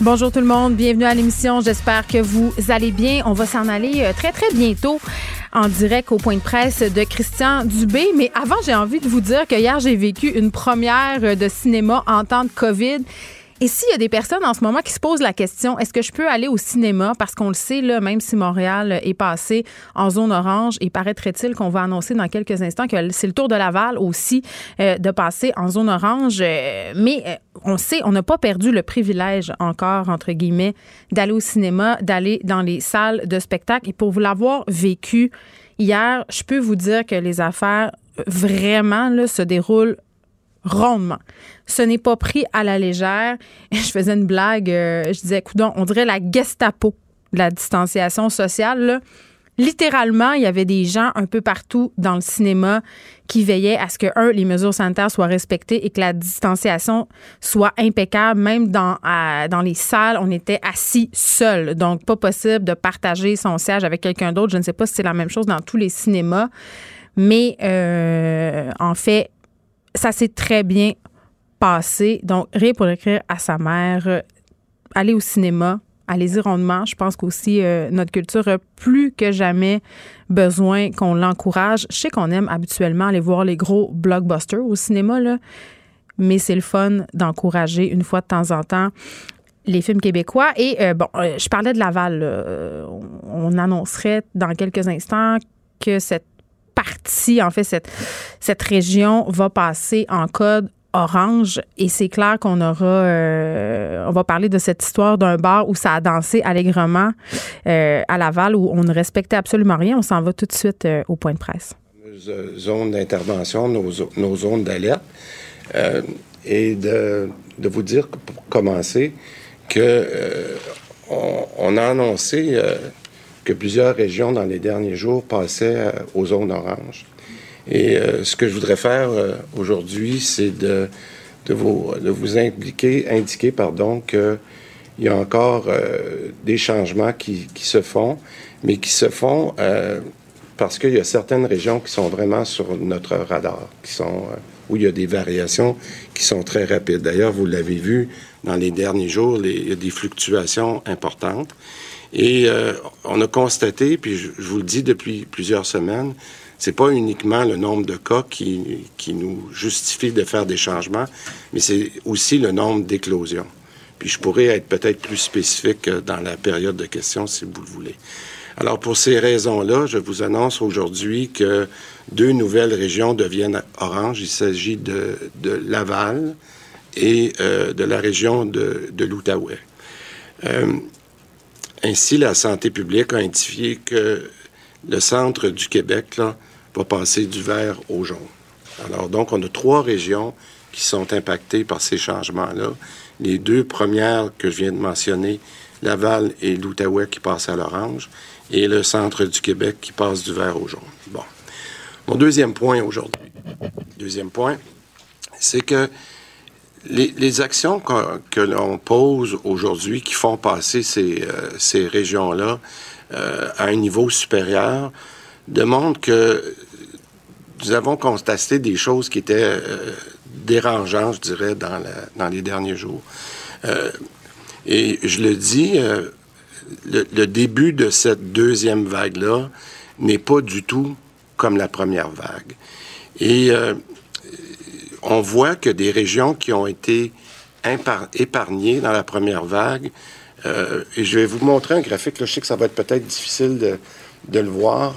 Bonjour tout le monde, bienvenue à l'émission. J'espère que vous allez bien. On va s'en aller euh, très très bientôt en direct au point de presse de Christian Dubé. Mais avant, j'ai envie de vous dire que hier, j'ai vécu une première de cinéma en temps de COVID. Et s'il y a des personnes en ce moment qui se posent la question, est-ce que je peux aller au cinéma? Parce qu'on le sait, là, même si Montréal est passé en zone orange, et paraîtrait-il qu'on va annoncer dans quelques instants que c'est le tour de Laval aussi euh, de passer en zone orange? Euh, mais euh, on sait, on n'a pas perdu le privilège encore, entre guillemets, d'aller au cinéma, d'aller dans les salles de spectacle. Et pour vous l'avoir vécu hier, je peux vous dire que les affaires euh, vraiment là, se déroulent rondement. Ce n'est pas pris à la légère. Je faisais une blague, euh, je disais, coudon, on dirait la Gestapo la distanciation sociale. Littéralement, il y avait des gens un peu partout dans le cinéma qui veillaient à ce que, un, les mesures sanitaires soient respectées et que la distanciation soit impeccable. Même dans, dans les salles, on était assis seuls. Donc, pas possible de partager son siège avec quelqu'un d'autre. Je ne sais pas si c'est la même chose dans tous les cinémas. Mais euh, en fait, ça s'est très bien passé. Donc, rien pour écrire à sa mère. Euh, Aller au cinéma, allez-y rondement. Je pense qu'aussi euh, notre culture a plus que jamais besoin qu'on l'encourage. Je sais qu'on aime habituellement aller voir les gros blockbusters au cinéma, là, mais c'est le fun d'encourager une fois de temps en temps les films québécois. Et euh, bon, je parlais de Laval. là. On annoncerait dans quelques instants que cette partie, en fait, cette, cette région va passer en code orange. Et c'est clair qu'on aura euh, on va parler de cette histoire d'un bar où ça a dansé allègrement euh, à Laval où on ne respectait absolument rien. On s'en va tout de suite euh, au point de presse. Euh, zones d'intervention, nos, zo- nos zones d'alerte, et de, de vous dire, pour commencer, euh, on, a annoncé que plusieurs régions dans les derniers jours passaient euh, aux zones oranges. Et euh, ce que je voudrais faire euh, aujourd'hui, c'est de, vous, indiquer pardon, qu'il y a encore des changements qui, se font, mais qui se font parce qu'il y a certaines régions qui sont vraiment sur notre radar, qui sont, où il y a des variations qui sont très rapides. D'ailleurs, vous l'avez vu dans les derniers jours, il y a des fluctuations importantes. Et euh, on a constaté, puis je, je vous le dis depuis plusieurs semaines, c'est pas uniquement le nombre de cas qui, qui nous justifie de faire des changements, mais c'est aussi le nombre d'éclosions. Puis je pourrais être peut-être plus spécifique euh, dans la période de questions si vous le voulez. Alors pour ces raisons-là, je vous annonce aujourd'hui que deux nouvelles régions deviennent oranges. Il s'agit de, de Laval et euh, de la région de, de l'Outaouais. Euh, ainsi, la santé publique a identifié que le centre du Québec là, va passer du vert au jaune. Alors donc, on a trois régions qui sont impactées par ces changements-là. Les deux premières que je viens de mentionner, Laval et l'Outaouais qui passent à l'orange, et le centre du Québec qui passe du vert au jaune. Bon. Mon deuxième point aujourd'hui, deuxième point, c'est que les, actions que, l'on pose aujourd'hui qui font passer ces, euh, régions-là euh, à un niveau supérieur démontrent que nous avons constaté des choses qui étaient euh, dérangeantes, je dirais, dans, les derniers jours. Et je le dis, le, le début de cette deuxième vague-là n'est pas du tout comme la première vague. Et on voit que des régions qui ont été épargnées dans la première vague, euh, et je vais vous montrer un graphique, je sais que ça va être peut-être difficile de, de le voir,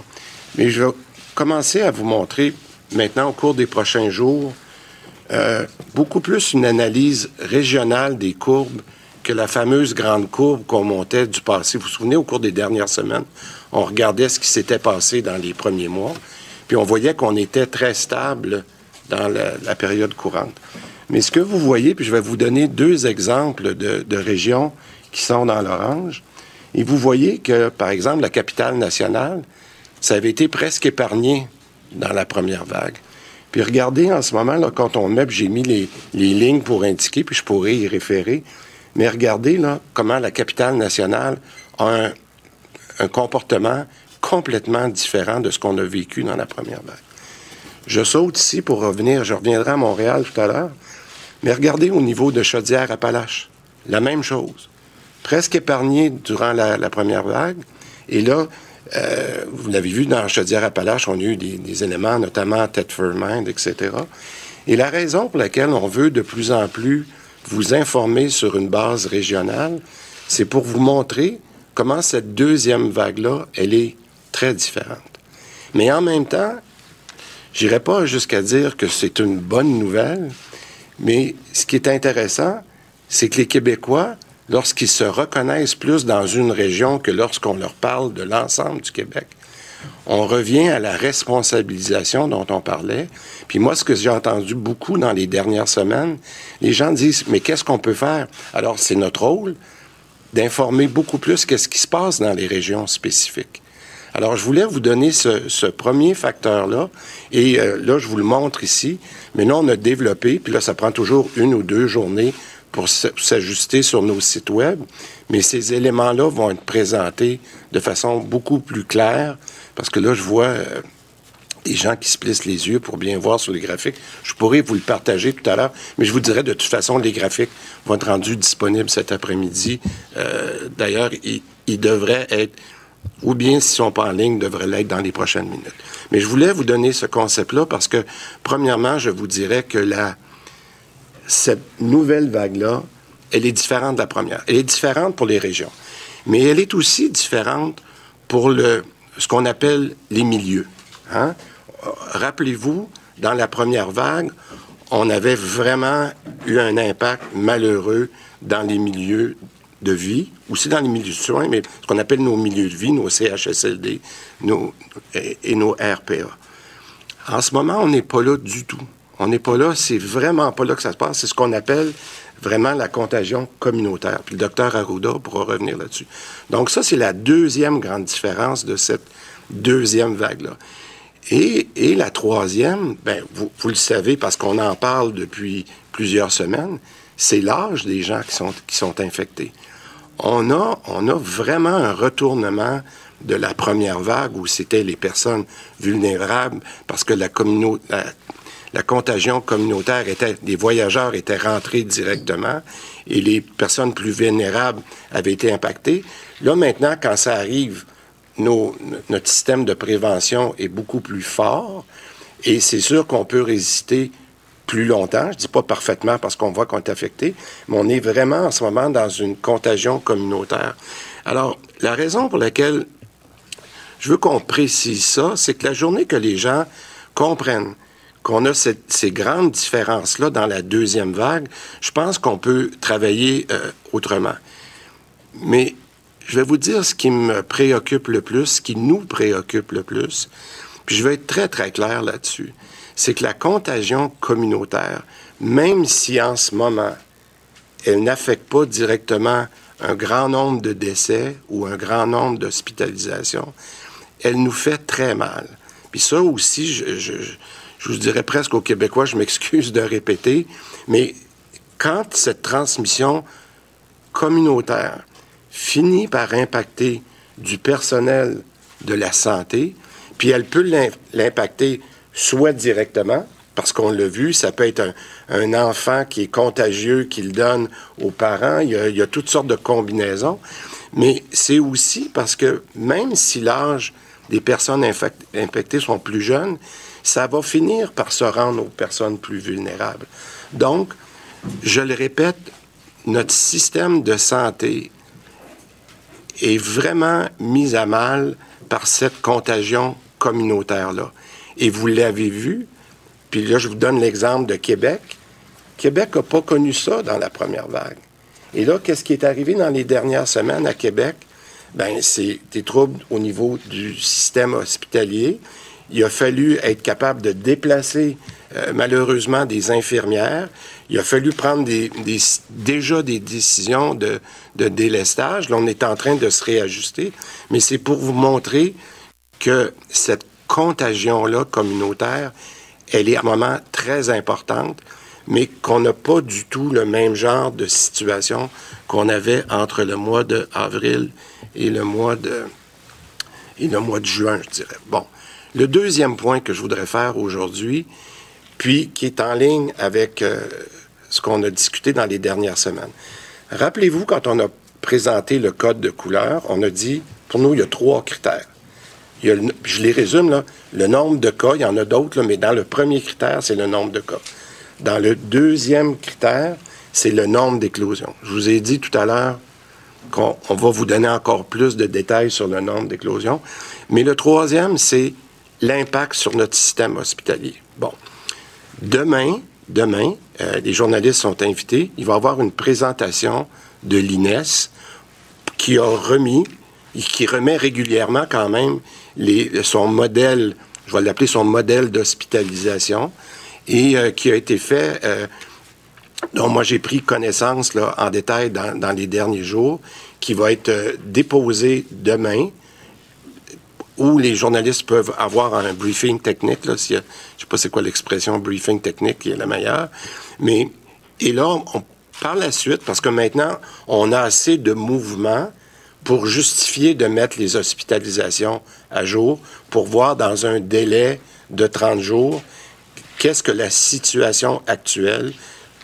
mais je vais commencer à vous montrer maintenant, au cours des prochains jours, euh, beaucoup plus une analyse régionale des courbes que la fameuse grande courbe qu'on montait du passé. Vous vous souvenez, au cours des dernières semaines, on regardait ce qui s'était passé dans les premiers mois, puis on voyait qu'on était très stable dans la, période courante. Mais ce que vous voyez, puis je vais vous donner deux exemples de, régions qui sont dans l'orange, et vous voyez que, par exemple, la capitale nationale, ça avait été presque épargné dans la première vague. Puis regardez en ce moment, quand on met, j'ai mis les, lignes pour indiquer, puis je pourrais y référer, mais regardez là, comment la capitale nationale a un comportement complètement différent de ce qu'on a vécu dans la première vague. Je saute ici pour revenir, je reviendrai à Montréal tout à l'heure, mais regardez au niveau de Chaudière-Appalaches, la même chose. Presque épargné durant la, première vague, et là, euh, vous l'avez vu dans Chaudière-Appalaches, on a eu des, éléments, notamment Thetford Mine, etc. Et la raison pour laquelle on veut de plus en plus vous informer sur une base régionale, c'est pour vous montrer comment cette deuxième vague-là, elle est très différente. Mais en même temps, j'irai pas jusqu'à dire que c'est une bonne nouvelle, mais ce qui est intéressant, c'est que les Québécois, lorsqu'ils se reconnaissent plus dans une région que lorsqu'on leur parle de l'ensemble du Québec, on revient à la responsabilisation dont on parlait. Puis moi, ce que j'ai entendu beaucoup dans les dernières semaines, les gens disent, mais qu'est-ce qu'on peut faire? Alors, c'est notre rôle d'informer beaucoup plus qu'est-ce qui se passe dans les régions spécifiques. Alors, je voulais vous donner ce, ce premier facteur-là, et euh, là, je vous le montre ici, mais là, on a développé, puis là, ça prend toujours une ou deux journées pour s'ajuster sur nos sites web, mais ces éléments-là vont être présentés de façon beaucoup plus claire, parce que là, je vois euh, des gens qui se plissent les yeux pour bien voir sur les graphiques. Je pourrais vous le partager tout à l'heure, mais je vous dirais de toute façon, les graphiques vont être rendus disponibles cet après-midi. Euh, D'ailleurs, ils, ils devraient être ou bien s'ils sont pas en ligne, devraient l'être dans les prochaines minutes. Mais je voulais vous donner ce concept-là parce que, premièrement, je vous dirais que la, cette nouvelle vague-là, elle est différente de la première. Elle est différente pour les régions. Mais elle est aussi différente pour le, ce qu'on appelle les milieux. Hein? Rappelez-vous, dans la première vague, on avait vraiment eu un impact malheureux dans les milieux de vie, aussi dans les milieux de soins, mais ce qu'on appelle nos milieux de vie, nos CHSLD nos, et, nos RPA. En ce moment, on n'est pas là du tout. On n'est pas là, c'est vraiment pas là que ça se passe. C'est ce qu'on appelle vraiment la contagion communautaire. Puis le docteur Arruda pourra revenir là-dessus. Donc ça, c'est la deuxième grande différence de cette deuxième vague-là. Et, et, la troisième, ben, vous, vous le savez parce qu'on en parle depuis plusieurs semaines, c'est l'âge des gens qui sont, qui sont infectés. On a, on a vraiment un retournement de la première vague où c'était les personnes vulnérables parce que la, la, la contagion communautaire était, les voyageurs étaient rentrés directement et les personnes plus vulnérables avaient été impactées. Là, maintenant, quand ça arrive, notre système de prévention est beaucoup plus fort et c'est sûr qu'on peut résister plus longtemps. Je dis pas parfaitement parce qu'on voit qu'on est affecté, mais on est vraiment en ce moment dans une contagion communautaire. Alors, la raison pour laquelle je veux qu'on précise ça, c'est que la journée que les gens comprennent qu'on a ces grandes différences-là dans la deuxième vague, je pense qu'on peut travailler euh, autrement. Mais je vais vous dire ce qui me préoccupe le plus, ce qui nous préoccupe le plus, puis je vais être très, très clair là-dessus, c'est que la contagion communautaire, même si en ce moment, elle n'affecte pas directement un grand nombre de décès ou un grand nombre d'hospitalisations, elle nous fait très mal. Puis ça aussi, je, vous dirais presque aux Québécois, je m'excuse de répéter, mais quand cette transmission communautaire finit par impacter du personnel de la santé, puis elle peut l'impacter soit directement, parce qu'on l'a vu, ça peut être un, enfant qui est contagieux, qui le donne aux parents, il y a, il y a toutes sortes de combinaisons, mais c'est aussi parce que même si l'âge des personnes infectées sont plus jeunes, ça va finir par se rendre aux personnes plus vulnérables. Donc, je le répète, notre système de santé est vraiment mis à mal par cette contagion communautaire-là. Et vous l'avez vu, Puis là, je vous donne l'exemple de Québec. Québec n'a pas connu ça dans la première vague. Et là, qu'est-ce qui est arrivé dans les dernières semaines à Québec? Ben, c'est des troubles au niveau du système hospitalier. Il a fallu être capable de déplacer euh, malheureusement des infirmières. Il a fallu prendre déjà des décisions de, de délestage. Là, on est en train de se réajuster, mais c'est pour vous montrer que cette contagion-là communautaire, elle est à un moment très importante, mais qu'on n'a pas du tout le même genre de situation qu'on avait entre le mois d'avril et le mois de mois de juin, je dirais. Bon, le deuxième point que je voudrais faire aujourd'hui, puis qui est en ligne avec euh, ce qu'on a discuté dans les dernières semaines. Rappelez-vous, quand on a présenté le code de couleur, on a dit, pour nous, il y a trois critères. Je les résume, là, le nombre de cas, il y en a d'autres, mais dans le premier critère, c'est le nombre de cas. Dans le deuxième critère, c'est le nombre d'éclosions. Je vous ai dit tout à l'heure qu'on va vous donner encore plus de détails sur le nombre d'éclosions. Mais le troisième, c'est l'impact sur notre système hospitalier. Bon. Demain, demain, euh, les journalistes sont invités. Il va y avoir une présentation de l'INES qui a remis, qui remet régulièrement quand même son modèle, je vais l'appeler son modèle d'hospitalisation, et euh, qui a été fait, euh, dont moi j'ai pris connaissance là, en détail dans, dans, les derniers jours, qui va être déposé demain où les journalistes peuvent avoir un briefing technique. Là, si, je ne sais pas c'est quoi l'expression briefing technique qui est la meilleure. Mais, et là, par la suite, parce que maintenant, on a assez de mouvements pour justifier de mettre les hospitalisations à jour, pour voir dans un délai de 30 jours qu'est-ce que la situation actuelle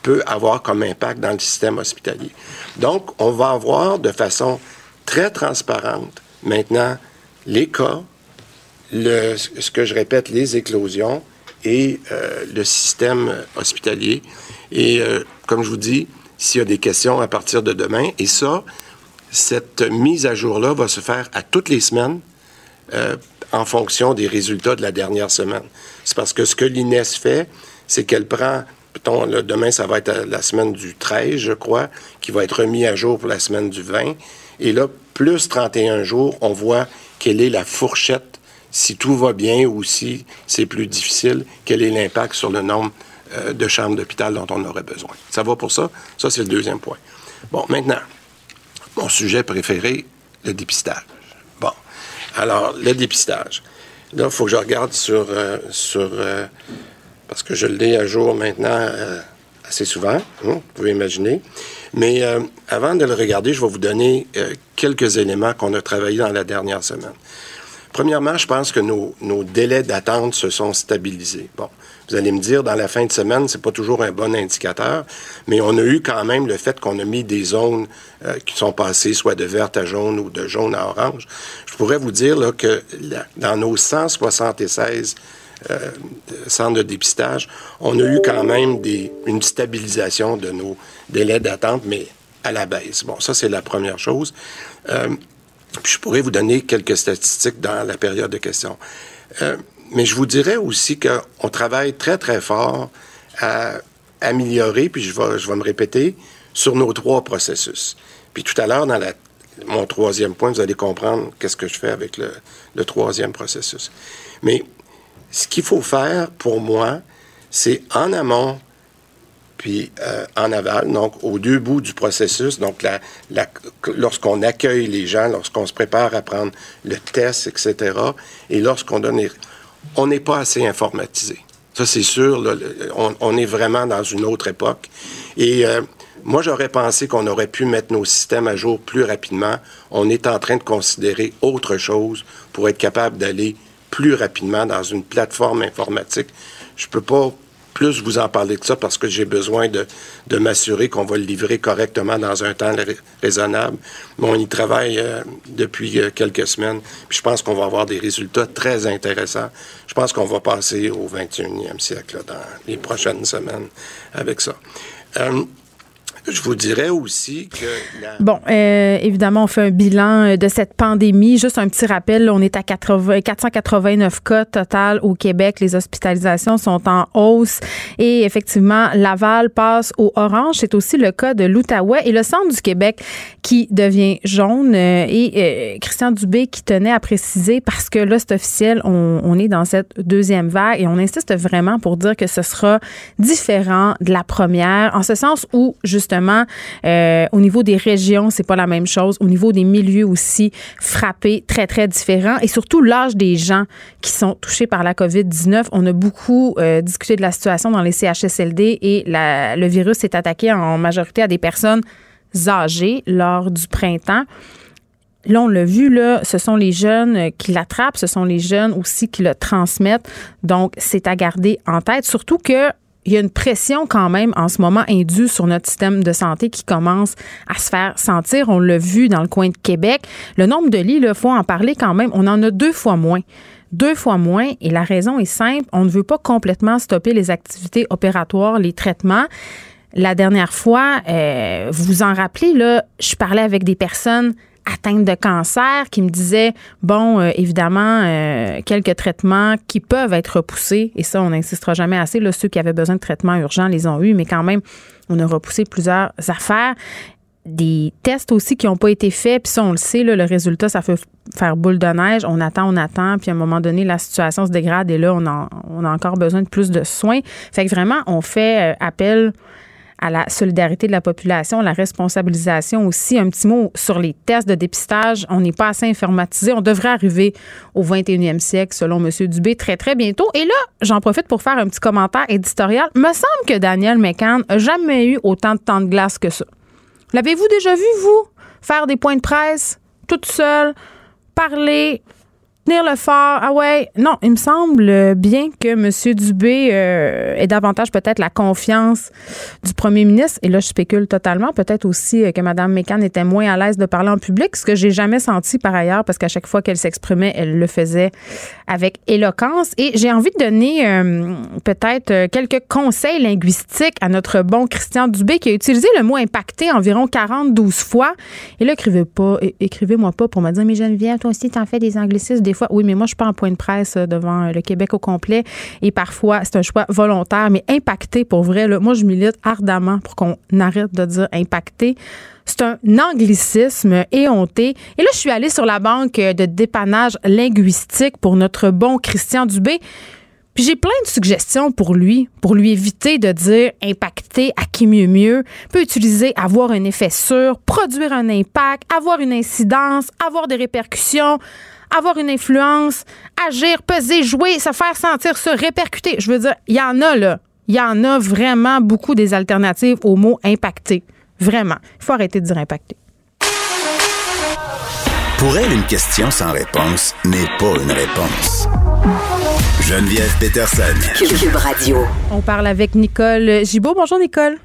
peut avoir comme impact dans le système hospitalier. Donc, on va avoir de façon très transparente maintenant les cas, ce que je répète, les éclosions et euh, le système hospitalier. Et euh, comme je vous dis, s'il y a des questions à partir de demain, et ça, cette mise à jour-là va se faire à toutes les semaines euh, en fonction des résultats de la dernière semaine. C'est parce que ce que l'INES fait, c'est qu'elle prend, demain, ça va être la semaine du 13, je crois, qui va être remis à jour pour la semaine du 20. Et là, plus 31 jours, on voit quelle est la fourchette, si tout va bien ou si c'est plus difficile, quel est l'impact sur le nombre euh, de chambres d'hôpital dont on aurait besoin. Ça va pour ça? Ça, c'est le deuxième point. Bon, maintenant, mon sujet préféré, le dépistage. Alors, le dépistage. Là, il faut que je regarde sur... Euh, sur euh, parce que je l'ai à jour maintenant assez souvent, hein, vous pouvez imaginer. Mais euh, avant de le regarder, je vais vous donner euh, quelques éléments qu'on a travaillés dans la dernière semaine. Premièrement, je pense que nos, nos délais d'attente se sont stabilisés. Bon, vous allez me dire, dans la fin de semaine, c'est pas toujours un bon indicateur, mais on a eu quand même le fait qu'on a mis des zones euh, qui sont passées soit de verte à jaune ou de jaune à orange. Je pourrais vous dire là, que dans nos 176 euh, centre de dépistage, on a eu quand même des, une stabilisation de nos délais d'attente, mais à la baisse. Bon, ça, c'est la première chose. Euh, puis je pourrais vous donner quelques statistiques dans la période de questions. Euh, mais je vous dirais aussi qu'on travaille très, très fort à améliorer, puis je vais, je vais me répéter, sur nos trois processus. Puis tout à l'heure, dans la, mon troisième point, vous allez comprendre qu'est-ce que je fais avec le, troisième processus. Mais ce qu'il faut faire pour moi, c'est en amont puis euh, en aval, donc aux deux bouts du processus, donc lorsqu'on accueille les gens, lorsqu'on se prépare à prendre le test, etc., et lorsqu'on donne... On n'est pas assez informatisé. Ça, c'est sûr, on, est vraiment dans une autre époque. Et euh, moi, j'aurais pensé qu'on aurait pu mettre nos systèmes à jour plus rapidement. On est en train de considérer autre chose pour être capable d'aller plus rapidement dans une plateforme informatique. Je peux pas plus vous en parler que ça parce que j'ai besoin de, de m'assurer qu'on va le livrer correctement dans un temps raisonnable. Mais on y travaille euh, depuis euh, quelques semaines. Puis je pense qu'on va avoir des résultats très intéressants. Je pense qu'on va passer au 21e siècle dans les prochaines semaines avec ça. Euh, Je vous dirais aussi que... La... Bon, euh, évidemment, on fait un bilan euh, de cette pandémie. Juste un petit rappel, on est à 80, 489 cas total au Québec. Les hospitalisations sont en hausse. Et effectivement, Laval passe au orange. C'est aussi le cas de l'Outaouais et le centre du Québec qui devient jaune. Euh, et Christian Dubé qui tenait à préciser, parce que là, c'est officiel, on, on est dans cette deuxième vague et on insiste vraiment pour dire que ce sera différent de la première, en ce sens où, justement, euh, au niveau des régions, c'est pas la même chose. Au niveau des milieux aussi, frappés, très, très différents. Et surtout, l'âge des gens qui sont touchés par la COVID-19. On a beaucoup euh, discuté de la situation dans les CHSLD et le virus s'est attaqué en majorité à des personnes âgées lors du printemps. Là, on l'a vu, là, ce sont les jeunes qui l'attrapent, ce sont les jeunes aussi qui le transmettent. Donc, c'est à garder en tête, surtout que il y a une pression quand même en ce moment indue sur notre système de santé qui commence à se faire sentir. On l'a vu dans le coin de Québec. Le nombre de lits, il faut en parler quand même. On en a deux fois moins deux fois moins. Et la raison est simple, on ne veut pas complètement stopper les activités opératoires, les traitements. La dernière fois, euh, vous vous en rappelez, là, je parlais avec des personnes atteinte de cancer qui me disait bon euh, évidemment euh, quelques traitements qui peuvent être repoussés et ça on n'insistera jamais assez là ceux qui avaient besoin de traitements urgents les ont eu mais quand même on a repoussé plusieurs affaires. Des tests aussi qui n'ont pas été faits puis ça on le sait là, le résultat ça fait faire boule de neige on attend on attend puis à un moment donné la situation se dégrade et là on a, on a encore besoin de plus de soins. Fait que vraiment on fait euh, appel à la solidarité de la population, la responsabilisation aussi. Un petit mot sur les tests de dépistage. On n'est pas assez informatisé. On devrait arriver au 21e siècle, selon M. Dubé, très, très bientôt. Et là, j'en profite pour faire un petit commentaire éditorial. Me semble que Daniel McCann n'a jamais eu autant de temps de glace que ça. L'avez-vous déjà vu, vous, faire des points de presse toute seule, parler, tenir le fort. Ah ouais, non, il me semble bien que M. Dubé euh, ait davantage peut-être la confiance du premier ministre. Et là, je spécule totalement. Peut-être aussi euh, que Mme Mécan était moins à l'aise de parler en public, ce que j'ai jamais senti par ailleurs, parce qu'à chaque fois qu'elle s'exprimait, elle le faisait avec éloquence. Et j'ai envie de donner euh, peut-être quelques conseils linguistiques à notre bon Christian Dubé, qui a utilisé le mot impacté environ 42 fois. Et là, écrivez pas, écrivez-moi pas pour me dire, mais Geneviève, toi aussi, t'en fais des anglicismes des oui, mais moi, je suis pas en point de presse euh, devant euh, le Québec au complet. Et parfois, c'est un choix volontaire, mais impacté pour vrai. moi, je milite ardemment pour qu'on arrête de dire impacté. C'est un anglicisme éhonté. Et là, je suis allée sur la banque de dépannage linguistique pour notre bon Christian Dubé. Puis j'ai plein de suggestions pour lui, pour lui éviter de dire impacter à qui mieux mieux. peut utiliser avoir un effet sûr, produire un impact, avoir une incidence, avoir des répercussions, avoir une influence, agir, peser, jouer, se faire sentir, se répercuter. Je veux dire, il y en a là. Il y en a vraiment beaucoup des alternatives au mot impacter. Vraiment. Il faut arrêter de dire impacter. Pour elle, une question sans réponse n'est pas une réponse. Geneviève Peterson. Cube Radio. On parle avec Nicole Gibaud. Bonjour, Nicole.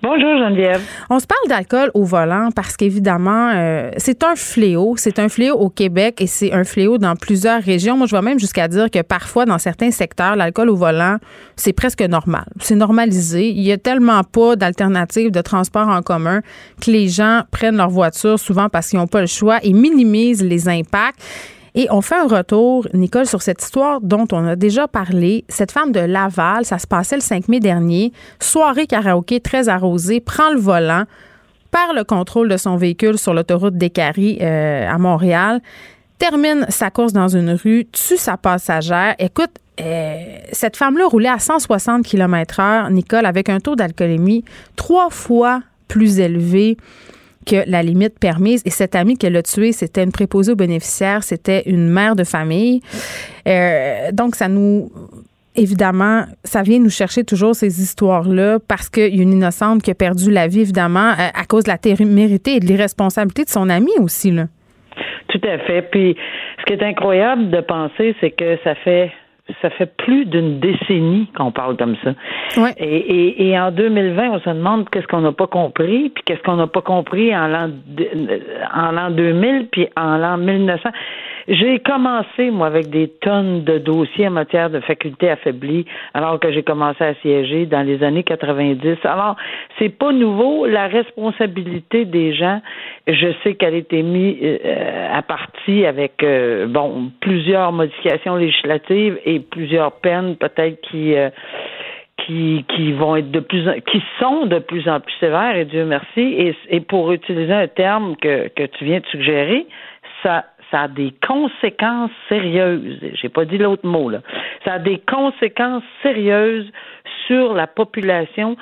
Bonjour Geneviève. On se parle d'alcool au volant parce qu'évidemment, euh, c'est un fléau. C'est un fléau au Québec et c'est un fléau dans plusieurs régions. Moi, je vois même jusqu'à dire que parfois, dans certains secteurs, l'alcool au volant, c'est presque normal. C'est normalisé. Il y a tellement pas d'alternatives de transport en commun que les gens prennent leur voiture souvent parce qu'ils n'ont pas le choix et minimisent les impacts. Et on fait un retour, Nicole, sur cette histoire dont on a déjà parlé. Cette femme de Laval, ça se passait le 5 mai dernier, soirée karaoké très arrosée, prend le volant, perd le contrôle de son véhicule sur l'autoroute des euh, à Montréal, termine sa course dans une rue, tue sa passagère. Écoute, euh, cette femme-là roulait à 160 km/h, Nicole, avec un taux d'alcoolémie trois fois plus élevé que la limite permise. Et cette amie qu'elle a tuée, c'était une préposée aux bénéficiaires, c'était une mère de famille. Euh, donc, ça nous évidemment, ça vient nous chercher toujours ces histoires-là parce qu'il y a une innocente qui a perdu la vie, évidemment, euh, à cause de la témérité et de l'irresponsabilité de son ami aussi. Là. Tout à fait. Puis, ce qui est incroyable de penser, c'est que ça fait ça fait plus d'une décennie qu'on parle comme ça. Ouais. Et, et, en 2020, on se demande qu'est-ce qu'on n'a pas compris, puis qu'est-ce qu'on n'a pas compris en l'an en l'an 2000, puis en l'an 1900. J'ai commencé, moi, avec des tonnes de dossiers en matière de facultés affaiblies, alors que j'ai commencé à siéger dans les années 90. Alors, c'est pas nouveau. La responsabilité des gens, je sais qu'elle a été mise euh, à partie avec, euh, bon, plusieurs modifications législatives et plusieurs peines, peut-être, qui... Euh, qui, qui vont être de plus en, qui sont de plus en plus sévères et Dieu merci et, et pour utiliser un terme que, que tu viens de suggérer ça ça a des conséquences sérieuses. J'ai pas dit l'autre mot là. Ça a des conséquences sérieuses sur la population,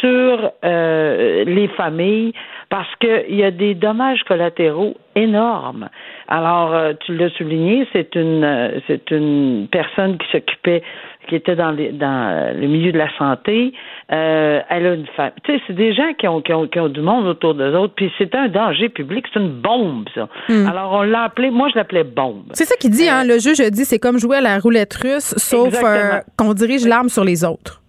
sur euh, les familles, parce qu'il y a des dommages collatéraux énormes. Alors, euh, tu l'as souligné, c'est une euh, c'est une personne qui s'occupait qui était dans, les, dans le milieu de la santé, euh, elle a une femme. Tu sais, c'est des gens qui ont, qui ont, qui ont du monde autour d'eux autres, puis c'est un danger public, c'est une bombe, ça. Hmm. Alors, on l'a appelé, moi, je l'appelais bombe. C'est ça qu'il dit, hein, le juge dit, c'est comme jouer à la roulette russe, sauf euh, qu'on dirige l'arme sur les autres.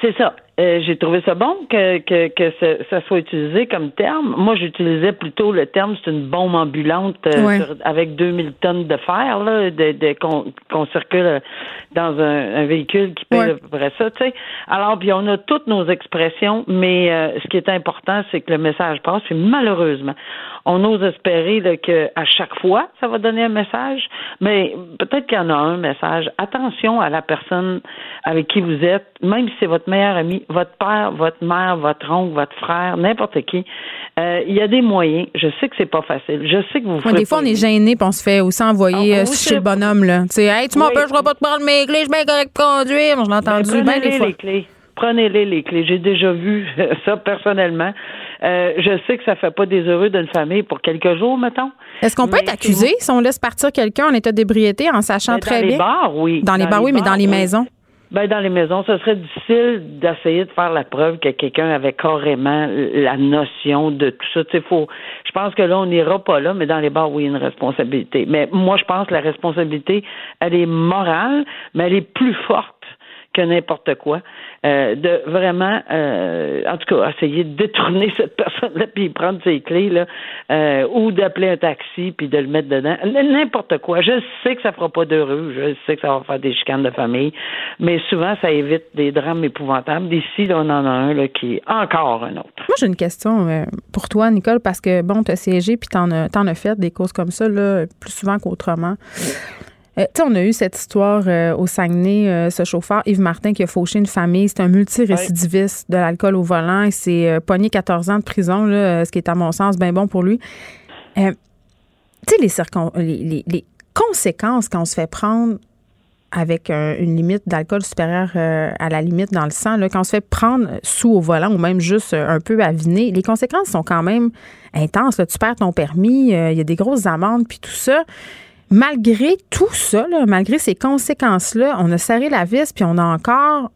C'est ça. Euh, j'ai trouvé ça bon que, que, que ça, ça soit utilisé comme terme. Moi, j'utilisais plutôt le terme c'est une bombe ambulante euh, Ouais. sur- avec 2000 tonnes de fer là, de, de- qu'on circule dans un, un véhicule qui Ouais. à peu près ça. Tu sais. Alors, puis on a toutes nos expressions, mais euh, ce qui est important, c'est que le message passe. Puis malheureusement, on ose espérer là, que à chaque fois, ça va donner un message, mais peut-être qu'il y en a un message. Attention à la personne avec qui vous êtes, même si c'est votre meilleur ami, votre père, votre mère, votre oncle, votre frère, n'importe qui. Euh, Il y a des moyens. Je sais que c'est pas facile. Je sais que vous. Ouais, des fois, on est gêné, puis on se fait aussi envoyer Ah, euh, oui, chez le bonhomme. Là. Tu sais, hey, tu Oui. m'empêcheras pas de prendre mes clés, je suis bien correct de conduire. Moi, je l'ai entendu Ben, bien des Prenez-les fois. les clés. Prenez-les les clés. J'ai déjà vu ça personnellement. Euh, je sais que ça fait pas des heureux d'une famille pour quelques jours, mettons. Est-ce qu'on peut être accusé si on laisse partir quelqu'un en état d'ébriété en sachant Ben, très dans bien? les bars, oui. Dans les bars, oui, mais dans les oui. maisons. Ben, dans les maisons, ce serait difficile d'essayer de faire la preuve que quelqu'un avait carrément la notion de tout ça. Tu faut, je pense que là, on n'ira pas là, mais dans les bars, oui, une responsabilité. Mais moi, je pense que la responsabilité, elle est morale, mais elle est plus forte que n'importe quoi, euh, de vraiment, euh, en tout cas, essayer de détourner cette personne-là puis prendre ses clés là, euh, ou d'appeler un taxi puis de le mettre dedans, n'importe quoi. Je sais que ça fera pas d'heureux, je sais que ça va faire des chicanes de famille, mais souvent ça évite des drames épouvantables. D'ici, là, on en a un là, qui est encore un autre. Moi, j'ai une question euh, pour toi, Nicole, parce que, bon, tu as siégé puis as, t'en as fait des causes comme ça, là, plus souvent qu'autrement. Euh, on a eu cette histoire euh, au Saguenay, euh, ce chauffeur Yves Martin qui a fauché une famille. C'est un multirécidiviste de l'alcool au volant. Il s'est pogné 14 ans de prison, là, ce qui est, à mon sens, bien bon pour lui. Tu sais, les, les, les- conséquences quand on se fait prendre avec un- une limite d'alcool supérieure à la limite dans le sang, là, quand on se fait prendre sous au volant ou même juste un peu aviné, les conséquences sont quand même intenses. Tu perds ton permis, il y a des grosses amendes, puis tout ça. Malgré tout ça, malgré ces conséquences-là, on a serré la vis, puis on a encore...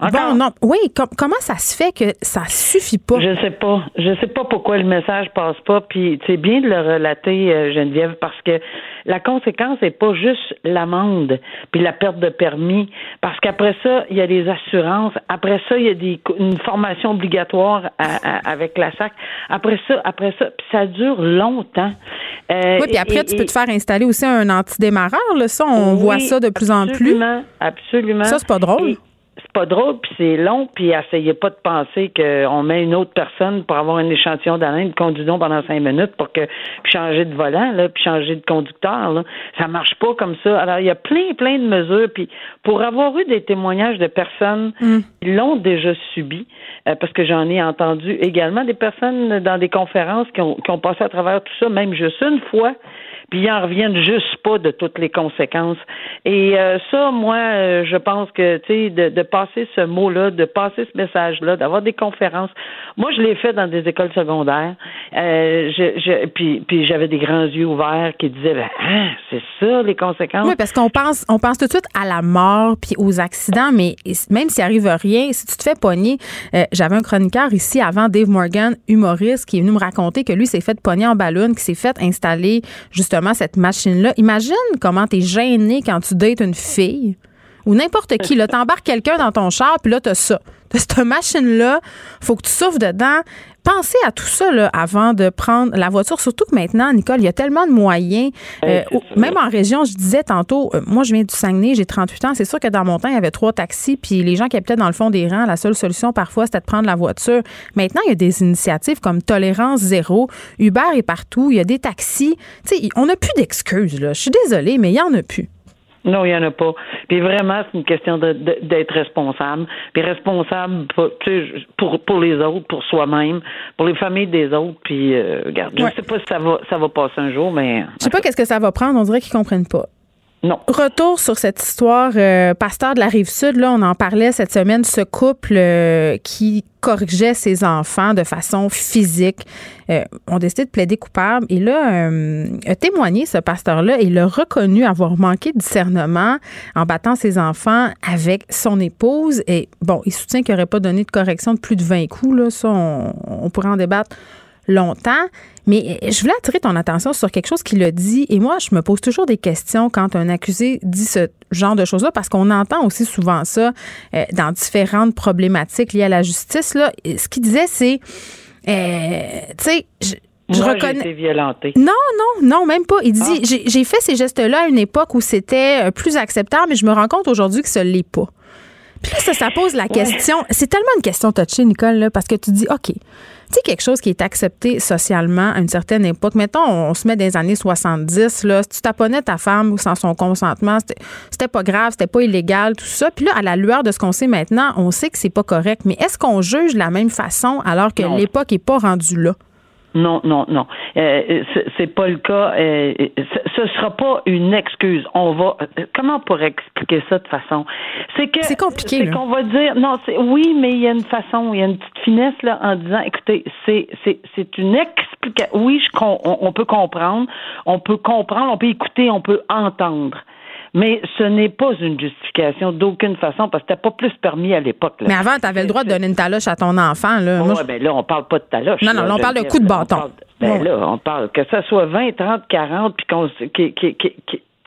Encore? Bon, non, oui, com- comment ça se fait que ça suffit pas? Je sais pas. Je sais pas pourquoi le message passe pas. Puis c'est bien de le relater, euh, Geneviève, parce que la conséquence n'est pas juste l'amende puis la perte de permis, parce qu'après ça, il y a les assurances. Après ça, il y a des, une formation obligatoire à- à- avec la SAC. Après ça, après ça, puis ça dure longtemps. Euh, oui, puis après, et- tu peux et- te faire installer aussi un antidémarreur. Là. Ça, on Oui, voit ça de plus en plus. Absolument, absolument. Ça, c'est pas drôle. Et C'est pas drôle, puis c'est long, puis essayez pas de penser qu'on met une autre personne pour avoir un échantillon d'haleine, conduisons pendant cinq minutes pour que puis changer de volant, là, puis changer de conducteur. Là. Ça marche pas comme ça. Alors, il y a plein, plein de mesures, puis pour avoir eu des témoignages de personnes qui l'ont déjà subi, euh, parce que j'en ai entendu également des personnes dans des conférences qui ont, qui ont passé à travers tout ça, même juste une fois, puis ils en reviennent juste pas de toutes les conséquences. Et euh, ça, moi, euh, je pense que, tu sais, de, de passer ce mot-là, de passer ce message-là, d'avoir des conférences. Moi, je l'ai fait dans des écoles secondaires. Euh, puis, j'avais des grands yeux ouverts qui disaient, ben, ah, c'est ça les conséquences. Oui, parce qu'on pense, on pense tout de suite à la mort puis aux accidents, mais même s'il arrive rien, si tu te fais pogner, euh, j'avais un chroniqueur ici avant, Dave Morgan, humoriste, qui est venu me raconter que lui s'est fait pogner en ballon, qui s'est fait installer justement cette machine-là. Imagine comment t'es gêné quand tu dates une fille ou n'importe qui. Là, t'embarques quelqu'un dans ton char, puis là, t'as ça. de cette machine-là. Faut que tu souffles dedans. Pensez à tout ça là, avant de prendre la voiture. Surtout que maintenant, Nicole, il y a tellement de moyens. Euh, même en région, je disais tantôt, euh, moi, je viens du Saguenay, j'ai 38 ans. C'est sûr que dans mon temps, il y avait trois taxis, puis les gens qui habitaient dans le fond des rangs, la seule solution parfois, c'était de prendre la voiture. Maintenant, il y a des initiatives comme Tolérance Zéro. Uber est partout. Il y a des taxis. Tu sais, on n'a plus d'excuses. Là. Je suis désolée, mais il n'y en a plus. Non, il n'y en a pas. Puis vraiment, c'est une question d'être responsable. Puis responsable pour, pour, pour les autres, pour soi-même, pour les familles des autres. Puis, euh, regarde, je ne sais pas si ça va, ça va passer un jour, mais. Je sais pas qu'est-ce que ça va prendre. On dirait qu'ils comprennent pas. Non. Retour sur cette histoire, euh, pasteur de la rive sud, là, on en parlait cette semaine, ce couple euh, qui corrigeait ses enfants de façon physique euh, ont décidé de plaider coupable. Et là, a témoigné ce pasteur-là il a reconnu avoir manqué de discernement en battant ses enfants avec son épouse. Et bon, il soutient qu'il n'aurait pas donné de correction de plus de 20 coups. Là. Ça, on, on pourrait en débattre longtemps. Mais je voulais attirer ton attention sur quelque chose qu'il a dit. Et moi, je me pose toujours des questions quand un accusé dit ce genre de choses-là, parce qu'on entend aussi souvent ça euh, dans différentes problématiques liées à la justice. Là. Ce qu'il disait, c'est, euh, tu sais, je, je reconnais. Été violentée. Non, non, non, même pas. Il dit ah. j'ai fait ces gestes-là à une époque où c'était euh, plus acceptable, mais je me rends compte aujourd'hui que ce l'est pas. Puis là, ça, ça pose la question. C'est tellement une question touchée, Nicole, là, parce que tu dis, OK, tu sais, quelque chose qui est accepté socialement à une certaine époque. Mettons, on, se met dans les années 70, là, si tu taponnais ta femme sans son consentement, c'était pas grave, c'était pas illégal, tout ça. Puis là, à la lueur de ce qu'on sait maintenant, on sait que c'est pas correct. Mais est-ce qu'on juge de la même façon alors que l'époque est pas rendue là? Non, non, non. Euh, c'est pas le cas. Euh, ce sera pas une excuse. On va. Comment on pourrait expliquer ça de façon? C'est que c'est compliqué. C'est qu'on va dire non. C'est oui, mais il y a une façon, il y a une petite finesse là en disant, écoutez, c'est c'est c'est une explication. Oui, je, on, on peut comprendre, on peut comprendre, on peut écouter, on peut entendre. Mais ce n'est pas une justification d'aucune façon parce que c'était pas plus permis à l'époque. Mais avant, tu avais le droit de donner une taloche à ton enfant. Là. Oui, ben là, on parle pas de taloche. Non, non, là, on parle de coup de bâton. ben là, on parle que ça soit 20, 30, 40, puis qu'on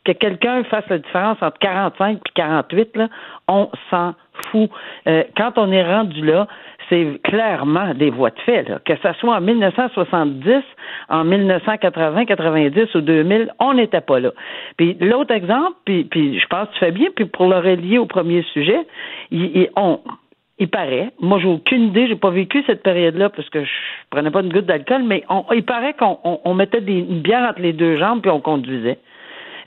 que quelqu'un fasse la différence entre 45 et 48, là, on s'en fout. Euh, quand on est rendu là, c'est clairement des voies de fait. Que ce soit en 1970, en 1980, 90 ou 2000, on n'était pas là. Puis l'autre exemple, puis, je pense que tu fais bien, puis pour le relier au premier sujet, il, on, il paraît, moi j'ai aucune idée, j'ai pas vécu cette période-là parce que je prenais pas une goutte d'alcool, mais il paraît qu'on on, mettait des, une bière entre les deux jambes puis on conduisait.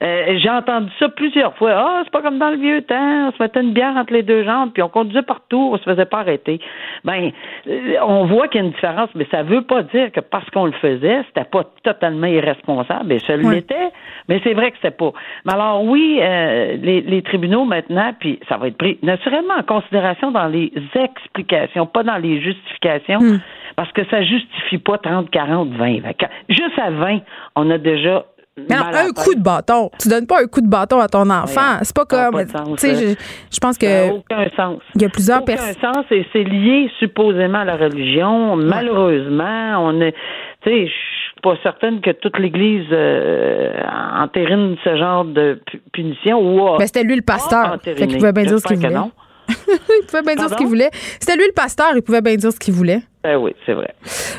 Euh, j'ai entendu ça plusieurs fois. Ah, c'est pas comme dans le vieux temps. On se mettait une bière entre les deux jambes, puis on conduisait partout, on se faisait pas arrêter. Ben, euh, on voit qu'il y a une différence, mais ça veut pas dire que parce qu'on le faisait, c'était pas totalement irresponsable. Et ça l'était, mais c'est vrai que c'était pas. Mais alors oui, euh, les, les, tribunaux maintenant, puis ça va être pris naturellement en considération dans les explications, pas dans les justifications, hmm. parce que ça justifie pas 30, 40, 20. Juste à 20, on a déjà mais un coup de bâton. Tu donnes pas un coup de bâton à ton enfant. C'est pas comme. Tu sais, je, je, pense que. aucun sens. Il y a plusieurs personnes. Aucun sens et c'est lié supposément à la religion. Malheureusement, on est. Tu sais, je suis pas certaine que toute l'Église euh, entérine ce genre de punition. Ou Mais c'était lui le pasteur. Fait qu'il pouvait bien dire ce qu'il voulait. il pouvait bien dire ce qu'il voulait. C'était lui le pasteur, il pouvait bien dire ce qu'il voulait. Ben oui, c'est vrai.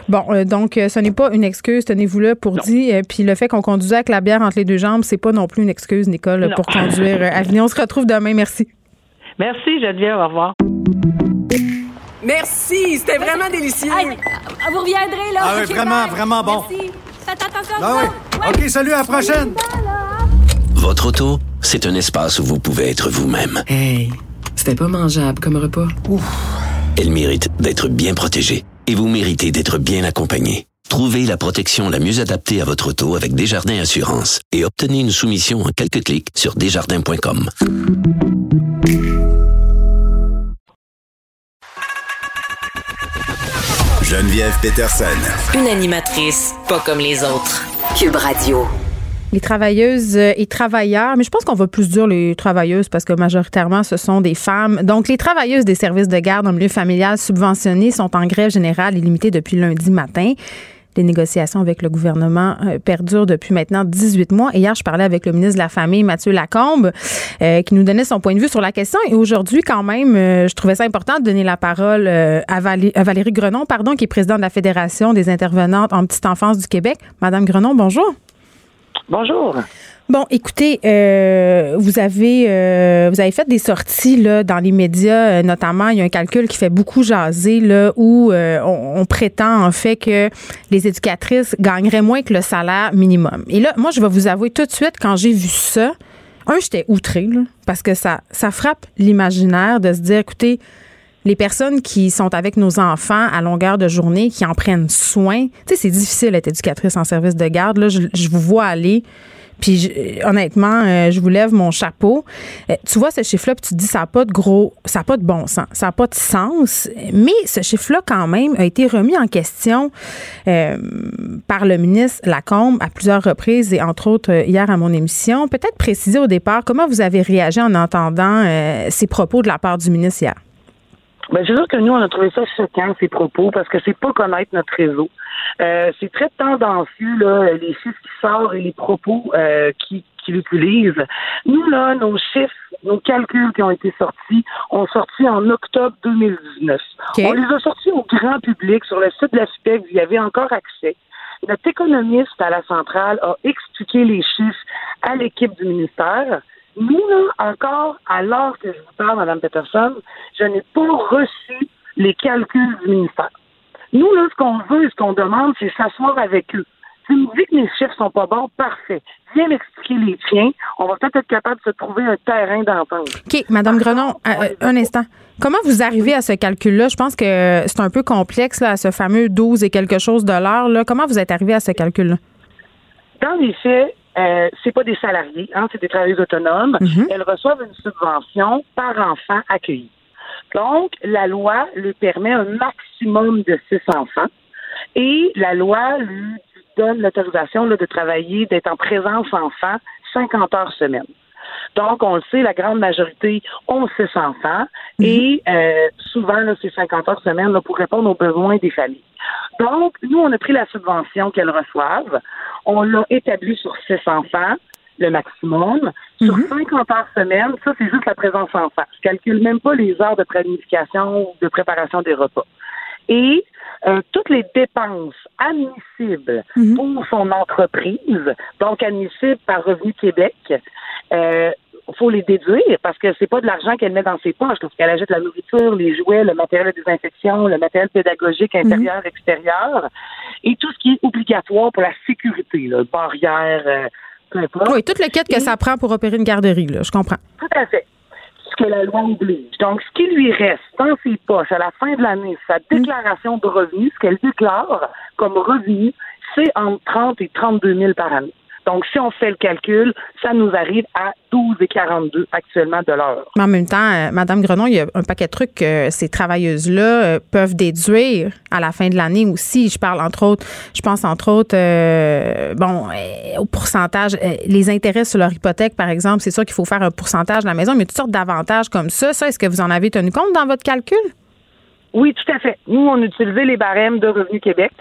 Bon, euh, donc, euh, ce n'est pas une excuse, tenez-vous là pour dire. Euh, puis le fait qu'on conduisait avec la bière entre les deux jambes, c'est pas non plus une excuse, Nicole, pour conduire à venir. On se retrouve demain. Merci. Merci, Geneviève. Au revoir. Merci, c'était vraiment délicieux. vous reviendrez, là. Ah oui, vraiment, vraiment bon. Merci. Faites attention ah oui. OK, salut, à la prochaine. Votre auto, c'est un espace où vous pouvez être vous-même. Hey, c'était pas mangeable comme repas. Ouf. Elle mérite d'être bien protégée et vous méritez d'être bien accompagné. Trouvez la protection la mieux adaptée à votre auto avec Desjardins Assurance et obtenez une soumission en quelques clics sur desjardins.com. Geneviève Peterson. Une animatrice pas comme les autres. Cube Radio les travailleuses et travailleurs, mais je pense qu'on va plus dire les travailleuses parce que majoritairement ce sont des femmes. Donc les travailleuses des services de garde en milieu familial subventionnés sont en grève générale illimitée depuis lundi matin. Les négociations avec le gouvernement euh, perdurent depuis maintenant 18 mois. Hier, je parlais avec le ministre de la Famille, Mathieu Lacombe, euh, qui nous donnait son point de vue sur la question. Et aujourd'hui, quand même, euh, je trouvais ça important de donner la parole à, Valérie Grenon, pardon, qui est présidente de la Fédération des intervenantes en petite enfance du Québec. Madame Grenon, bonjour. Bonjour. Bon, écoutez, euh, vous avez euh, vous avez fait des sorties là dans les médias, euh, notamment il y a un calcul qui fait beaucoup jaser là où on, prétend en fait que les éducatrices gagneraient moins que le salaire minimum. Et là, moi, je vais vous avouer tout de suite quand j'ai vu ça, un, j'étais outrée parce que ça ça frappe l'imaginaire de se dire, écoutez, les personnes qui sont avec nos enfants à longueur de journée, qui en prennent soin, tu sais, c'est difficile d'être éducatrice en service de garde. Là, je, vous vois aller puis honnêtement, euh, je vous lève mon chapeau. Euh, tu vois ce chiffre-là, puis tu te dis ça n'a pas de gros, ça n'a pas de bon sens, ça n'a pas de sens. Mais ce chiffre-là, quand même, a été remis en question euh, par le ministre Lacombe à plusieurs reprises et entre autres hier à mon émission. Peut-être préciser au départ comment vous avez réagi en entendant ces propos de la part du ministre hier. Ben, c'est sûr que nous, on a trouvé ça choquant, ces propos, parce que c'est pas connaître notre réseau. Euh, c'est très tendancieux, là, les chiffres qui sortent et les propos euh, qui, qui l'utilisent. Nous, là, nos chiffres, nos calculs qui ont été sortis, ont sorti en octobre 2019. On les a sortis au grand public sur le site de la SPEC, vous y avez encore accès. Notre économiste à la centrale a expliqué les chiffres à l'équipe du ministère. Nous, là, encore, à l'heure que je vous parle, Mme Peterson, je n'ai pas reçu les calculs du ministère. Nous, là, ce qu'on veut et ce qu'on demande, c'est s'asseoir avec eux. Tu me dis que mes chiffres sont pas bons, parfait. Viens m'expliquer les tiens. On va peut-être être capable de se trouver un terrain d'entente. OK, Madame Grenon, euh, euh, un instant. Comment vous arrivez à ce calcul-là? Je pense que c'est un peu complexe, là, à ce fameux 12 et quelque chose de l'heure. Comment vous êtes arrivé à ce calcul-là? Dans les faits, euh, c'est pas des salariés, hein, c'est des travailleurs autonomes. Mhm. Elles reçoivent une subvention par enfant accueilli. Donc, la loi lui permet un maximum de six enfants et la loi lui donne l'autorisation de travailler, d'être en présence enfant 50 heures semaine. Donc, on le sait, la grande majorité ont six enfants mhm. et euh, souvent, c'est 50 heures semaine là, pour répondre aux besoins des familles. Donc, nous, on a pris la subvention qu'elles reçoivent, on l'a établie sur six enfants, le maximum. Sur 50 mhm. heures semaine, ça, c'est juste la présence enfant. Je calcule même pas les heures de planification ou de préparation des repas. Et euh, toutes les dépenses admissibles mhm. pour son entreprise, donc admissibles par Revenu Québec, euh, faut les déduire parce que c'est pas de l'argent qu'elle met dans ses poches parce qu'elle achète la nourriture, les jouets, le matériel de désinfection, le matériel pédagogique mhm. intérieur, extérieur et tout ce qui est obligatoire pour la sécurité, là, barrière, euh, oui, tout le kit que ça prend pour opérer une garderie, là, je comprends. Tout à fait. Ce que la loi oblige. Donc, ce qui lui reste dans ses poches à la fin de l'année, sa déclaration de revenus, ce qu'elle déclare comme revenu, c'est entre 30 et 32 000 par année. Donc, si on fait le calcul, ça nous arrive à 12,42 actuellement de l'heure. Mais en même temps, euh, Madame Grenon, il y a un paquet de trucs que ces travailleuses-là euh, peuvent déduire à la fin de l'année aussi. Je parle entre autres, je pense entre autres, euh, bon, au pourcentage, les intérêts sur leur hypothèque, par exemple, c'est sûr qu'il faut faire un pourcentage de la maison, mais toutes sortes d'avantages comme ça. Ça, est-ce que vous en avez tenu compte dans votre calcul? Oui, tout à fait. Nous, on utilisait les barèmes de Revenu Québec.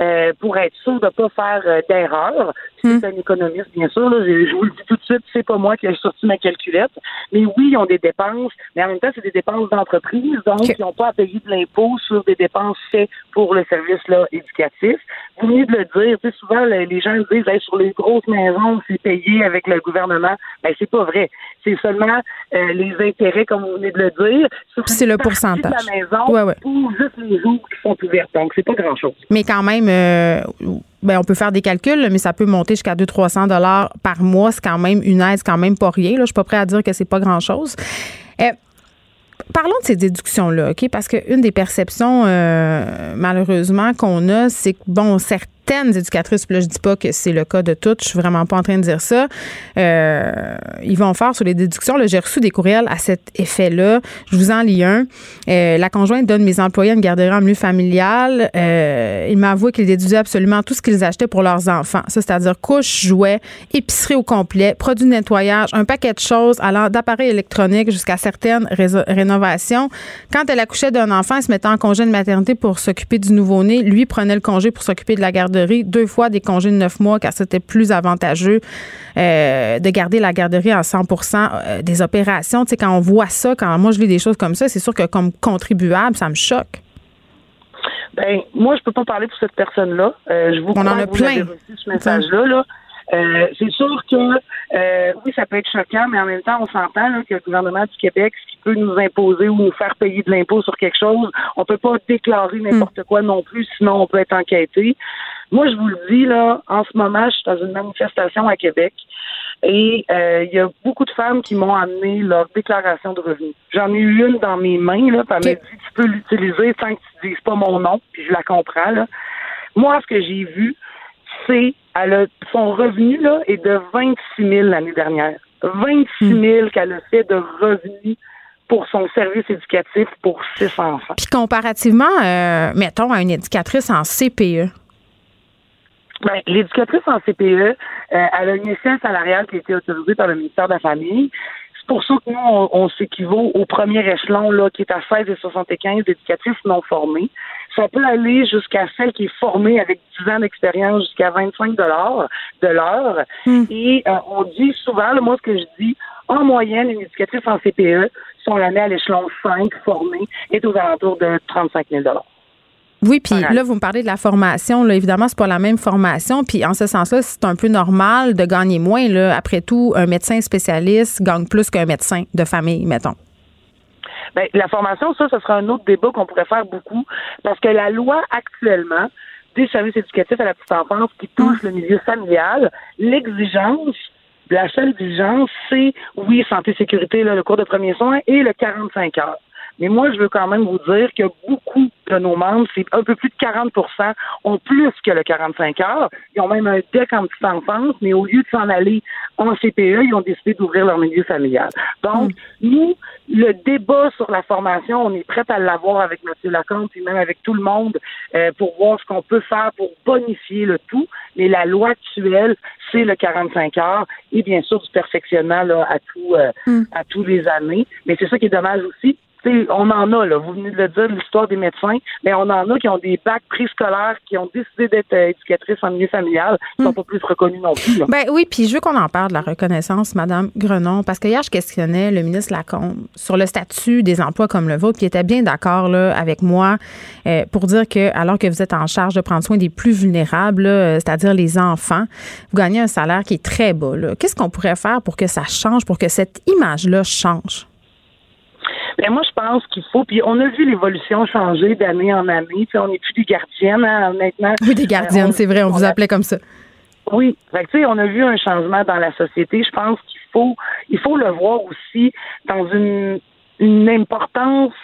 Euh, pour être sûr de ne pas faire euh, d'erreur. C'est un économiste, bien sûr. je, vous le dis tout de suite, c'est pas moi qui ai sorti ma calculette. Mais oui, ils ont des dépenses, mais en même temps, c'est des dépenses d'entreprise, donc ils n'ont pas à payer de l'impôt sur des dépenses faites pour le service là, éducatif. Vous venez de le dire, tu sais, souvent les gens disent sur les grosses maisons, c'est payé avec le gouvernement. Ben c'est pas vrai. C'est seulement euh, les intérêts, comme vous venez de le dire. C'est le pourcentage. De la maison ou juste les jours qui sont ouverts. Donc c'est pas grand chose. Mais quand même euh, ben, on peut faire des calculs, mais ça peut monter jusqu'à 200-300 dollars par mois. C'est quand même une aide, c'est quand même pas rien. Là. Je suis pas prêt à dire que c'est pas grand-chose. Euh, parlons de ces déductions-là, OK? Parce qu'une des perceptions, euh, malheureusement, qu'on a, c'est que, bon, certes, certaines éducatrices, je dis pas que c'est le cas de toutes, je suis vraiment pas en train de dire ça. Euh, ils vont faire sur les déductions. J'ai reçu des courriels à cet effet-là. Je vous en lis un. Euh, la conjointe donne mes employés une garderie en milieu familial. Euh, il m'a avoué qu'ils déduisaient absolument tout ce qu'ils achetaient pour leurs enfants. C'est-à-dire couches, jouets, épicerie au complet, produits de nettoyage, un paquet de choses allant d'appareils électroniques jusqu'à certaines rénovations. Quand elle accouchait d'un enfant, elle se mettait en congé de maternité pour s'occuper du nouveau-né. Lui prenait le congé pour s'occuper de la garderie garderie deux fois des congés de neuf mois car c'était plus avantageux euh, de garder la garderie à 100 euh, des opérations. Tu sais, quand on voit ça, quand moi je lis des choses comme ça, c'est sûr que comme contribuable, ça me choque. Ben, moi, je peux pas parler pour cette personne-là. Euh, je vous On en a plein. reçu ce message-là. Là. Euh, c'est sûr que euh, oui, ça peut être choquant, mais en même temps, on s'entend là, que le gouvernement du Québec, ce qui peut nous imposer ou nous faire payer de l'impôt sur quelque chose, on peut pas déclarer n'importe quoi non plus, sinon on peut être enquêté. Moi, je vous le dis, là, en ce moment, je suis dans une manifestation à Québec et euh, il y a beaucoup de femmes qui m'ont amené leur déclaration de revenus. J'en ai eu une dans mes mains, là, puis elle m'a dit tu peux l'utiliser sans que tu dises pas mon nom, puis je la comprends. Là. Moi, ce que j'ai vu, c'est elle a, son revenu là est de 26 000 l'année dernière. 26 000 qu'elle a fait de revenus pour son service éducatif pour six enfants. Puis comparativement, euh, mettons, à une éducatrice en CPE. Ben, l'éducatrice en CPE, euh, elle a une échelle salariale qui a été autorisée par le ministère de la Famille. C'est pour ça que nous, on, on s'équivaut au premier échelon, là, qui est à 16,75 d'éducatrices non formées. Ça peut aller jusqu'à celle qui est formée avec 10 ans d'expérience jusqu'à 25 dollars de l'heure. Et euh, on dit souvent, là, moi, ce que je dis, en moyenne, une éducatrice en CPE, si on la met à l'échelon 5 formée, est aux alentours de 35 000 Oui, puis Voilà. là, vous me parlez de la formation. Là, évidemment, c'est pas la même formation. Puis en ce sens-là, c'est un peu normal de gagner moins. Là. Après tout, un médecin spécialiste gagne plus qu'un médecin de famille, mettons. Ben, la formation, ça, ce sera un autre débat qu'on pourrait faire beaucoup, parce que la loi actuellement des services éducatifs à la petite enfance qui touche le milieu familial, l'exigence, la seule exigence, c'est, oui, santé, sécurité, là, le cours de premiers soins et le 45 heures. Mais moi, je veux quand même vous dire que beaucoup de nos membres, c'est un peu plus de 40% ont plus que le 45 heures. Ils ont même un DEC en petite enfance, mais au lieu de s'en aller en CPE, ils ont décidé d'ouvrir leur milieu familial. Donc, nous, le débat sur la formation, on est prêt à l'avoir avec M. Lacombe, puis même avec tout le monde, euh, pour voir ce qu'on peut faire pour bonifier le tout. Mais la loi actuelle, c'est le 45 heures et bien sûr du perfectionnement là, à, tout, euh, à tous les années. Mais c'est ça qui est dommage aussi. T'sais, on en a, là, vous venez de le dire, l'histoire des médecins, mais on en a qui ont des bacs préscolaires, qui ont décidé d'être euh, éducatrices en milieu familial, qui sont pas plus reconnus non plus. là. Ben oui, puis je veux qu'on en parle de la reconnaissance, Madame Grenon, parce que hier, je questionnais le ministre Lacombe sur le statut des emplois comme le vôtre, puis il était bien d'accord là, avec moi euh, pour dire que, alors que vous êtes en charge de prendre soin des plus vulnérables, là, euh, c'est-à-dire les enfants, vous gagnez un salaire qui est très bas. là. Qu'est-ce qu'on pourrait faire pour que ça change, pour que cette image-là change? Ben, moi, je pense qu'il faut, puis on a vu l'évolution changer d'année en année. T'sais, on n'est plus des gardiennes, hein, honnêtement. Oui, des gardiennes, Euh, c'est vrai, on vous appelait comme ça. Oui, fait que, tu sais, on a vu un changement dans la société. Je pense qu'il faut, il faut le voir aussi dans une, une importance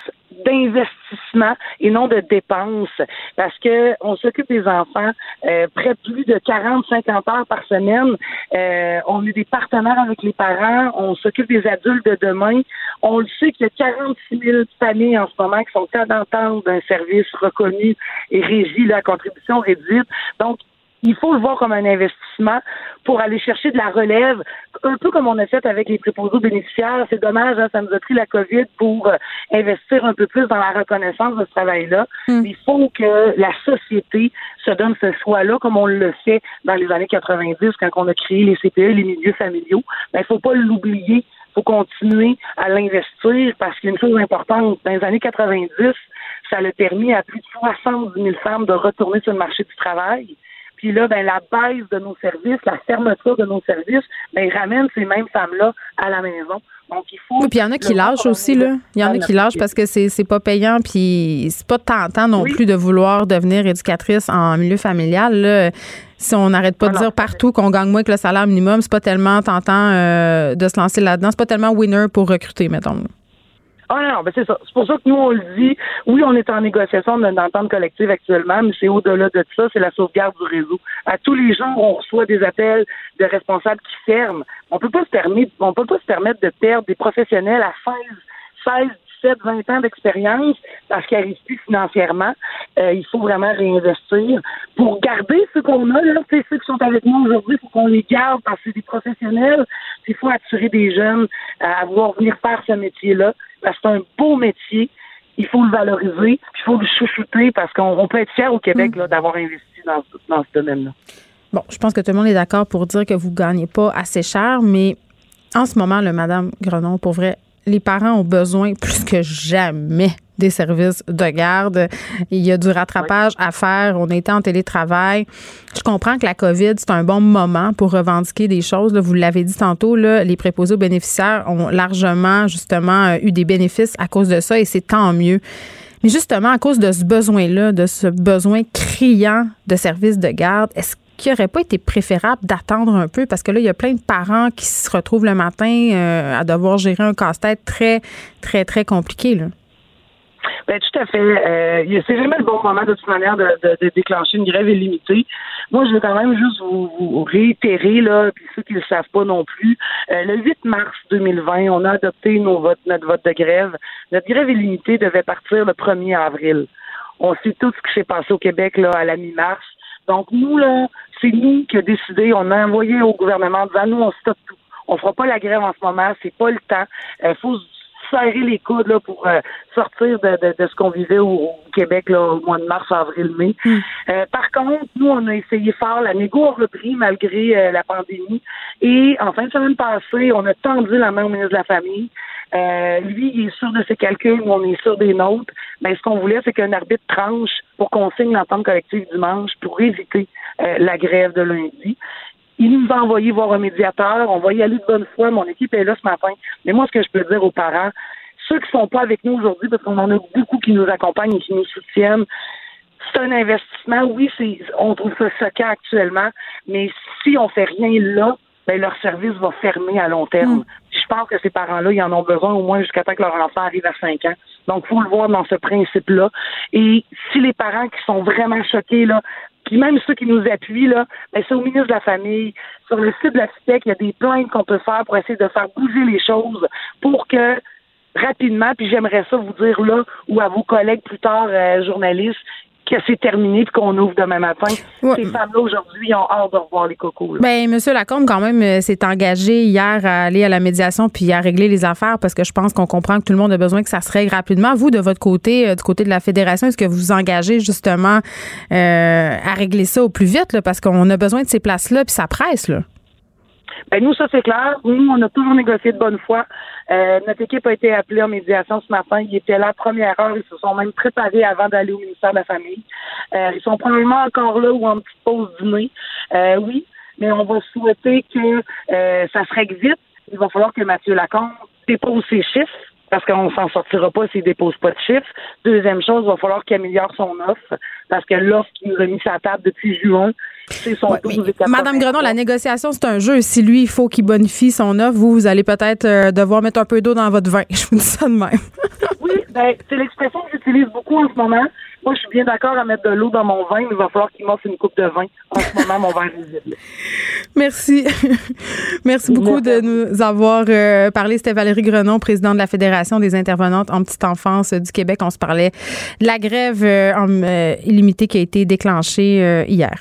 d'investissement et non de dépenses parce que on s'occupe des enfants euh, près de plus de 40-50 heures par semaine. Euh, on est des partenaires avec les parents, on s'occupe des adultes de demain. On le sait qu'il y a 46 000 familles en ce moment qui sont en d'attente d'un service reconnu et régi la contribution réduite. Donc, il faut le voir comme un investissement pour aller chercher de la relève, un peu comme on a fait avec les préposés bénéficiaires. C'est dommage, hein, ça nous a pris la COVID pour euh, investir un peu plus dans la reconnaissance de ce travail-là. Il faut que la société se donne ce choix-là, comme on le fait dans les années 90, quand on a créé les CPE, les milieux familiaux. Ben, il faut pas l'oublier. Il faut continuer à l'investir parce qu'il y a une chose importante. Dans les années 90, ça a permis à plus de 70 000 femmes de retourner sur le marché du travail. Puis là, ben, la baisse de nos services, la fermeture de nos services, ben, ramène ces mêmes femmes-là à la maison. Donc, il faut. Oui, puis il y en a qui lâchent aussi, là. Il y en a investissement qui lâchent parce que c'est c'est pas payant, puis c'est pas tentant non Oui. plus de vouloir devenir éducatrice en milieu familial. Là. Si on n'arrête pas de Ah non, dire partout qu'on gagne moins que le salaire minimum, c'est pas tellement tentant euh, de se lancer là-dedans. C'est pas tellement winner pour recruter, mettons. Ah non, non, ben c'est ça. C'est pour ça que nous, on le dit. Oui, on est en négociation d'une entente collective actuellement, mais c'est au-delà de ça, c'est la sauvegarde du réseau. À tous les jours, on reçoit des appels de responsables qui ferment. On peut pas se permettre, on peut pas se permettre de perdre des professionnels à 16, 16, 17, 20 ans d'expérience parce qu'ils n'arrivent plus financièrement. Euh, il faut vraiment réinvestir pour garder ceux qu'on a, là, c'est ceux qui sont avec moi aujourd'hui, il faut qu'on les garde parce que c'est des professionnels. Il faut attirer des jeunes à vouloir venir faire ce métier-là c'est un beau métier il faut le valoriser, il faut le chouchouter parce qu'on on peut être fier au Québec d'avoir investi dans, dans ce domaine-là. Bon, je pense que tout le monde est d'accord pour dire que vous gagnez pas assez cher, mais en ce moment, le Madame Grenon, pour vrai, les parents ont besoin plus que jamais des services de garde. Il y a du rattrapage à faire. On était en télétravail. Je comprends que la COVID, c'est un bon moment pour revendiquer des choses. Vous l'avez dit tantôt, là, les préposés aux bénéficiaires ont largement, justement, euh, eu des bénéfices à cause de ça et c'est tant mieux. Mais justement, à cause de ce besoin-là, de ce besoin criant de services de garde, est-ce qu'il n'aurait pas été préférable d'attendre un peu? Parce que là, il y a plein de parents qui se retrouvent le matin euh, à devoir gérer un casse-tête très, très, très compliqué. Là. Ben, tout à fait. Euh, c'est jamais le bon moment de toute manière de, de, déclencher une grève illimitée. Moi, je veux quand même juste vous, réitérer, là, puis ceux qui ne le savent pas non plus, euh, le 8 mars 2020, on a adopté notre vote de grève. Notre grève illimitée devait partir le 1er avril. On sait tout ce qui s'est passé au Québec là, à la mi-mars. Donc, nous, là, c'est nous qui avons décidé, on a envoyé au gouvernement en disant, nous, on stoppe tout. On fera pas la grève en ce moment, c'est pas le temps. Il euh, faut serrer les coudes là, pour euh, sortir de, de, ce qu'on vivait au, Québec là, au mois de mars, avril, mai. Hmm. Euh, par contre, nous, on a essayé fort. La négo a repris malgré euh, la pandémie. Et en fin de semaine passée, on a tendu la main au ministre de la Famille. lui, il est sûr de ses calculs, nous, on est sûr des nôtres. Mais ce qu'on voulait, c'est qu'un arbitre tranche pour qu'on signe l'entente collective dimanche pour éviter la grève de lundi. Il nous a envoyé voir un médiateur. On va y aller de bonne foi. Mon équipe est là ce matin. Mais moi, ce que je peux dire aux parents, ceux qui ne sont pas avec nous aujourd'hui, parce qu'on en a beaucoup qui nous accompagnent et qui nous soutiennent, c'est un investissement. Oui, c'est, on trouve ça choquant actuellement, mais si on fait rien là, ben, leur service va fermer à long terme. Mm. Je pense que ces parents-là, ils en ont besoin au moins jusqu'à temps que leur enfant arrive à 5 ans. Donc, faut le voir dans ce principe-là. Et si les parents qui sont vraiment choqués, là, puis même ceux qui nous appuient, là, ben, c'est au ministre de la Famille, sur le site de la FITEC, il y a des plaintes qu'on peut faire pour essayer de faire bouger les choses pour que rapidement, puis j'aimerais ça vous dire là, ou à vos collègues plus tard, euh, journalistes, que c'est terminé puis qu'on ouvre demain matin. Ces femmes-là, aujourd'hui, ont hâte de revoir les cocos. Là. Bien, M. Lacombe, quand même, euh, s'est engagé hier à aller à la médiation puis à régler les affaires parce que je pense qu'on comprend que tout le monde a besoin que ça se règle rapidement. Vous, de votre côté, euh, du côté de la Fédération, est-ce que vous vous engagez justement euh, à régler ça au plus vite là, parce qu'on a besoin de ces places-là puis ça presse, là? Ben nous, ça c'est clair. Nous, on a toujours négocié de bonne foi. Euh, notre équipe a été appelée en médiation ce matin. Ils étaient là première heure. Ils se sont même préparés avant d'aller au ministère de la Famille. Euh, ils sont probablement encore là ou en petite pause dîner. Euh, oui, mais on va souhaiter que ça se règle vite. Il va falloir que Mathieu Lacombe dépose ses chiffres parce qu'on s'en sortira pas s'il dépose pas de chiffres. Deuxième chose, il va falloir qu'il améliore son offre parce que l'offre qu'il nous a mis sur la table depuis juin, son ouais, Madame Grenon, la négociation, c'est un jeu. Si lui, il faut qu'il bonifie son offre, vous, vous allez peut-être euh, devoir mettre un peu d'eau dans votre vin. Je vous dis ça de même. oui, ben, c'est l'expression que j'utilise beaucoup en ce moment. Moi, je suis bien d'accord à mettre de l'eau dans mon vin, mais il va falloir qu'il m'offre une coupe de vin. En ce moment, mon vin est visible. Merci. Merci beaucoup de nous avoir euh, parlé. C'était Valérie Grenon, présidente de la Fédération des intervenantes en petite enfance du Québec. On se parlait de la grève euh, illimitée qui a été déclenchée hier.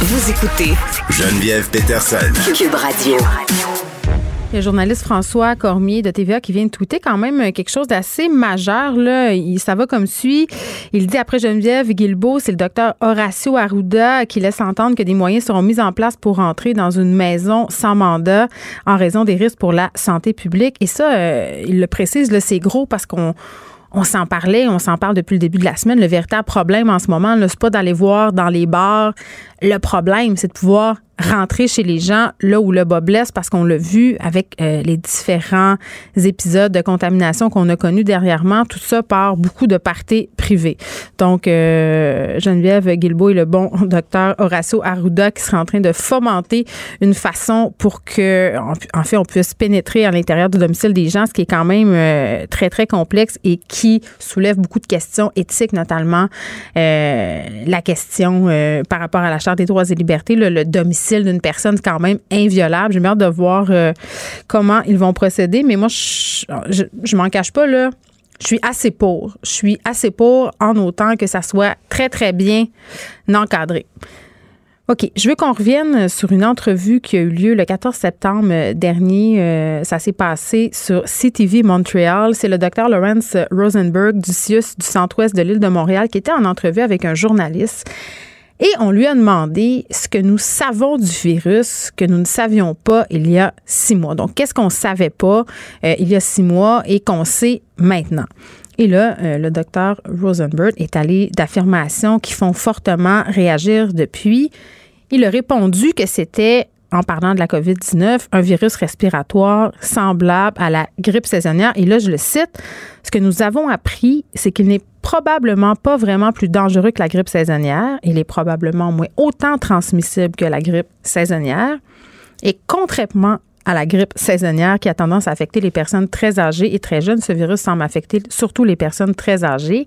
Vous écoutez Geneviève Peterson. Cube Radio. Le journaliste François Cormier de TVA qui vient de tweeter quand même quelque chose d'assez majeur. Là. Il, ça va comme suit. Il dit après Geneviève Guilbeault, c'est le docteur Horacio Arruda qui laisse entendre que des moyens seront mis en place pour entrer dans une maison sans mandat en raison des risques pour la santé publique. Et ça, euh, il le précise, c'est gros parce qu'on on s'en parlait, on s'en parle depuis le début de la semaine. Le véritable problème en ce moment, c'est pas d'aller voir dans les bars Le problème, c'est de pouvoir rentrer chez les gens là où le bas blesse parce qu'on l'a vu avec euh, les différents épisodes de contamination qu'on a connus dernièrement. Tout ça par beaucoup de parties privées. Donc, euh, Geneviève Guilbeault et le bon docteur Horacio Arruda qui serait en train de fomenter une façon pour que, en, fait, on puisse pénétrer à l'intérieur du domicile des gens, ce qui est quand même euh, très, très complexe et qui soulève beaucoup de questions éthiques, notamment la question par rapport à la Des droits et libertés, le domicile d'une personne quand même inviolable. J'ai hâte de voir euh, comment ils vont procéder. Mais moi, je, je, m'en cache pas, là. Je suis assez pour. Je suis assez pour en autant que ça soit très, très bien encadré. OK. Je veux qu'on revienne sur une entrevue qui a eu lieu le 14 septembre dernier. Euh, ça s'est passé sur CTV Montréal. C'est le docteur Lawrence Rosenberg du CIUS du centre-ouest de l'île de Montréal qui était en entrevue avec un journaliste. Et on lui a demandé ce que nous savons du virus que nous ne savions pas il y a six mois. Donc, qu'est-ce qu'on ne savait pas euh, il y a six mois et qu'on sait maintenant? Et là, euh, le docteur Rosenberg est allé d'affirmations qui font fortement réagir depuis. Il a répondu que c'était en parlant de la COVID-19, un virus respiratoire semblable à la grippe saisonnière. Et là, je le cite, ce que nous avons appris, c'est qu'il n'est probablement pas vraiment plus dangereux que la grippe saisonnière. Il est probablement moins autant transmissible que la grippe saisonnière. Et contrairement à la grippe saisonnière qui a tendance à affecter les personnes très âgées et très jeunes, ce virus semble affecter surtout les personnes très âgées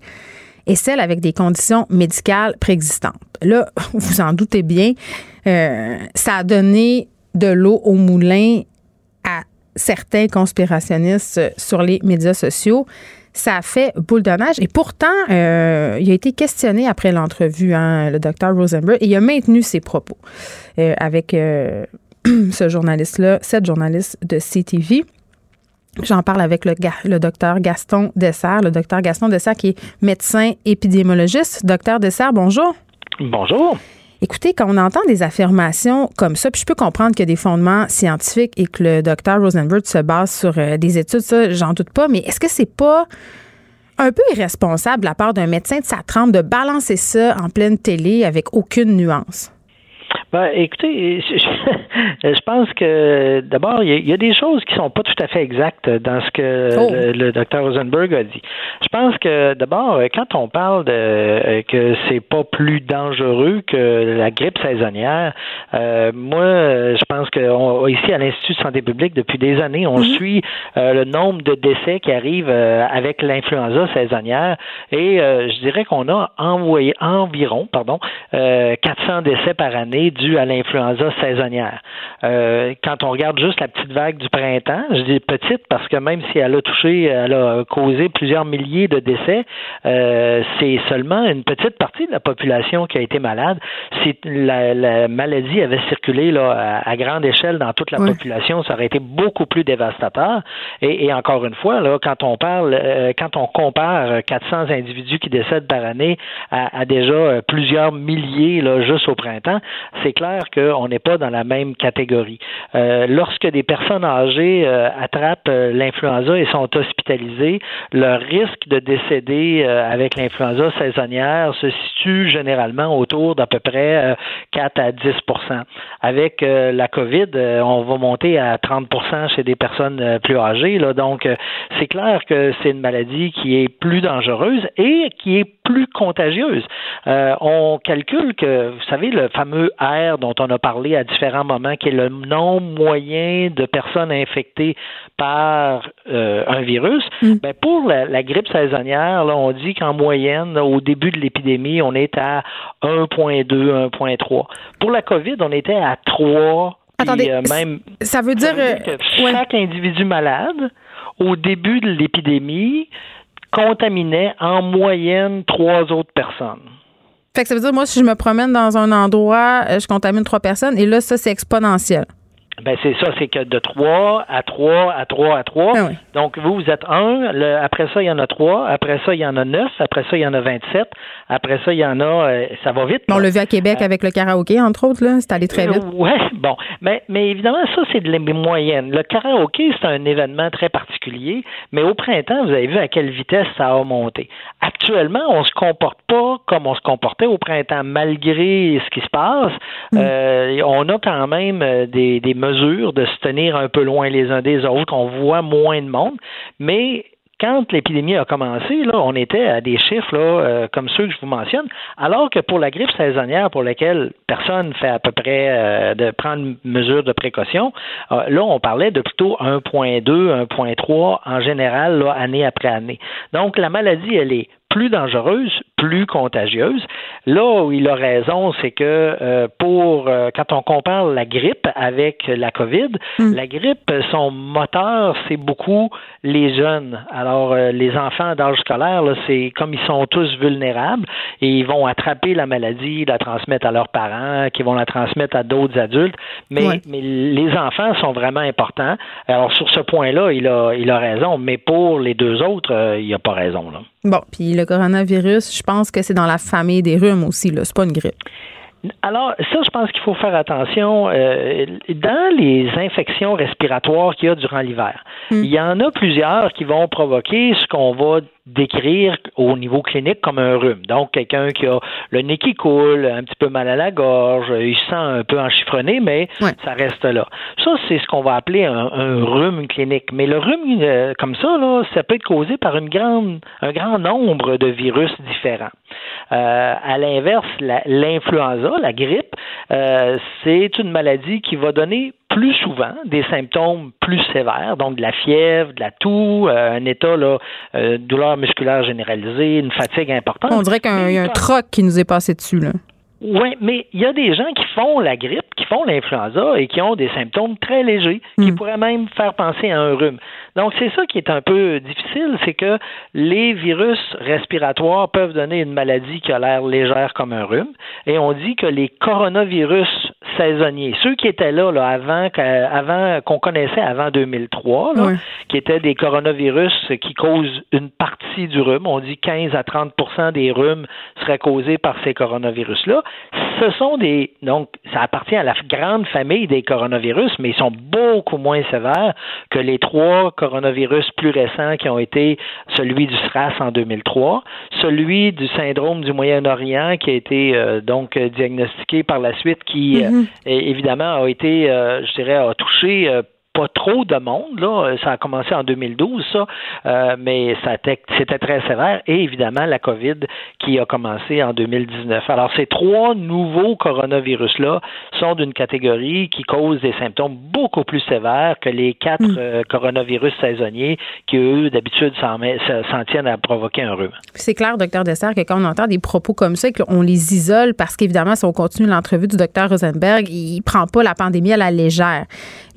et celles avec des conditions médicales préexistantes. Là, vous en doutez bien, euh, ça a donné de l'eau au moulin à certains conspirationnistes sur les médias sociaux. Ça a fait boule de neige. Et pourtant, euh, il a été questionné après l'entrevue, hein, le docteur Rosenberg, et il a maintenu ses propos euh, avec ce journaliste-là, cette journaliste de CTV. J'en parle avec le, le docteur Gaston Dessert, le docteur Gaston Dessert qui est médecin épidémiologiste. Docteur Dessert, bonjour. Bonjour. Écoutez, quand on entend des affirmations comme ça, puis je peux comprendre qu'il y a des fondements scientifiques et que le docteur Rosenberg se base sur euh, des études, ça, j'en doute pas, mais est-ce que c'est pas un peu irresponsable de la part d'un médecin de sa trempe de balancer ça en pleine télé avec aucune nuance? Ben, écoutez, je, pense que d'abord, il y, a des choses qui sont pas tout à fait exactes dans ce que oh. le, docteur Rosenberg a dit. Je pense que d'abord, quand on parle de euh, que c'est pas plus dangereux que la grippe saisonnière, euh, moi, je pense que ici à l'Institut de santé publique, depuis des années, on mm-hmm. suit euh, le nombre de décès qui arrivent avec l'influenza saisonnière et je dirais qu'on a envoyé environ, pardon, 400 décès par année à l'influenza saisonnière. Euh, quand on regarde juste la petite vague du printemps, je dis petite parce que même si elle a touché, elle a causé plusieurs milliers de décès, euh, c'est seulement une petite partie de la population qui a été malade. Si la, maladie avait circulé là, à, grande échelle dans toute la population, ça aurait été beaucoup plus dévastateur. Et, encore une fois, là, quand on parle, euh, quand on compare 400 individus qui décèdent par année à, à déjà plusieurs milliers là, juste au printemps, c'est clair qu'on n'est pas dans la même catégorie. Euh, lorsque des personnes âgées euh, attrapent euh, l'influenza et sont hospitalisées, leur risque de décéder avec l'influenza saisonnière se situe généralement autour d'à peu près 4 à 10% Avec la COVID, on va monter à 30% chez des personnes plus âgées. Donc, c'est clair que c'est une maladie qui est plus dangereuse et qui est plus contagieuse. on calcule que, vous savez, le fameux R dont on a parlé à différents moments, qui est le nombre moyen de personnes infectées par euh, un virus, mm. ben pour la, grippe saisonnière, là, on dit qu'en moyenne, au début de l'épidémie, on est à 1,2, 1,3. Pour la COVID, on était à 3. Attendez, euh, même, ça veut dire, euh, que chaque individu malade, au début de l'épidémie, contaminait en moyenne trois autres personnes. Fait que ça veut dire, moi, si je me promène dans un endroit, euh, je contamine trois personnes, et là, ça, c'est exponentiel. Ben c'est ça, c'est que de 3 à 3 à 3 à 3. Ah oui. Donc vous, vous êtes 1, le, après ça, il y en a 3, après ça, il y en a 9, après ça, il y en a 27, après ça, il y en a, euh, ça va vite. On l'a vu à Québec avec le karaoké, entre autres, là. C'est allé très vite. Ouais, bon, mais, mais évidemment, ça, c'est de les moyennes. Le karaoké, c'est un événement très particulier, mais au printemps, vous avez vu à quelle vitesse ça a monté. Actuellement, on se comporte pas comme on se comportait au printemps, malgré ce qui se passe. Euh, on a quand même euh, des, des mesures de se tenir un peu loin les uns des autres, on voit moins de monde, mais quand l'épidémie a commencé, on était à des chiffres euh, comme ceux que je vous mentionne, alors que pour la grippe saisonnière, pour laquelle personne fait à peu près euh, de prendre mesure de précaution, euh, là, on parlait de plutôt 1.2, 1.3 en général, année après année. Donc, la maladie, elle est plus dangereuse, plus contagieuse. Là où il a raison, c'est que euh, pour euh, quand on compare la grippe avec la COVID, la grippe, son moteur, c'est beaucoup les jeunes. Alors euh, les enfants d'âge scolaire, c'est comme ils sont tous vulnérables et ils vont attraper la maladie, la transmettre à leurs parents, qui vont la transmettre à d'autres adultes. Mais, les enfants sont vraiment importants. Alors sur ce point-là, il a, il a raison. Mais pour les deux autres, il n'a pas raison. Là. Bon, puis le coronavirus, je pense que c'est dans la famille des rhumes aussi, là. C'est pas une grippe. Alors, ça, je pense qu'il faut faire attention. Euh, dans les infections respiratoires qu'il y a durant l'hiver, il y en a plusieurs qui vont provoquer ce qu'on va décrire au niveau clinique comme un rhume. Donc, quelqu'un qui a le nez qui coule, un petit peu mal à la gorge, il se sent un peu enchiffronné, mais ça reste là. Ça, c'est ce qu'on va appeler un, un rhume clinique. Mais le rhume euh, comme ça, là, ça peut être causé par une grande, un grand nombre de virus différents. Euh, à l'inverse, la- l'influenza, la grippe, euh, c'est une maladie qui va donner plus souvent des symptômes plus sévères, donc de la fièvre, de la toux, euh, un état là, euh, douleur musculaire généralisée, une fatigue importante. On dirait qu'il y a un troc qui nous est passé dessus, là. Oui, mais il y a des gens qui font la grippe, qui font l'influenza et qui ont des symptômes très légers, qui pourraient même faire penser à un rhume. Donc, c'est ça qui est un peu difficile, c'est que les virus respiratoires peuvent donner une maladie qui a l'air légère comme un rhume, et on dit que les coronavirus saisonniers, ceux qui étaient là, là avant, avant qu'on connaissait avant 2003, là, Ouais. qui étaient des coronavirus qui causent une partie du rhume. On dit 15 à 30% des rhumes seraient causés par ces coronavirus-là. Ce sont des donc ça appartient à la grande famille des coronavirus, mais ils sont beaucoup moins sévères que les trois coronavirus plus récents qui ont été celui du SRAS en 2003, celui du syndrome du Moyen-Orient qui a été euh, donc diagnostiqué par la suite, qui euh, Mhm. É- évidemment a été, euh, je dirais, a touché euh, pas trop de monde. Là. Ça a commencé en 2012, ça, euh, mais c'était très sévère. Et évidemment, la COVID qui a commencé en 2019. Alors, ces trois nouveaux coronavirus-là sont d'une catégorie qui cause des symptômes beaucoup plus sévères que les quatre euh, coronavirus saisonniers qui, eux, d'habitude, s'en tiennent à provoquer un rhume. C'est clair, docteur Dessert, que quand on entend des propos comme ça, et qu'on les isole parce qu'évidemment, si on continue l'entrevue du docteur Rosenberg, il prend pas la pandémie à la légère.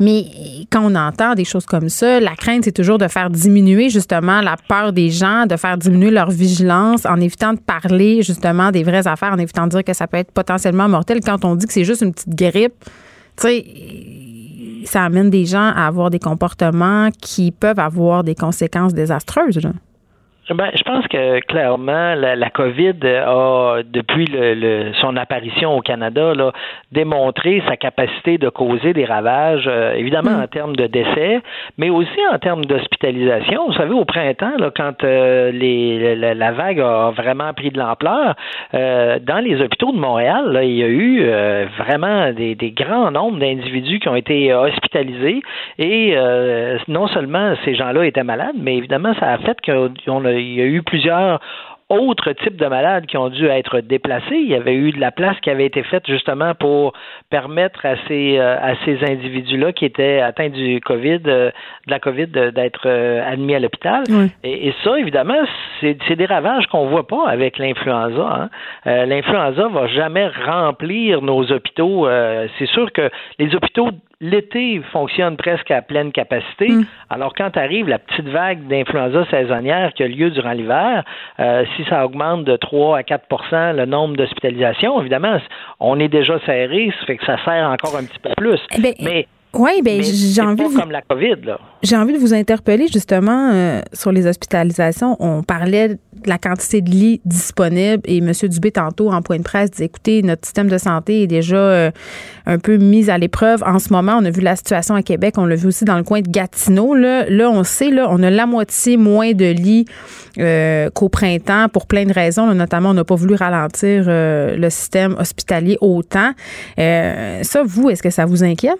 Mais quand on entend des choses comme ça, la crainte, c'est toujours de faire diminuer justement la peur des gens, de faire diminuer leur vigilance en évitant de parler justement des vraies affaires, en évitant de dire que ça peut être potentiellement mortel quand on dit que c'est juste une petite grippe. Tu sais, ça amène des gens à avoir des comportements qui peuvent avoir des conséquences désastreuses. Ben, je pense que clairement, la, la COVID a, depuis le, le- son apparition au Canada, là, démontré sa capacité de causer des ravages, euh, évidemment en termes de décès, mais aussi en termes d'hospitalisation. Vous savez, au printemps, là, quand euh, les, la, la vague a vraiment pris de l'ampleur, euh, dans les hôpitaux de Montréal, là, il y a eu euh, vraiment des, des grands nombres d'individus qui ont été hospitalisés et euh, non seulement ces gens-là étaient malades, mais évidemment, ça a fait qu'on a il y a eu plusieurs autres types de malades qui ont dû être déplacés. Il y avait eu de la place qui avait été faite justement pour permettre à ces, euh, à ces individus-là qui étaient atteints du COVID, euh, de la COVID, euh, d'être admis à l'hôpital. Et, et ça, évidemment, c'est c'est des ravages qu'on voit pas avec l'influenza. Hein. Euh, l'influenza va jamais remplir nos hôpitaux. Euh, c'est sûr que les hôpitaux l'été fonctionnent presque à pleine capacité. Alors, quand arrive la petite vague d'influenza saisonnière qui a lieu durant l'hiver, euh, si ça augmente de 3 à 4% le nombre d'hospitalisations, évidemment, on est déjà serré, ça fait que ça sert encore un petit peu plus. Mais Oui, ben j'ai envie pas de vous... comme la COVID, là. J'ai envie de vous interpeller justement euh, sur les hospitalisations. On parlait de la quantité de lits disponibles et M. Dubé, tantôt, en point de presse, disait écoutez, notre système de santé est déjà euh, un peu mis à l'épreuve. En ce moment, on a vu la situation à Québec, on l'a vu aussi dans le coin de Gatineau. Là, là on sait, là, on a la moitié moins de lits euh, qu'au printemps pour plein de raisons. notamment, on n'a pas voulu ralentir le système hospitalier autant. ça, vous, est-ce que ça vous inquiète?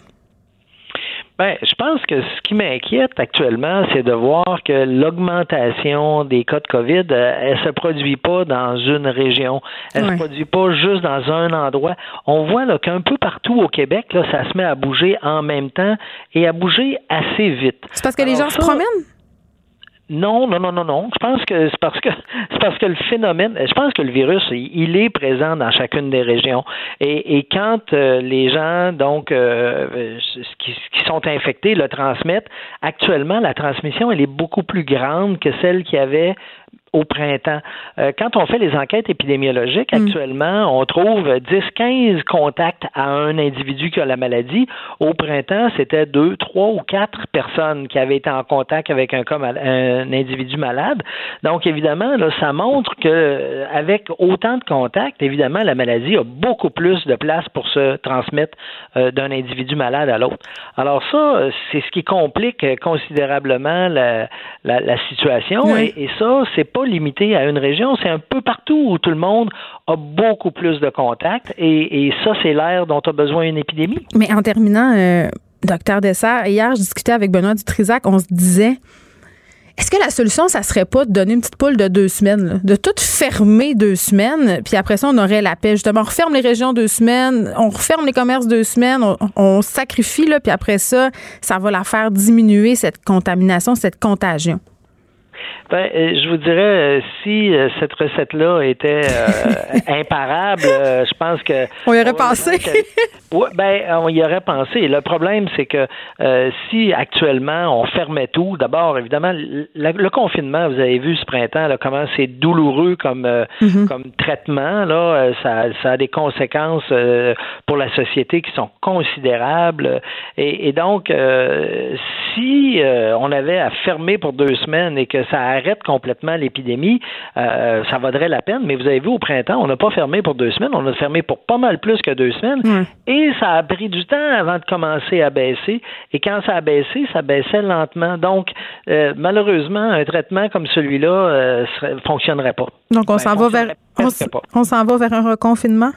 Ben, je pense que ce qui m'inquiète actuellement, c'est de voir que l'augmentation des cas de COVID, euh, elle se produit pas dans une région, elle se produit pas juste dans un endroit. On voit là qu'un peu partout au Québec, là, ça se met à bouger en même temps et à bouger assez vite. C'est parce que les gens se promènent? Non, non, non, non, non. Je pense que c'est parce que c'est parce que le phénomène, je pense que le virus, il est présent dans chacune des régions. Et, quand euh, les gens, donc, euh, qui, qui, sont infectés, le transmettent, actuellement, la transmission, elle est beaucoup plus grande que celle qu'il y avait au printemps. Euh, quand on fait les enquêtes épidémiologiques, mm. actuellement, on trouve 10-15 contacts à un individu qui a la maladie. Au printemps, c'était deux, trois ou quatre personnes qui avaient été en contact avec un, un individu malade. Donc, évidemment, là, ça montre que euh, avec autant de contacts, évidemment, la maladie a beaucoup plus de place pour se transmettre euh, d'un individu malade à l'autre. Alors ça, c'est ce qui complique considérablement la, la, la situation. Et, et ça, c'est pas limité à une région, c'est un peu partout où tout le monde a beaucoup plus de contacts et, ça, c'est l'air dont a besoin une épidémie. Mais en terminant, euh, docteur Dessert, hier, je discutais avec Benoît Dutrisac, on se disait. Est-ce que la solution, ça serait pas de donner une petite poule de deux semaines, de tout fermer deux semaines, puis après ça, on aurait la paix. Justement, on referme les régions deux semaines, on referme les commerces deux semaines, on, on sacrifie, là, puis après ça, ça va la faire diminuer, cette contamination, cette contagion. Ben, euh, je vous dirais, euh, si euh, cette recette-là était imparable, je pense que. On y aurait pensé. oui, ben, on y aurait pensé. Le problème, c'est que si actuellement on fermait tout, d'abord, évidemment, le, confinement, vous avez vu ce printemps, là, comment c'est douloureux comme, mm-hmm. comme traitement. Là, ça, ça a des conséquences pour la société qui sont considérables. Et, et donc, si on avait à fermer pour deux semaines et que ça arrête complètement l'épidémie, euh, ça vaudrait la peine. Mais vous avez vu, au printemps, on n'a pas fermé pour deux semaines, on a fermé pour pas mal plus que deux semaines. Et ça a pris du temps avant de commencer à baisser. Et quand ça a baissé, ça baissait lentement. Donc, euh, malheureusement, un traitement comme celui-là euh, ne fonctionnerait pas. Donc, on ben, s'en va vers on s'en va vers un reconfinement?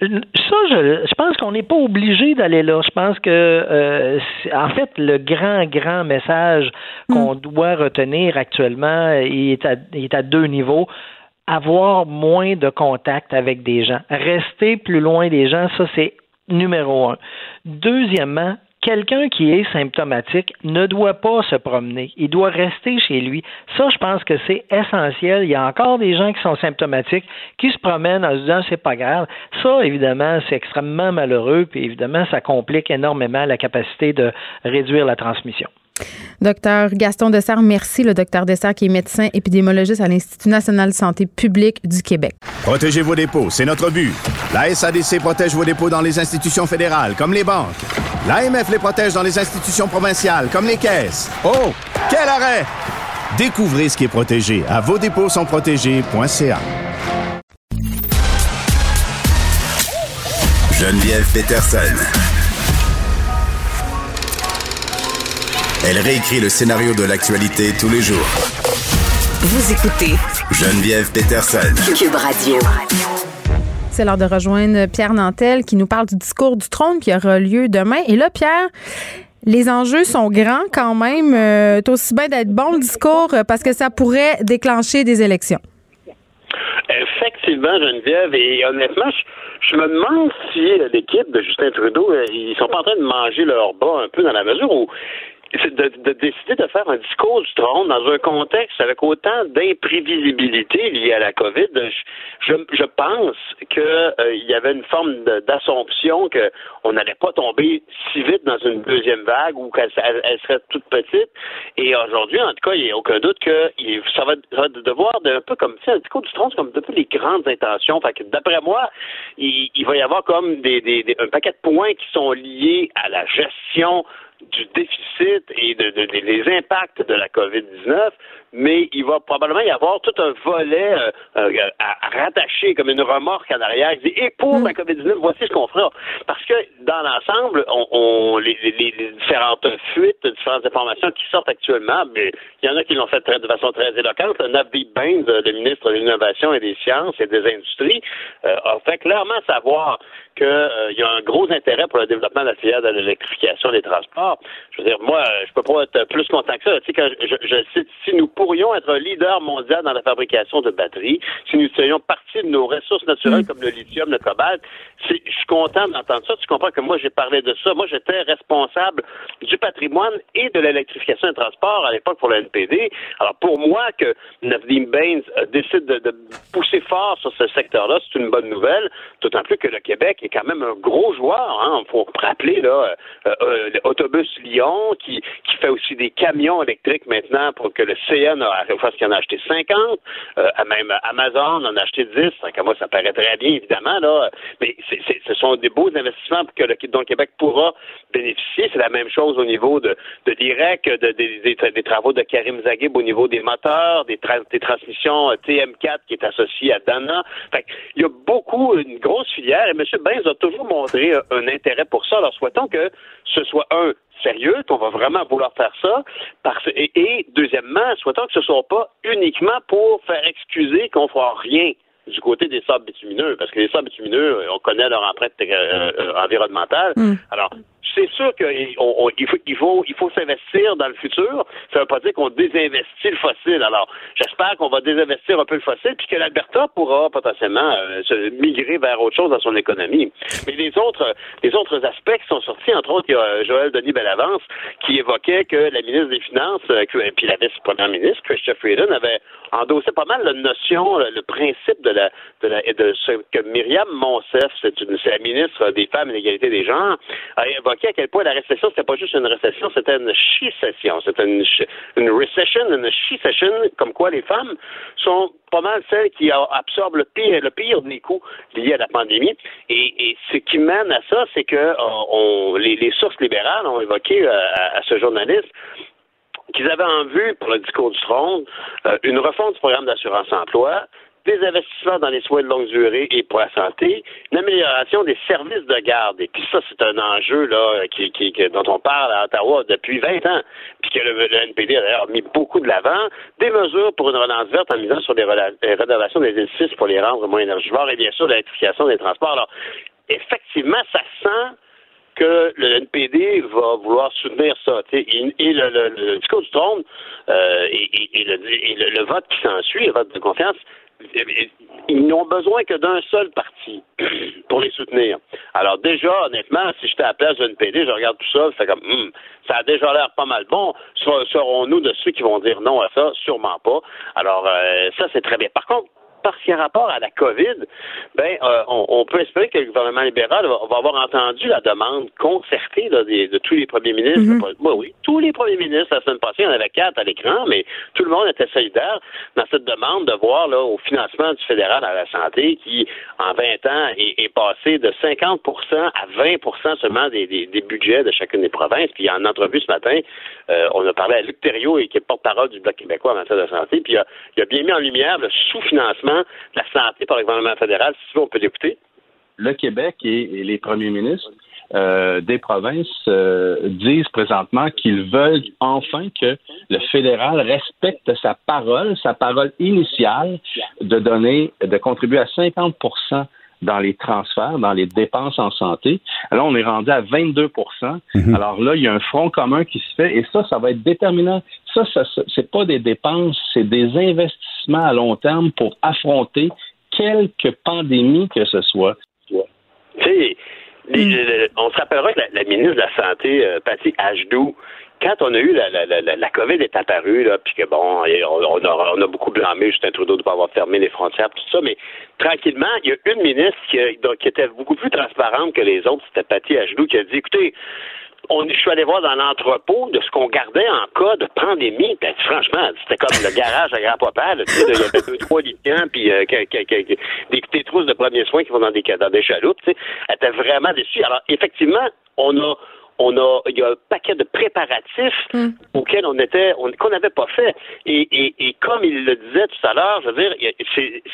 Ça, je, je pense qu'on n'est pas obligé d'aller là. Je pense que, euh, en fait, le grand, grand message qu'on mm. doit retenir actuellement, il est à, il est à deux niveaux avoir moins de contact avec des gens. Rester plus loin des gens, ça c'est numéro un. Deuxièmement, quelqu'un qui est symptomatique ne doit pas se promener. Il doit rester chez lui. Ça, je pense que c'est essentiel. Il y a encore des gens qui sont symptomatiques, qui se promènent en se disant c'est pas grave. Ça, évidemment, c'est extrêmement malheureux, puis évidemment, ça complique énormément la capacité de réduire la transmission. Docteur Gaston Dessert, merci. Le docteur Dessert qui est médecin épidémiologiste à l'Institut national de santé publique du Québec. Protégez vos dépôts, c'est notre but. La SADC protège vos dépôts dans les institutions fédérales, comme les banques. L'AMF les protège dans les institutions provinciales, comme les caisses. Oh, quel arrêt! Découvrez ce qui est protégé à vos dépôts sont protégés.ca. Geneviève Peterson. Elle réécrit le scénario de l'actualité tous les jours. Vous écoutez Geneviève Peterson. Cube Radio. C'est l'heure de rejoindre Pierre Nantel qui nous parle du discours du trône qui aura lieu demain. Et là, Pierre, les enjeux sont grands quand même. Euh, aussi bien d'être bon le discours euh, parce que ça pourrait déclencher des élections. Effectivement, Geneviève, et honnêtement, je, me demande si l'équipe de Justin Trudeau, euh, ils sont pas en train de manger leur bas un peu dans la mesure où de, de, décider de faire un discours du trône dans un contexte avec autant d'imprévisibilité liée à la COVID, je, je pense qu'il euh, y avait une forme d'assomption qu'on n'allait pas tomber si vite dans une deuxième vague ou qu'elle elle serait toute petite. Et aujourd'hui, en tout cas, il n'y a aucun doute que ça va, ça va devoir de, un peu comme ça, un discours du trône, comme de peu les grandes intentions. Fait que d'après moi, il, il, va y avoir comme des, des, des, un paquet de points qui sont liés à la gestion du déficit et de, des impacts de la COVID-19, mais il va probablement y avoir tout un volet euh, euh, à, rattacher comme une remorque en arrière. et pour mm. la COVID-19, voici ce qu'on fera. Parce que dans l'ensemble, on, les, différentes fuites, différentes informations qui sortent actuellement, mais il y en a qui l'ont fait de façon très éloquente. Navdeep Bains, le ministre de l'Innovation et des Sciences et des Industries, euh, a fait clairement savoir qu'il euh, y a un gros intérêt pour le développement de la filière de l'électrification des transports. Je veux dire, moi, je peux pas être plus content que ça. Tu sais, quand je, je cite, si nous pourrions être un leader mondial dans la fabrication de batteries, si nous serions partie de nos ressources naturelles mm. comme le lithium, le cobalt, je suis content d'entendre ça. Tu comprends que moi, j'ai parlé de ça. Moi, j'étais responsable du patrimoine et de l'électrification des transports à l'époque pour le NPD. Alors, pour moi, que Navdeem Baines euh, décide de, de pousser fort sur ce secteur-là, c'est une bonne nouvelle, d'autant plus que le Québec est quand même un gros joueur. Hein. faut rappeler là, euh, euh, l'autobus Lyon qui, qui fait aussi des camions électriques maintenant pour que le CN a, en a acheté 50, euh, même Amazon en a acheté 10. Donc, moi, ça paraît très bien, évidemment, là. Mais ce sont des beaux investissements que le, dont Québec pourra bénéficier. C'est la même chose au niveau de, de l'IREC, de, des, travaux de Karim Zaghib au niveau des moteurs, des, transmissions TM4 qui est associé à Dana. Fait il y a beaucoup, une grosse filière, et M. Benz a toujours montré un, intérêt pour ça. Alors, souhaitons que ce soit un sérieux, qu'on va vraiment vouloir faire ça. Parce, et, deuxièmement, souhaitons que ce ne soit pas uniquement pour faire excuser qu'on ne fera rien du côté des sables bitumineux, parce que les sables bitumineux, on connaît leur empreinte euh, euh, environnementale. Mm. Alors, c'est sûr qu'il faut, il faut, il faut s'investir dans le futur. Ça ne veut pas dire qu'on désinvestit le fossile. Alors, j'espère qu'on va désinvestir un peu le fossile, puis que l'Alberta pourra potentiellement euh, se migrer vers autre chose dans son économie. Mais les autres, les autres aspects qui sont sortis, entre autres, il y a Joël Denis Bellavance qui évoquait que la ministre des Finances, euh, puis la vice-première ministre, Christian Freeland, avait endossé pas mal la notion, le principe de la, de, la, de ce que Myriam Monsef, c'est la ministre des Femmes et de l'égalité des genres, évoqué à quel point la récession, c'était pas juste une récession, c'était une she-session. C'était une, une recession, une she-session, comme quoi les femmes sont pas mal celles qui absorbent le pire, le pire des coûts liés à la pandémie. Et, ce qui mène à ça, c'est que euh, les, sources libérales ont évoqué euh, à, ce journaliste qu'ils avaient en vue pour le discours du trône euh, une refonte du programme d'assurance emploi, des investissements dans les soins de longue durée et pour la santé, une amélioration des services de garde. Et puis ça, c'est un enjeu là qui, qui, dont on parle à Ottawa depuis 20 ans, puis que le, NPD a d'ailleurs mis beaucoup de l'avant. Des mesures pour une relance verte en misant sur les, rénovations des édifices pour les rendre moins énergivores et bien sûr l'électrification des transports. Alors, effectivement, ça sent que le NPD va vouloir soutenir ça. Et, le, discours du trône euh, et, le, vote qui s'ensuit, le vote de confiance, ils n'ont besoin que d'un seul parti pour les soutenir. Alors déjà, honnêtement, si j'étais à la place d'une PD, je regarde tout ça, c'est comme, hmm, ça a déjà l'air pas mal bon. Serons-nous de ceux qui vont dire non à ça? Sûrement pas. Alors, euh, ça, c'est très bien. Par contre, parce qu'il y a rapport à la COVID, ben, euh, on, peut espérer que le gouvernement libéral va, avoir entendu la demande concertée de, tous les premiers ministres. Mhm. oui, tous les premiers ministres la semaine passée, il y en avait quatre à l'écran, mais tout le monde était solidaire dans cette demande de voir là, au financement du fédéral à la santé qui, en 20 ans, est, passé de 50% à 20% seulement des, budgets de chacune des provinces. Puis en entrevue ce matin, euh, on a parlé à Luc Thériault, qui est porte-parole du Bloc québécois en matière de santé, puis il a bien mis en lumière le sous-financement la santé par le gouvernement fédéral. Si on peut l'écouter. Le Québec et, les premiers ministres euh, des provinces euh, disent présentement qu'ils veulent enfin que le fédéral respecte sa parole, sa parole initiale de donner, de contribuer à 50% dans les transferts, dans les dépenses en santé. Alors, on est rendu à 22 mhm. Alors là, il y a un front commun qui se fait et ça, ça va être déterminant. Ça, ça c'est pas des dépenses, c'est des investissements à long terme pour affronter quelque pandémie que ce soit. Tu sais, on se rappellera que la, ministre de la Santé, euh, Patty quand on a eu la, la, la, la COVID est apparue, là, puis que bon, on a, on a beaucoup blâmé Justin Trudeau de ne pas avoir fermé les frontières, tout ça, mais tranquillement, il y a une ministre qui, qui était beaucoup plus transparente que les autres, c'était Patty Agelou, qui a dit, écoutez, on, je suis allé voir dans l'entrepôt de ce qu'on gardait en cas de pandémie. Ben, franchement, c'était comme le garage à grand-papa. Il y avait deux, trois lithiums, puis euh, des, des, trousses de premiers soins qui vont dans des, dans des chaloupes. Elle était vraiment déçue. Alors, effectivement, on a on a, il y a un paquet de préparatifs mm. auxquels on était, qu'on n'avait pas fait. Et, et, et, comme il le disait tout à l'heure, je veux dire,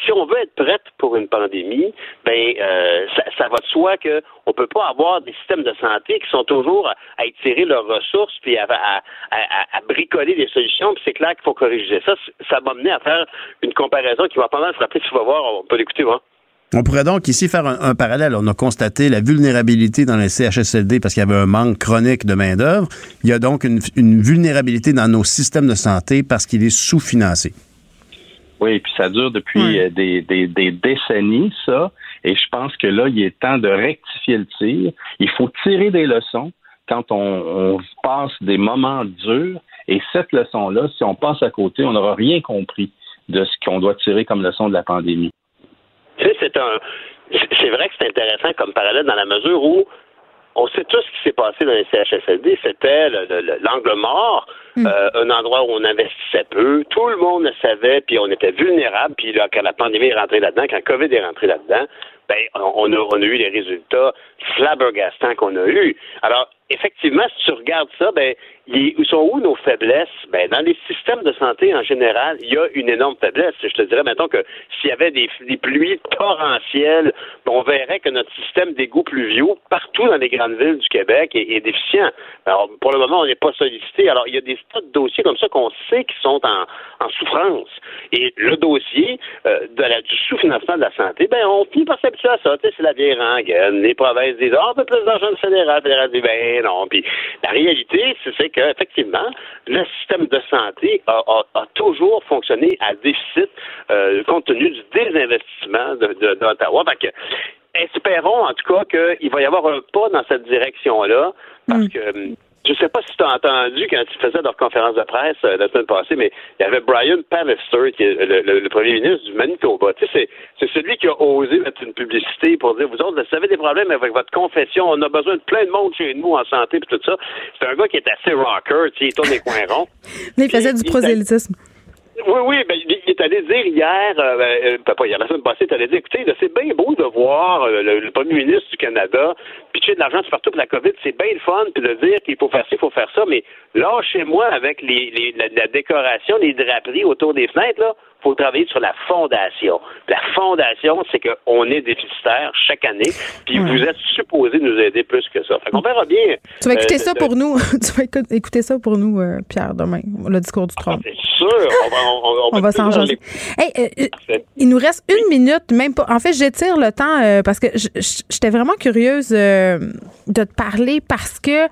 si on veut être prête pour une pandémie, ben euh, ça, ça, va de soi que on peut pas avoir des systèmes de santé qui sont toujours à, étirer leurs ressources puis à, à, à bricoler des solutions. Puis c'est clair qu'il faut corriger ça. Ça m'a mené à faire une comparaison qui va pas mal se rappeler. Tu vas voir, on peut l'écouter, voir. On pourrait donc ici faire un, parallèle. On a constaté la vulnérabilité dans les CHSLD parce qu'il y avait un manque chronique de main-d'œuvre. Il y a donc une, vulnérabilité dans nos systèmes de santé parce qu'il est sous-financé. Oui, et puis ça dure depuis euh, des, décennies, ça. Et je pense que là, il est temps de rectifier le tir. Il faut tirer des leçons quand on, on passe des moments durs. Et cette leçon-là, si on passe à côté, on n'aura rien compris de ce qu'on doit tirer comme leçon de la pandémie. Tu sais, c'est un. C'est vrai que c'est intéressant comme parallèle dans la mesure où on sait tout ce qui s'est passé dans les CHSLD. C'était l'angle mort, hmm. euh, un endroit où on investissait peu. Tout le monde le savait, puis on était vulnérable. Puis là, quand la pandémie est rentrée là-dedans, quand COVID est rentré là-dedans, ben, on a, on a eu les résultats flabbergastants qu'on a eus. Alors, effectivement, si tu regardes ça, ben, où sont où nos faiblesses? Ben, dans les systèmes de santé en général, il y a une énorme faiblesse. Je te dirais, maintenant que s'il y avait des, pluies torrentielles, ben, on verrait que notre système d'égout pluviaux, partout dans les grandes villes du Québec, est, déficient. Alors, pour le moment, on n'est pas sollicité. Alors, il y a des tas de dossiers comme ça qu'on sait qui sont en, souffrance. Et le dossier euh, du sous-financement de la santé, ben, on finit par s'habituer à ça. C'est la vieille rengaine. Les provinces disent, oh, un peu plus d'argent fédéral. fédéral dit, ben, non. Puis, la réalité, c'est effectivement, le système de santé a, toujours fonctionné à déficit euh, compte tenu du désinvestissement d'Ottawa. De, espérons en tout cas qu'il va y avoir un pas dans cette direction-là, parce mm. que je ne sais pas si tu as entendu quand ils faisaient leur conférence de presse euh, la semaine passée, mais il y avait Brian Pallister, qui est le, premier ministre du Manitoba. Tu sais, c'est celui qui a osé mettre une publicité pour dire, vous autres, vous avez des problèmes avec votre confession, on a besoin de plein de monde chez nous en santé, puis tout ça. C'est un gars qui est assez rocker, tu sais, il tourne des coins ronds. Mais il faisait du prosélytisme. Oui, oui, ben, il est allé dire hier, euh, ben, euh, pas hier, la semaine passée, il est allé dire, écoutez, c'est bien beau de voir euh, le, premier ministre du Canada pitcher de l'argent partout pour la COVID, c'est bien le fun, puis de dire qu'il faut faire ça, il faut faire ça, mais là, chez moi, avec les, les la, décoration, les draperies autour des fenêtres, là, faut travailler sur la fondation. La fondation, c'est qu'on est déficitaire chaque année, puis vous êtes supposé nous aider plus que ça. Fait qu'on verra bien. Tu vas écouter ça pour nous. tu vas écouter ça pour nous, Pierre, demain, le discours du trône. Ah, c'est sûr. On va, on, on, va s'en changer. Hey, euh, euh, il nous reste une minute, même pas. En fait, j'étire le temps euh, parce que j'étais vraiment curieuse de te parler parce que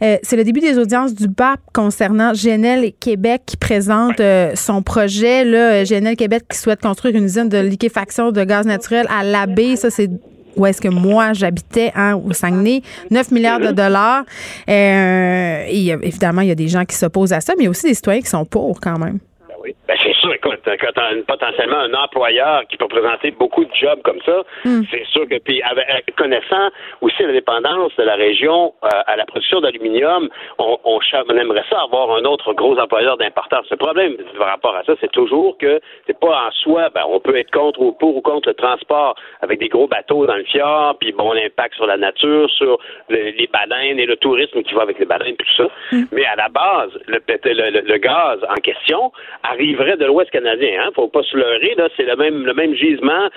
c'est le début des audiences du BAP concernant GNL et Québec qui présente son projet. Là, GNL Québec qui souhaite construire une usine de liquéfaction de gaz naturel à l'abbé. Ça, c'est où est-ce que moi j'habitais hein, au Saguenay, 9 milliards de dollars. Euh, et évidemment, il y a des gens qui s'opposent à ça, mais il y a aussi des citoyens qui sont pour quand même. Ben, c'est sûr, écoute, quand tu as potentiellement un employeur qui peut présenter beaucoup de jobs comme ça, hmm. c'est sûr que, puis avec, connaissant aussi la dépendance de la région euh, à la production d'aluminium, on, on, aimerait ça avoir un autre gros employeur d'importance. Le problème par rapport à ça, c'est toujours que c'est pas en soi, ben, on peut être contre ou pour ou contre le transport avec des gros bateaux dans le fjord, puis bon, l'impact sur la nature, sur les baleines et le tourisme qui va avec les baleines, tout ça. Hmm. Mais à la base, le, le, le, gaz en question arriverait de l'Ouest canadien. Hein? Faut pas se leurrer, là, c'est le même, le même gisement.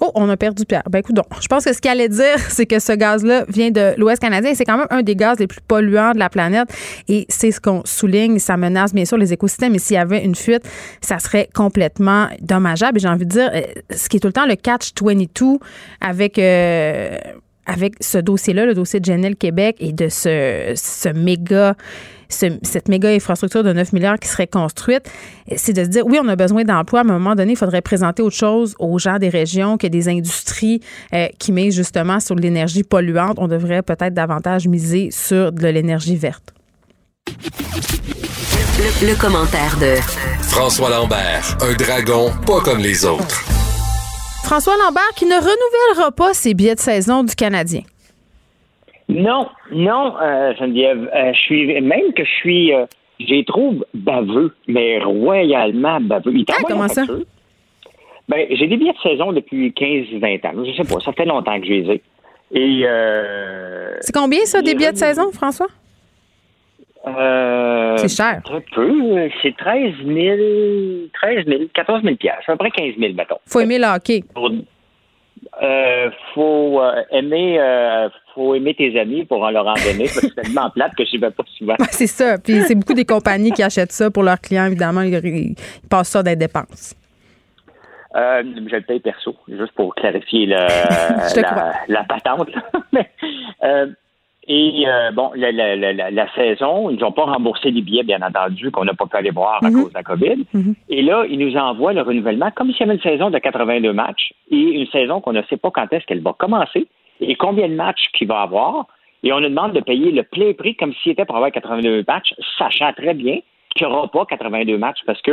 Oh, on a perdu Pierre. Ben écoute, donc, je pense que ce qu'il allait dire, c'est que ce gaz-là vient de l'Ouest canadien c'est quand même un des gaz les plus polluants de la planète. Et c'est ce qu'on souligne. Ça menace bien sûr les écosystèmes. Et s'il y avait une fuite, ça serait complètement dommageable. Et j'ai envie de dire, euh, ce qui est tout le temps le catch 22 avec. Euh, avec ce dossier-là, le dossier de Genel Québec et de ce, ce méga cette méga infrastructure de 9 milliards qui serait construite, c'est de se dire, oui, on a besoin d'emplois, mais à un moment donné, il faudrait présenter autre chose aux gens des régions que des industries euh, qui misent justement sur l'énergie polluante. On devrait peut-être davantage miser sur de l'énergie verte. Le, le commentaire de François Lambert, un dragon pas comme les autres. François Lambert qui ne renouvellera pas ses billets de saison du Canadien. Non, non, euh, Geneviève. Euh, je suis même que je suis, euh, j'ai trouve baveux, mais royalement baveux. Il Ah, comment ça? Ben, j'ai des billets de saison depuis 15-20 ans. Je sais pas, ça fait longtemps que je les ai. Et euh, C'est combien ça, des les billets de saison, François? euh, C'est cher. Très peu. C'est 13 000, 13 000, 14 000 piastres, à peu près 15 000, mettons. Faut aimer le hockey. Pour- Euh, faut euh, aimer euh, faut aimer tes amis pour en leur en donner parce que c'est tellement plate que je vais pas souvent. Ouais, c'est ça. Puis c'est beaucoup des compagnies qui achètent ça pour leurs clients, évidemment. Ils, ils passent ça dans les dépenses. Euh, je le paye perso, juste pour clarifier le- la, la patente. Mais, et euh, bon, la, la, la, la- saison, ils n'ont pas remboursé les billets, bien entendu, qu'on n'a pas pu aller voir à Mhm. cause de la COVID. Et là, ils nous envoient le renouvellement comme s'il y avait une saison de 82 matchs et une saison qu'on ne sait pas quand est-ce qu'elle va commencer et combien de matchs qu'il va avoir. Et on nous demande de payer le plein prix comme s'il était pour avoir 82 matchs, sachant très bien qu'il n'y aura pas 82 matchs parce que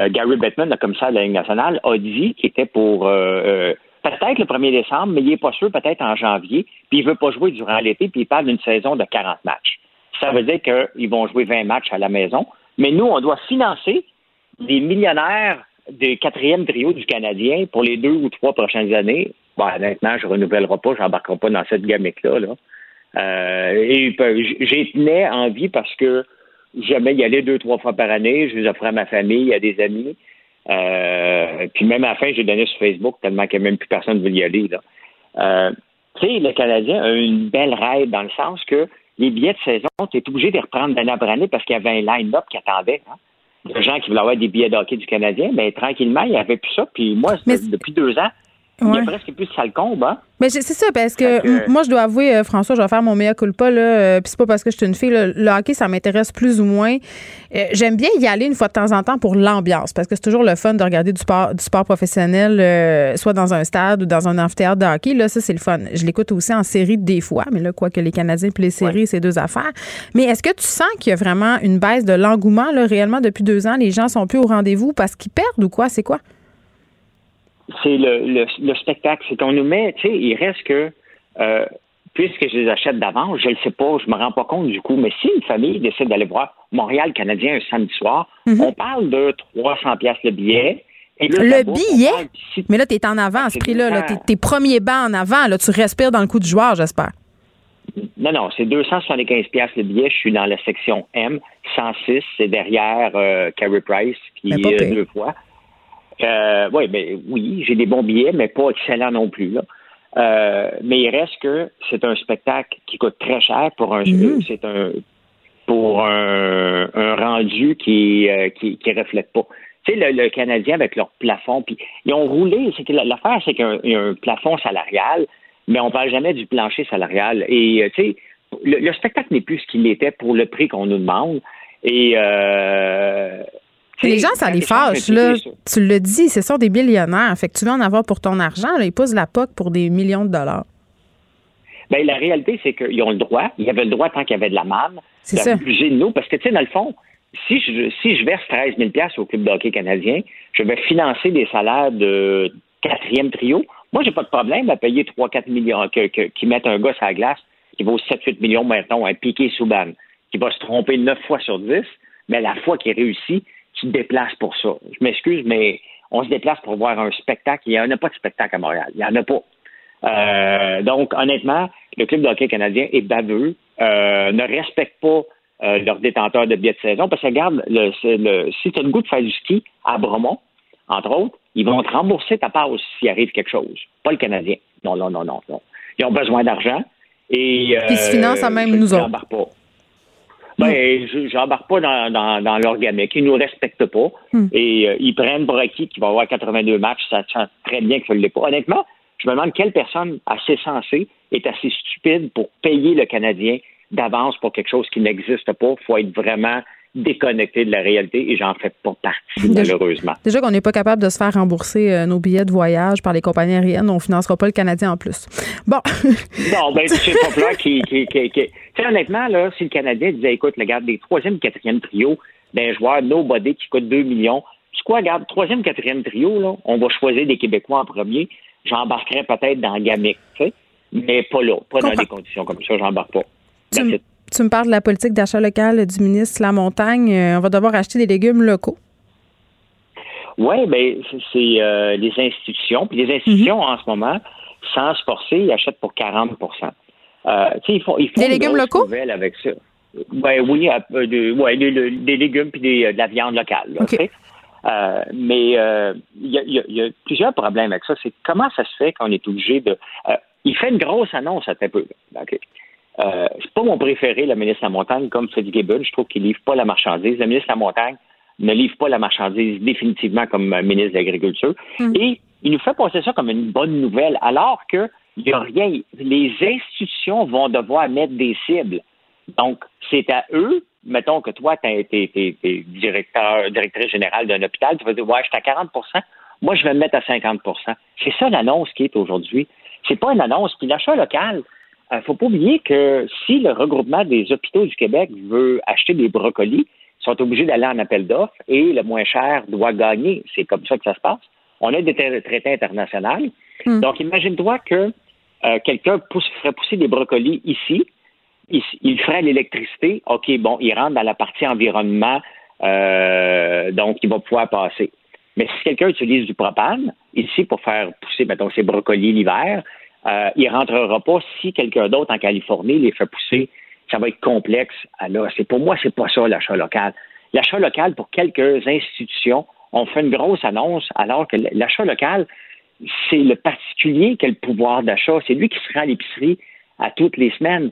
euh, Gary Bettman, le commissaire de la Ligue nationale, a dit qu'il était pour euh, euh, peut-être le 1er décembre, mais il n'est pas sûr, peut-être en janvier, puis il ne veut pas jouer durant l'été, puis il parle d'une saison de 40 matchs. Ça veut dire qu'ils vont jouer 20 matchs à la maison, mais nous, on doit financer des millionnaires des quatrième trio du Canadien pour les deux ou trois prochaines années. Bon, honnêtement, je ne renouvellerai pas, je n'embarquerai pas dans cette gamique-là. Là. Euh, et euh, j- j'ai tenais en vie parce que j'aimais y aller deux, trois fois par année. Je les offrais à ma famille, à des amis. Euh, puis même à la fin, j'ai donné sur Facebook tellement que même plus personne ne veut y aller. Là. Euh, tu sais, le Canadien a une belle règle dans le sens que les billets de saison, tu es obligé de les reprendre d'année après année parce qu'il y avait un line-up qui attendait. Hein. De gens qui voulaient avoir des billets de hockey du Canadien, mais tranquillement, il n'y avait plus ça. Puis moi, depuis deux ans, il n'y a Ouais. presque plus salcombe. Hein? Mais je- c'est ça, parce que, moi, je dois avouer, euh, François, je vais faire mon mea culpa, là, euh, puis c'est pas parce que je suis une fille, là, le hockey, ça m'intéresse plus ou moins. Euh, J'aime bien y aller une fois de temps en temps pour l'ambiance, parce que c'est toujours le fun de regarder du sport, du sport professionnel, euh, soit dans un stade ou dans un amphithéâtre de hockey. Là, ça, c'est le fun. Je l'écoute aussi en série des fois, mais là, quoi que les Canadiens puis les séries, c'est deux affaires. Mais est-ce que tu sens qu'il y a vraiment une baisse de l'engouement, là, réellement, depuis deux ans? Les gens sont plus au rendez-vous parce qu'ils perdent ou quoi? C'est quoi? C'est le, le, le spectacle. C'est qu'on nous met, tu sais, il reste que, euh, puisque je les achète d'avance, je ne le sais pas, je me rends pas compte du coup, mais si une famille décide d'aller voir Montréal Canadien un samedi soir, on parle de 300 pièces le billet. Et là, Le billet? parle Mais là, tu es en avant à ce prix-là. Là, T'es- tes premiers bancs en avant. Là, tu respires dans le coup du joueur, j'espère. Non, non, c'est 275 pièces le billet. Je suis dans la section M. 106, c'est derrière euh, Carey Price, qui est deux fois. Euh, ouais, ben, oui, j'ai des bons billets, mais pas excellents non plus. Là. Euh, mais il reste que c'est un spectacle qui coûte très cher pour un Mhm. c'est un pour un, un rendu qui, euh, qui qui reflète pas. Tu sais, le, le Canadien avec leur plafond, puis ils ont roulé. C'est l'affaire, c'est qu'il y a un- plafond salarial, mais on parle jamais du plancher salarial. Et euh, tu sais, le, le spectacle n'est plus ce qu'il était pour le prix qu'on nous demande. Et euh, les gens, ça les fâche. Là. Tu le dis, ce sont des millionnaires. Fait que tu veux en avoir pour ton argent. Là, ils posent la POC pour des millions de dollars. Ben, la réalité, c'est qu'ils ont le droit. Ils avaient le droit tant qu'il y avait de la manne C'est ça. de nous. Parce que, tu sais, dans le fond, si je, si je verse 13 000 au Club de hockey canadien, je vais financer des salaires de quatrième trio. Moi, j'ai pas de problème à payer 3-4 millions, que, que- qui mettent un gars sur la glace qui vaut 7-8 millions, mettons, un piqué Souban, qui va se tromper 9 fois sur 10, mais la fois qu'il réussit, tu te déplaces pour ça. Je m'excuse, mais on se déplace pour voir un spectacle. Il n'y en a pas de spectacle à Montréal. Il n'y en a pas. Euh, donc, honnêtement, le club de hockey canadien est baveux, euh, ne respecte pas euh, leurs détenteurs de billets de saison, parce que regarde, le, le- si tu as le goût de faire du ski à Bromont, entre autres, ils vont te rembourser ta passe s'il arrive quelque chose. Pas le Canadien. Non, non, non, non, non. Ils ont besoin d'argent. Et, ils se financent à même je- nous autres. pas. Ben, je j'embarque pas dans, dans, dans leur gamique. Ils nous respectent pas. Hmm. Et euh, ils prennent pour acquis qu'il va avoir 82 matchs. Ça sent très bien qu'il ne l'est pas. Honnêtement, je me demande quelle personne assez sensée est assez stupide pour payer le Canadien d'avance pour quelque chose qui n'existe pas. Il faut être vraiment déconnecté de la réalité et j'en fais pas partie, malheureusement. Déjà qu'on n'est pas capable de se faire rembourser euh, nos billets de voyage par les compagnies aériennes, on financera pas le Canadien en plus. Bon. non, ben, c'est pas qui, qui, qui, qui... honnêtement, là, si le Canadien disait, écoute, regarde, les troisième, quatrième trio d'un joueur nobody qui coûte 2 millions, c'est quoi, regarde, troisième, quatrième trio, là, on va choisir des Québécois en premier, j'embarquerai peut-être dans Gamic, tu sais, mais pas là, pas dans des conditions comme ça, j'embarque pas. Tu, me parles de la politique d'achat local du ministre La Montagne. Euh, on va devoir acheter des légumes locaux. Oui, ben c'est euh, les institutions. Puis les institutions, mhm. en ce moment, sans se forcer, ils achètent pour 40 euh, ils font, ils font Des légumes locaux? avec ça. Ben, oui, de, ouais, des, légumes puis de la viande locale. mais il y, a plusieurs problèmes avec ça. C'est comment ça se fait qu'on est obligé de. il fait une grosse annonce à très peu. Euh, c'est pas mon préféré, le ministre de la Montagne, comme Freddy Gibbon. Je trouve qu'il livre pas la marchandise. Le ministre de la Montagne ne livre pas la marchandise définitivement comme ministre de l'Agriculture. Hmm. Et il nous fait passer ça comme une bonne nouvelle, alors que il n'y a rien. Les institutions vont devoir mettre des cibles. Donc, c'est à eux, mettons que toi, tu es, directeur, directrice générale d'un hôpital, tu vas dire, ouais, je suis à 40% moi, je vais me mettre à 50% C'est ça l'annonce qui est aujourd'hui. C'est pas une annonce. Puis l'achat local, ne faut pas oublier que si le regroupement des hôpitaux du Québec veut acheter des brocolis, ils sont obligés d'aller en appel d'offres et le moins cher doit gagner. C'est comme ça que ça se passe. On a des traités internationaux. Hmm. Donc, imagine-toi que euh, quelqu'un ferait pousser des brocolis ici, il, ferait l'électricité. OK, bon, il rentre dans la partie environnement, euh, donc il va pouvoir passer. Mais si quelqu'un utilise du propane ici pour faire pousser, mettons, ses brocolis l'hiver, euh, il rentrera pas si quelqu'un d'autre en Californie les fait pousser. Ça va être complexe. Alors, c'est pour moi, c'est pas ça l'achat local. L'achat local pour quelques institutions, on fait une grosse annonce, alors que l'achat local, c'est le particulier qui a le pouvoir d'achat. C'est lui qui se rend à l'épicerie à toutes les semaines.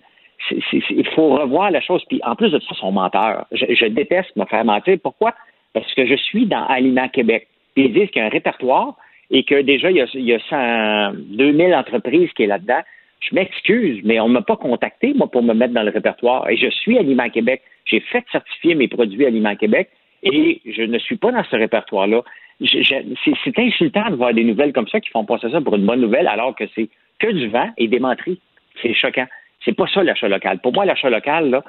il faut revoir la chose. Puis en plus de ça, son menteur. Je, je, déteste me faire mentir. Pourquoi? Parce que je suis dans Aliments Québec. Ils disent qu'il y a un répertoire et que déjà, il y a, il y a 2000 entreprises qui est là-dedans. Je m'excuse, mais on ne m'a pas contacté, moi, pour me mettre dans le répertoire. Et je suis Aliment Québec. J'ai fait certifier mes produits Aliment Québec et je ne suis pas dans ce répertoire-là. C'est insultant de voir des nouvelles comme ça qui font passer ça pour une bonne nouvelle alors que c'est que du vent et des menteries. C'est choquant. C'est pas ça l'achat local. Pour moi, l'achat local,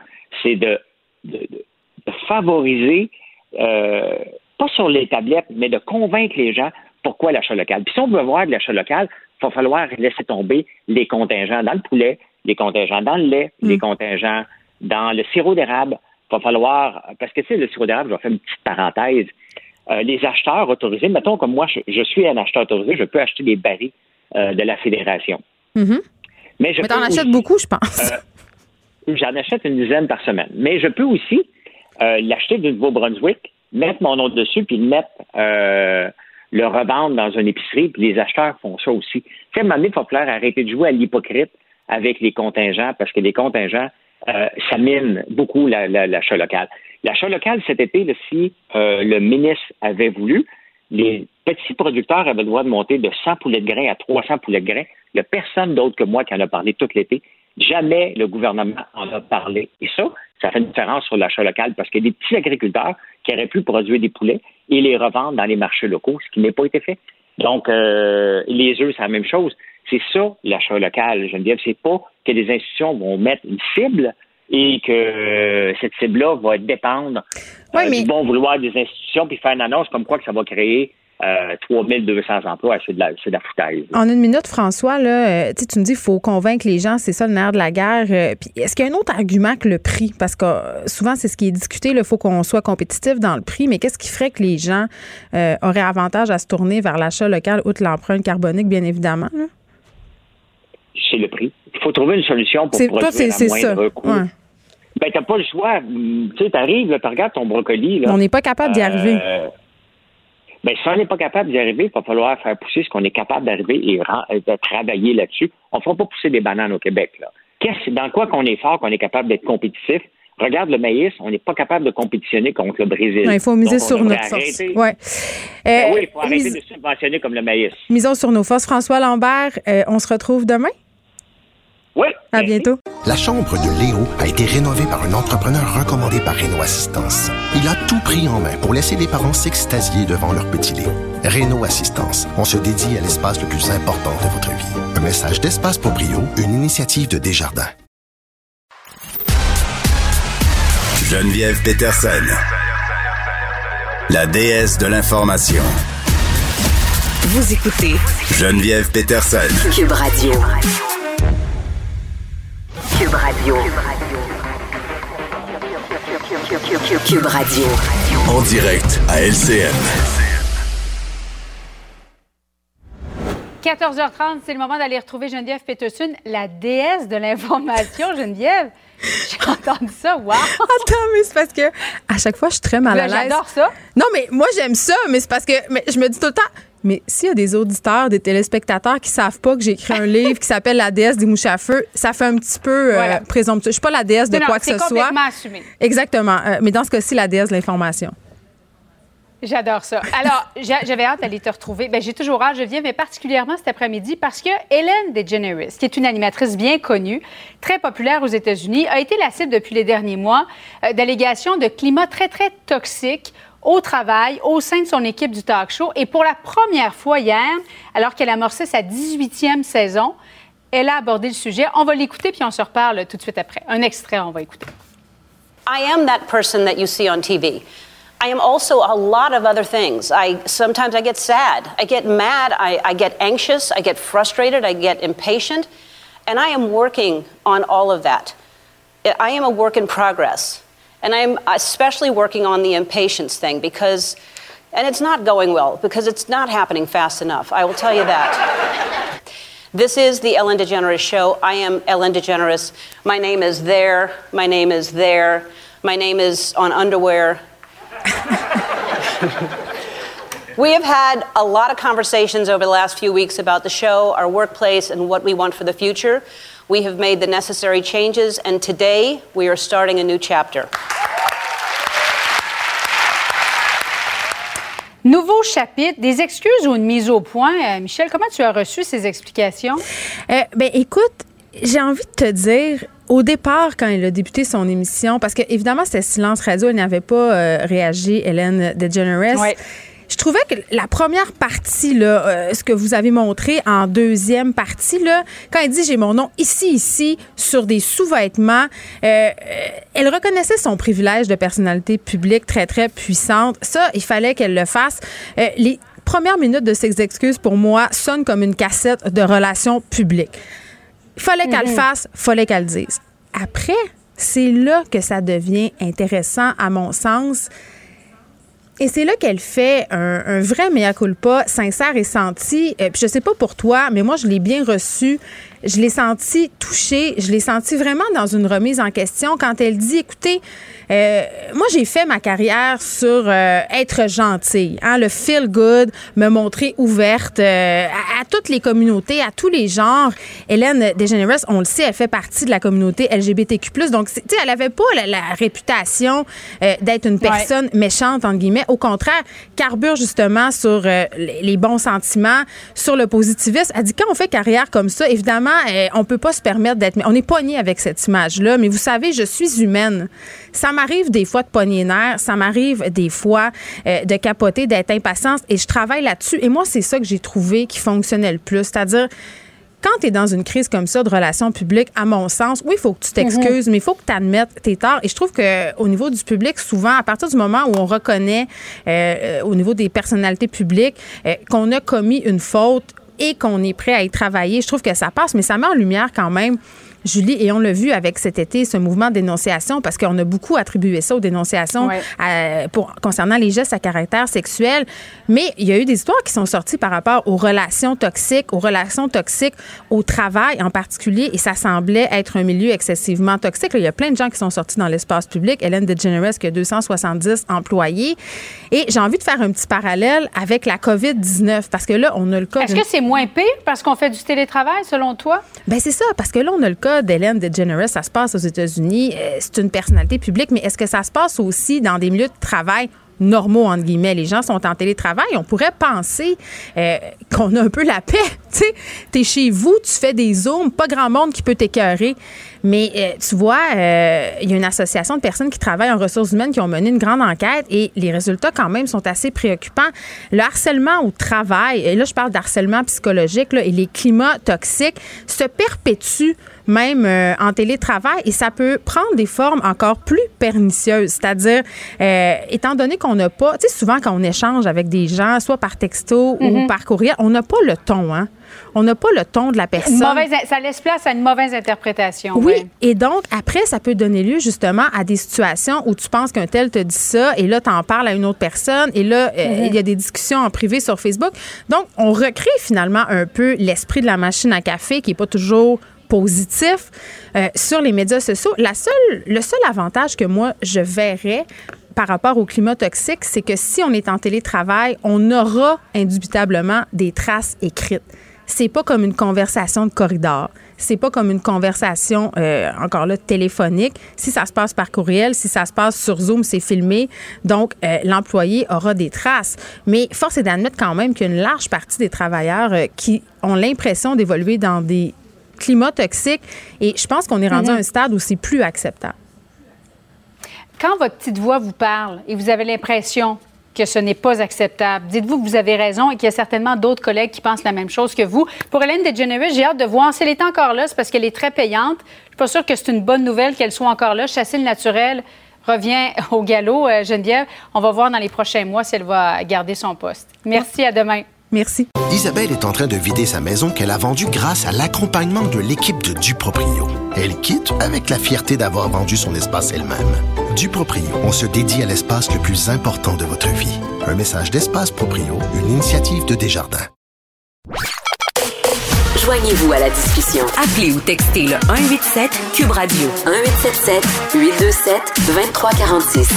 c'est de, de, favoriser, euh, pas sur les tablettes, mais de convaincre les gens pourquoi l'achat local. Puis si on veut voir de l'achat local, il va falloir laisser tomber les contingents dans le poulet, les contingents dans le lait, mm. les contingents dans le sirop d'érable. Il va falloir, parce que tu sais, le sirop d'érable, je vais faire une petite parenthèse. Euh, les acheteurs autorisés, mettons comme moi, je, suis un acheteur autorisé, je peux acheter des barils euh, de la fédération. Mm-hmm. Mais je t'en achètes beaucoup, je pense. Euh, j'en achète une dizaine par semaine. Mais je peux aussi l'acheter du Nouveau-Brunswick, mettre mon nom dessus, puis le mettre le revendre dans une épicerie, puis les acheteurs font ça aussi. Tu à un moment donné, il falloir arrêter de jouer à l'hypocrite avec les contingents, parce que les contingents, euh, ça mine beaucoup l'achat local. L'achat local, cet été, si euh, le ministre avait voulu, les petits producteurs avaient le droit de monter de 100 poulets de grains à 300 poulets de grains. Il n'y a personne d'autre que moi qui en a parlé tout l'été. Jamais le gouvernement en a parlé. Et ça, ça fait une différence sur l'achat local parce a des petits agriculteurs qui auraient pu produire des poulets et les revendre dans les marchés locaux, ce qui n'a pas été fait. Donc, euh, les œufs, c'est la même chose. C'est ça, l'achat local, Geneviève. C'est pas que les institutions vont mettre une cible et que euh, cette cible-là va dépendre euh, du bon vouloir des institutions puis faire une annonce comme quoi que ça va créer 3200 euh, emplois, c'est de, la, de la foutaise. En une minute, François, là, euh, tu me dis qu'il faut convaincre les gens, c'est ça le nerf de la guerre. Euh, est-ce qu'il y a un autre argument que le prix? Parce que souvent, c'est ce qui est discuté, il faut qu'on soit compétitif dans le prix, mais qu'est-ce qui ferait que les gens auraient avantage à se tourner vers l'achat local, outre l'empreinte carbonique, bien évidemment? C'est le prix. Il faut trouver une solution pour produire à moindre coût. Ouais. Ben, t'as pas le choix. Tu sais, t'arrives, tu regardes ton brocoli. On n'est pas capable d'y arriver. Bien, si on n'est pas capable d'y arriver, il va falloir faire pousser ce qu'on est capable d'arriver et de travailler là-dessus. On ne fera pas pousser des bananes au Québec. Là. Dans quoi qu'on est fort, qu'on est capable d'être compétitif? Regarde le maïs, on n'est pas capable de compétitionner contre le Brésil. il faut miser sur notre force. Ouais. Ben oui, il faut arrêter de subventionner comme le maïs. Misons sur nos forces. François Lambert, euh, on se retrouve demain? Oui. À bientôt. La chambre de Léo a été rénovée par un entrepreneur recommandé par Renault Assistance. Il a tout pris en main pour laisser les parents s'extasier devant leur petit Léo. Renault Assistance, on se dédie à l'espace le plus important de votre vie. Un message d'Espace pour Brio, une initiative de Desjardins. Geneviève Peterson, la déesse de l'information. Vous écoutez Geneviève Peterson. Cube Radio. Cube Radio. Cube Radio. En direct à LCN. 14h30, c'est le moment d'aller retrouver Geneviève Peterson, la déesse de l'information. Geneviève, j'ai entendu ça, wow! Attends, mais c'est parce que à chaque fois, je suis très mal à Ben, l'aise. J'adore ça. Non, mais moi, j'aime ça, mais c'est parce que mais je me dis tout le temps. Mais s'il y a des auditeurs, des téléspectateurs qui savent pas que j'ai écrit un livre qui s'appelle La déesse des mouches à feu, ça fait un petit peu euh, Voilà. présomptueux. Je suis pas la déesse de Non, quoi que ce c'est soit. complètement assumé. Exactement. Euh, mais dans ce cas-ci, la déesse de l'information. J'adore ça. Alors, j'a- j'avais hâte d'aller te retrouver. Ben, j'ai toujours hâte, je viens, mais particulièrement cet après-midi parce que Hélène DeGeneres, qui est une animatrice bien connue, très populaire aux États-Unis, a été la cible depuis les derniers mois euh, d'allégations de climat très, très toxique au travail, au sein de son équipe du talk show. Et pour la première fois hier, alors qu'elle amorçait sa 18e saison, elle a abordé le sujet. On va l'écouter, puis on se reparle tout de suite après. Un extrait, on va écouter. I am that person that you see on TV. I am also a lot of other things. I sometimes I get sad, I get mad, I, I get anxious, I get frustrated, I get impatient, and I am working on all of that. I am a work in progress, and I'm especially working on the impatience thing because, and it's not going well because it's not happening fast enough. I will tell you that. This is the Ellen DeGeneres Show. I am Ellen DeGeneres. My name is there. My name is there. My name is on underwear. we have had a lot of conversations over the last few weeks about the show, our workplace, and what we want for the future. We have made the necessary changes, and today we are starting a new chapter. Nouveau chapitre, des excuses ou une mise au point. Euh, Michel, comment tu as reçu ces explications? Euh, ben écoute, j'ai envie de te dire, au départ, quand elle a débuté son émission, parce que évidemment, c'était silence radio, elle n'avait pas euh, réagi, Hélène DeGeneres. Ouais. Je trouvais que la première partie, là, euh, ce que vous avez montré en deuxième partie, là, quand elle dit j'ai mon nom ici, ici, sur des sous-vêtements, euh, euh, elle reconnaissait son privilège de personnalité publique très, très puissante. Ça, il fallait qu'elle le fasse. Euh, les premières minutes de ses excuses, pour moi, sonnent comme une cassette de relations publiques. Il fallait qu'elle le Mhm. fasse, fallait qu'elle le dise. Après, c'est là que ça devient intéressant, à mon sens. Et c'est là qu'elle fait un, vrai mea culpa, sincère et senti. Euh, puis je sais pas pour toi, mais moi, je l'ai bien reçu. Je l'ai senti touchée. Je l'ai senti vraiment dans une remise en question quand elle dit, écoutez, euh, moi, j'ai fait ma carrière sur euh, être gentille, hein, le feel good, me montrer ouverte euh, à, à toutes les communautés, à tous les genres. Hélène DeGeneres, on le sait, elle fait partie de la communauté LGBTQ+. Donc, tu sais, elle avait pas la, la réputation euh, d'être une personne méchante, entre guillemets. Au contraire, carbure justement sur euh, les bons sentiments, sur le positivisme. Elle dit, quand on fait carrière comme ça, évidemment, euh, on peut pas se permettre d'être... On est pogné avec cette image-là, mais vous savez, je suis humaine. Ça m'arrive des fois de pogner les nerfs, ça m'arrive des fois euh, de capoter, d'être impatiente, et je travaille là-dessus. Et moi, c'est ça que j'ai trouvé qui fonctionnait le plus, c'est-à-dire quand tu es dans une crise comme ça de relations publiques, à mon sens, oui, il faut que tu t'excuses, mais il faut que tu admettes tes torts. Et je trouve qu'au niveau du public, souvent, à partir du moment où on reconnaît euh, euh, au niveau des personnalités publiques euh, qu'on a commis une faute et qu'on est prêt à y travailler, je trouve que ça passe, mais ça met en lumière quand même. Julie, et on l'a vu avec cet été, ce mouvement de dénonciation, parce qu'on a beaucoup attribué ça aux dénonciations Ouais. à- pour, concernant les gestes à caractère sexuel. Mais il y a eu des histoires qui sont sorties par rapport aux relations toxiques, aux relations toxiques au travail en particulier, et ça semblait être un milieu excessivement toxique. Là, il y a plein de gens qui sont sortis dans l'espace public. Hélène DeGeneres qui a 270 employés. Et j'ai envie de faire un petit parallèle avec la COVID-19, parce que là, on a le cas... Est-ce que c'est moins pire parce qu'on fait du télétravail, selon toi? Ben c'est ça, parce que là, on a le cas d'Hélène DeGeneres, ça se passe aux États-Unis, euh, c'est une personnalité publique, mais est-ce que ça se passe aussi dans des milieux de travail normaux, entre guillemets? Les gens sont en télétravail. On pourrait penser euh, qu'on a un peu la paix. Tu t'es chez vous, tu fais des zooms, pas grand monde qui peut t'écœurer. Mais euh, tu vois, il y a une association de personnes qui travaillent en ressources humaines qui ont mené une grande enquête et les résultats quand même sont assez préoccupants. Le harcèlement au travail, et là je parle d'harcèlement psychologique et les climats toxiques se perpétuent même euh, en télétravail et ça peut prendre des formes encore plus pernicieuses. C'est-à-dire, euh, étant donné qu'on n'a pas, tu sais, souvent quand on échange avec des gens, soit par texto ou Mhm. par courriel, on n'a pas le ton, hein. On n'a pas le ton de la personne. mauvaise- ça laisse place à une mauvaise interprétation. Oui, ouais. et donc après, ça peut donner lieu justement à des situations où tu penses qu'un tel te dit ça, et là, tu en parles à une autre personne, et là, euh, Mhm. il y a des discussions en privé sur Facebook. Donc, on recrée finalement un peu l'esprit de la machine à café qui n'est pas toujours positif euh, sur les médias sociaux. La seule, le seul avantage que moi, je verrais par rapport au climat toxique, c'est que si on est en télétravail, on aura indubitablement des traces écrites. C'est pas comme une conversation de corridor. C'est pas comme une conversation, euh, encore là, téléphonique. Si ça se passe par courriel, si ça se passe sur Zoom, c'est filmé. Donc, euh, l'employé aura des traces. Mais force est d'admettre quand même qu'une large partie des travailleurs qui ont l'impression d'évoluer dans des climats toxiques, et je pense qu'on est rendu Mhm. à un stade où c'est plus acceptable. Quand votre petite voix vous parle et vous avez l'impression que ce n'est pas acceptable, dites-vous que vous avez raison et qu'il y a certainement d'autres collègues qui pensent la même chose que vous. Pour Hélène DeGeneres, j'ai hâte de voir si elle est encore là, c'est parce qu'elle est très payante. Je suis pas sûre que c'est une bonne nouvelle qu'elle soit encore là. Chasser le naturel revient au galop, euh, Geneviève. On va voir dans les prochains mois si elle va garder son poste. Merci, à demain. Merci. Isabelle est en train de vider sa maison qu'elle a vendue grâce à l'accompagnement de l'équipe de Duproprio. Elle quitte avec la fierté d'avoir vendu son espace elle-même. Duproprio, on se dédie à l'espace le plus important de votre vie. Un message d'Espace Proprio, une initiative de Desjardins. Joignez-vous à la discussion. Appelez ou textez le 187 Cube Radio 1877 827 2346.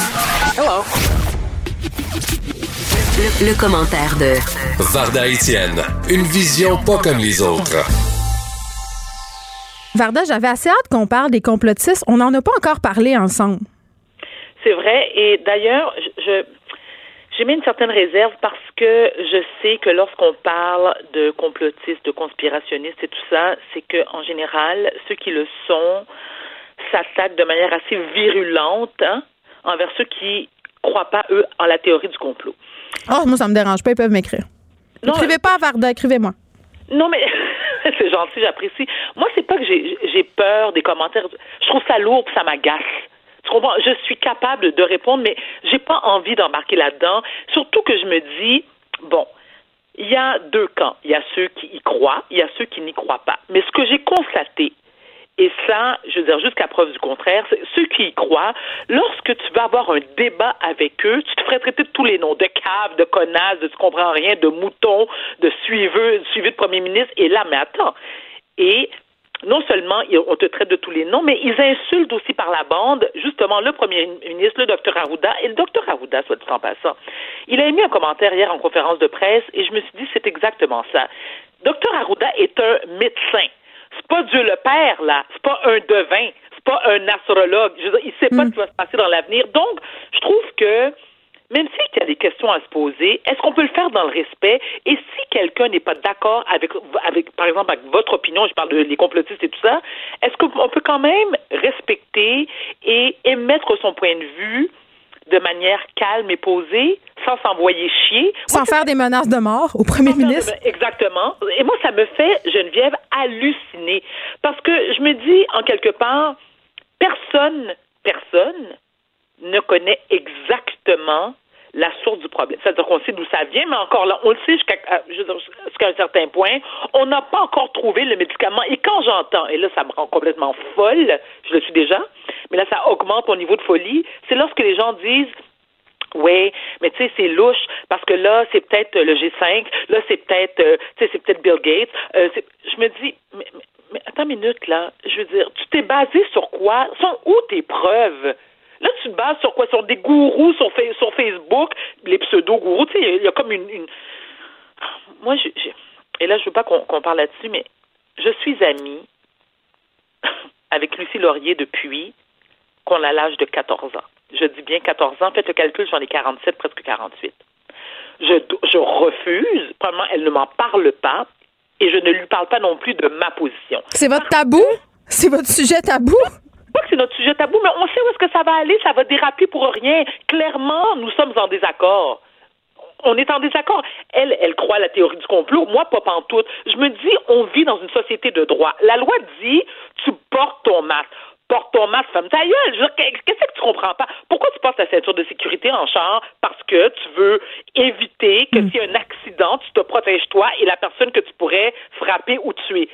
Hello. Le, le commentaire de Varda Étienne, une vision pas comme les autres. Varda, j'avais assez hâte qu'on parle des complotistes. On n'en a pas encore parlé ensemble. C'est vrai. Et d'ailleurs, je, je- j'ai mis une certaine réserve parce que je sais que lorsqu'on parle de complotistes, de conspirationnistes et tout ça, c'est que en général, ceux qui le sont s'attaquent de manière assez virulente hein, envers ceux qui croient pas eux en la théorie du complot. Oh, moi, ça me dérange pas, ils peuvent m'écrire. Écrivez pas à Varda, écrivez-moi. Non, mais c'est gentil, j'apprécie. Moi, c'est pas que j'ai peur des commentaires. Je trouve ça lourd, puis ça m'agace. Je suis capable de répondre, mais j'ai pas envie d'embarquer là-dedans. Surtout que je me dis, bon, il y a deux camps. Il y a ceux qui y croient, il y a ceux qui n'y croient pas. Mais ce que j'ai constaté, et ça, je veux dire, jusqu'à preuve du contraire, ceux qui y croient, lorsque tu vas avoir un débat avec eux, tu te ferais traiter de tous les noms, de cave, de connasse, de tu comprends rien, de mouton, de suiveux, suivi de premier ministre, et là, mais attends. Et non seulement on te traite de tous les noms, mais ils insultent aussi par la bande, justement, le premier ministre, le docteur Arruda, et le docteur Arruda, soit dit en passant. Il a émis un commentaire hier en conférence de presse, et je me suis dit, c'est exactement ça. Docteur Arruda est un médecin. C'est pas Dieu le Père, là. C'est pas un devin. C'est pas un astrologue. Je veux dire, il sait pas ce qui va se passer dans l'avenir. Donc, je trouve que même s'il y a des questions à se poser, est-ce qu'on peut le faire dans le respect? Et si quelqu'un n'est pas d'accord avec, avec, par exemple, avec votre opinion, je parle des complotistes et tout ça, est-ce qu'on peut quand même respecter et émettre son point de vue de manière calme et posée, sans s'envoyer chier? Sans faire des menaces de mort au premier ministre? Exactement. Et moi, ça me fait, Geneviève, halluciner. Parce que je me dis, en quelque part, personne, personne ne connaît exactement la source du problème. C'est-à-dire qu'on sait d'où ça vient, mais encore là, on le sait dire, jusqu'à un certain point. On n'a pas encore trouvé le médicament. Et quand j'entends, et là, ça me rend complètement folle, je le suis déjà, mais là, ça augmente mon niveau de folie, c'est lorsque les gens disent oui, mais tu sais, c'est louche parce que là, c'est peut-être euh, le G5, là, c'est peut-être, euh, tu sais, c'est peut-être Bill Gates. Euh, je me dis, mais, mais- mais attends une minute là, je veux dire, tu t'es basé sur quoi? Sont où tes preuves? Là, tu te bases sur quoi? Sur des gourous sur, Fa- sur Facebook, les pseudo-gourous. Tu sais, il y, a comme une, une- Moi, je, je- et là, je veux pas qu'on qu'on parle là-dessus, mais je suis amie avec Lucie Laurier depuis qu'on a l'âge de 14 ans. je dis bien 14 ans, faites le calcul, j'en ai 47, presque 48. Je, je refuse, premièrement, elle ne m'en parle pas, et je ne lui parle pas non plus de ma position. C'est votre tabou? C'est votre sujet tabou? Pas que c'est notre sujet tabou, mais on sait où est-ce que ça va aller, ça va déraper pour rien. Clairement, nous sommes en désaccord. On est en désaccord. Elle, elle croit à la théorie du complot. Moi, pas pantoute. Je me dis, on vit dans une société de droit. La loi dit, tu portes ton masque porte ton masque, femme ta gueule. Qu'est-ce que tu comprends pas? Pourquoi tu portes ta ceinture de sécurité en char? Parce que tu veux éviter que s'il y a un accident, tu te protèges toi et la personne que tu pourrais frapper ou tuer.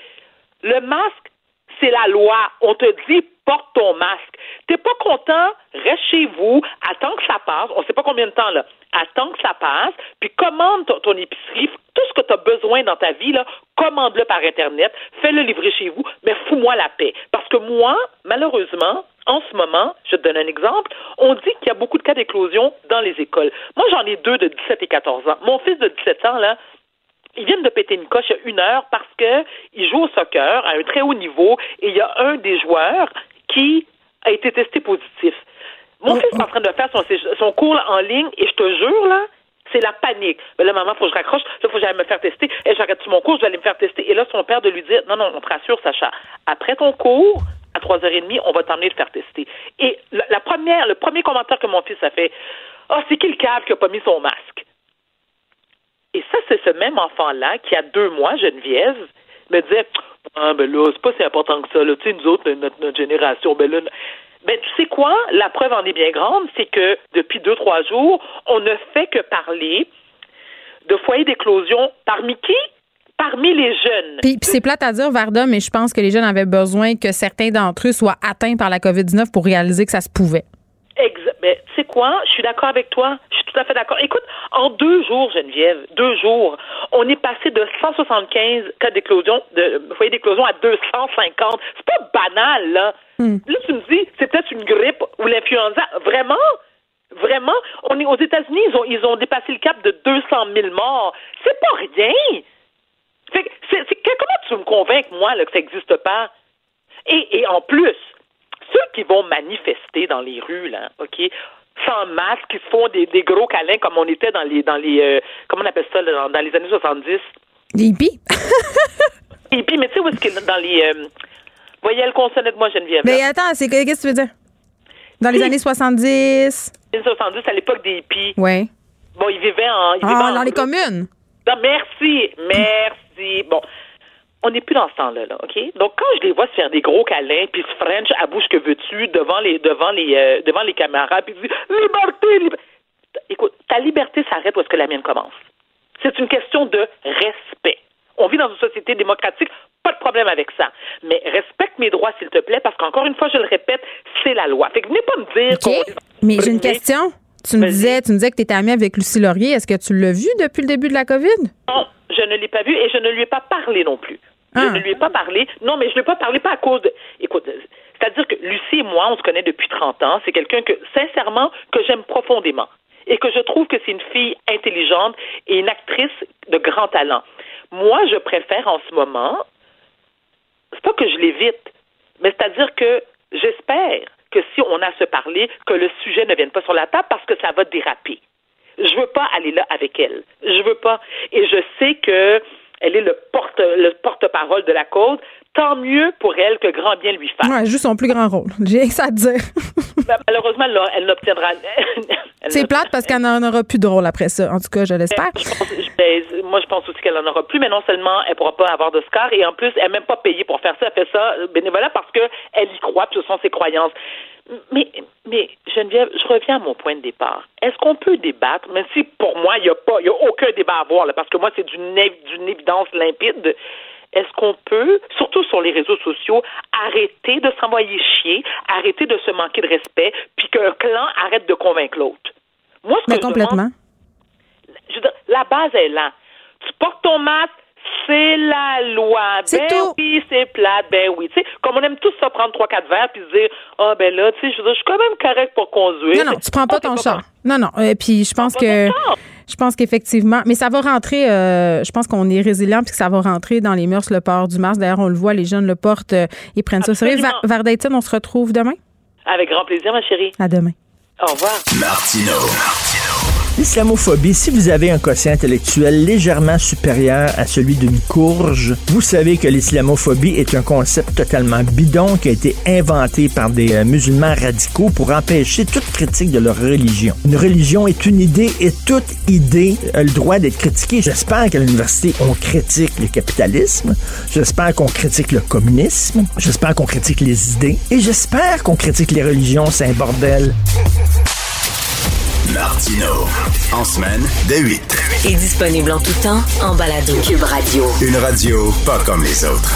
Le masque, c'est la loi. On te dit porte ton masque. T'es pas content, reste chez vous, attends que ça passe. On sait pas combien de temps là. Attends que ça passe, puis commande ton, épicerie, tout ce que tu as besoin dans ta vie là, commande-le par internet, fais-le livrer chez vous, mais fous-moi la paix. Parce que moi, malheureusement, en ce moment, je te donne un exemple, on dit qu'il y a beaucoup de cas d'éclosion dans les écoles. Moi, j'en ai deux de 17 et 14 ans. Mon fils de 17 ans, là, ils viennent de péter une coche il y a une heure parce que il joue au soccer à un très haut niveau et il y a un des joueurs qui a été testé positif. Mon fils est en train de faire son, son cours en ligne et je te jure, là, c'est la panique. Mais là, maman, faut que je raccroche. Là, faut que j'aille me faire tester. Et j'arrête sur mon cours, je vais aller me faire tester. Et là, son père de lui dire, non, non, on te rassure, Sacha. Après ton cours, à 3h30, on va t'emmener te faire tester. Et la, la, première, le premier commentaire que mon fils a fait, oh, c'est qui le cave qui a pas mis son masque? Et ça, c'est ce même enfant-là qui, a deux mois, Geneviève, me disait, ah, ben là, c'est pas si important que ça, là. Tu sais, nous autres, notre, notre génération, ben là, ben, tu sais quoi? La preuve en est bien grande, c'est que depuis deux, trois jours, on ne fait que parler de foyers d'éclosion parmi qui? Parmi les jeunes. Puis, puis c'est plate à dire, Varda, mais je pense que les jeunes avaient besoin que certains d'entre eux soient atteints par la COVID-19 pour réaliser que ça se pouvait. Mais tu sais quoi? Je suis d'accord avec toi. Je suis tout à fait d'accord. Écoute, en deux jours, Geneviève, deux jours, on est passé de 175 cas d'éclosion, de foyers d'éclosion à 250. C'est pas banal, là. Hmm. Là, tu me dis, c'est peut-être une grippe ou l'influenza. Vraiment? Vraiment? On est aux États-Unis, ils ont, ils ont dépassé le cap de 200 000 morts. C'est pas rien. Fait que c'est, c'est, comment tu veux me convaincre, moi, là, que ça n'existe pas? Et, et en plus, ceux qui vont manifester dans les rues, là, OK, sans masque, qui se font des, des gros câlins comme on était dans les, dans les, euh, comment on appelle ça, dans, dans, les années 70. Des hippies? hippies, mais tu sais où est-ce que dans les, euh, voyez, elle consonne de moi, Geneviève. Mais attends, c'est, qu'est-ce que tu veux dire? Dans les années 70? Les années 70, à l'époque des hippies. Oui. Bon, ils vivaient en. Ils ah, vivaient en dans les communes? Non, merci, merci. Bon, on n'est plus dans ce temps-là, là, OK? Donc, quand je les vois se faire des gros câlins, puis se French à bouche que veux-tu devant les, devant les, euh, devant les caméras, puis dire liberté, liberté. Écoute, ta liberté s'arrête où est-ce que la mienne commence. C'est une question de respect. On vit dans une société démocratique, pas de problème avec ça. Mais respecte mes droits, s'il te plaît, parce qu'encore une fois, je le répète, c'est la loi. Fait que venez pas me dire okay. Mais j'ai une question. Tu me disais, tu me disais que tu étais amie avec Lucie Laurier. Est-ce que tu l'as vue depuis le début de la COVID? Non, je ne l'ai pas vue et je ne lui ai pas parlé non plus. Je ah. ne lui ai pas parlé. Non, mais je ne lui ai pas parlé pas à cause de. Écoute, c'est-à-dire que Lucie et moi, on se connaît depuis 30 ans. C'est quelqu'un que, sincèrement, que j'aime profondément et que je trouve que c'est une fille intelligente et une actrice de grand talent. Moi, je préfère en ce moment, c'est pas que je l'évite, mais c'est-à-dire que j'espère que si on a à se parler, que le sujet ne vienne pas sur la table parce que ça va déraper. Je veux pas aller là avec elle. Je veux pas. Et je sais que elle est le porte le porte-parole de la cause. Tant mieux pour elle que grand bien lui fasse. Ouais, elle joue son plus grand rôle. J'ai ça à dire. ben, malheureusement, elle, elle n'obtiendra. C'est plate parce qu'elle n'en aura plus de rôle après ça. En tout cas, je l'espère. Ben, moi, je pense aussi qu'elle n'en aura plus, mais non seulement elle ne pourra pas avoir d'Oscar, et en plus, elle n'est même pas payée pour faire ça. Elle fait ça bénévolat parce qu'elle y croit, puis ce sont ses croyances. Mais, mais Geneviève, je reviens à mon point de départ. Est-ce qu'on peut débattre, même si pour moi, il n'y a pas, il a aucun débat à avoir, là, parce que moi, c'est d'une, d'une évidence limpide. Est-ce qu'on peut, surtout sur les réseaux sociaux, arrêter de s'envoyer chier, arrêter de se manquer de respect, puis qu'un clan arrête de convaincre l'autre? Moi, ce que mais complètement. Demande, je veux dire, la base est là. Tu portes ton masque, c'est la loi. Ben tout. oui, c'est plate, ben oui. Tu sais, comme on aime tous ça prendre trois, quatre verres puis se dire, ah oh, ben là, tu sais, je, je suis quand même correct pour conduire. Non, non, tu prends pas ton char. Non, non. Et puis je pense que, je pense qu'effectivement, mais ça va rentrer. Euh, je pense qu'on est résilient puis que ça va rentrer dans les mœurs le port du masque. D'ailleurs, on le voit, les jeunes le portent, euh, ils prennent ça au sérieux. Varda on se retrouve demain? Avec grand plaisir, ma chérie. À demain. Au revoir. Martino. L'islamophobie, si vous avez un quotient intellectuel légèrement supérieur à celui d'une courge, vous savez que l'islamophobie est un concept totalement bidon qui a été inventé par des euh, musulmans radicaux pour empêcher toute critique de leur religion. Une religion est une idée et toute idée a le droit d'être critiquée. J'espère qu'à l'université, on critique le capitalisme. J'espère qu'on critique le communisme. J'espère qu'on critique les idées. Et j'espère qu'on critique les religions. C'est un bordel. Martino. En semaine, dès 8. est disponible en tout temps en balado. Cube Radio. Une radio pas comme les autres.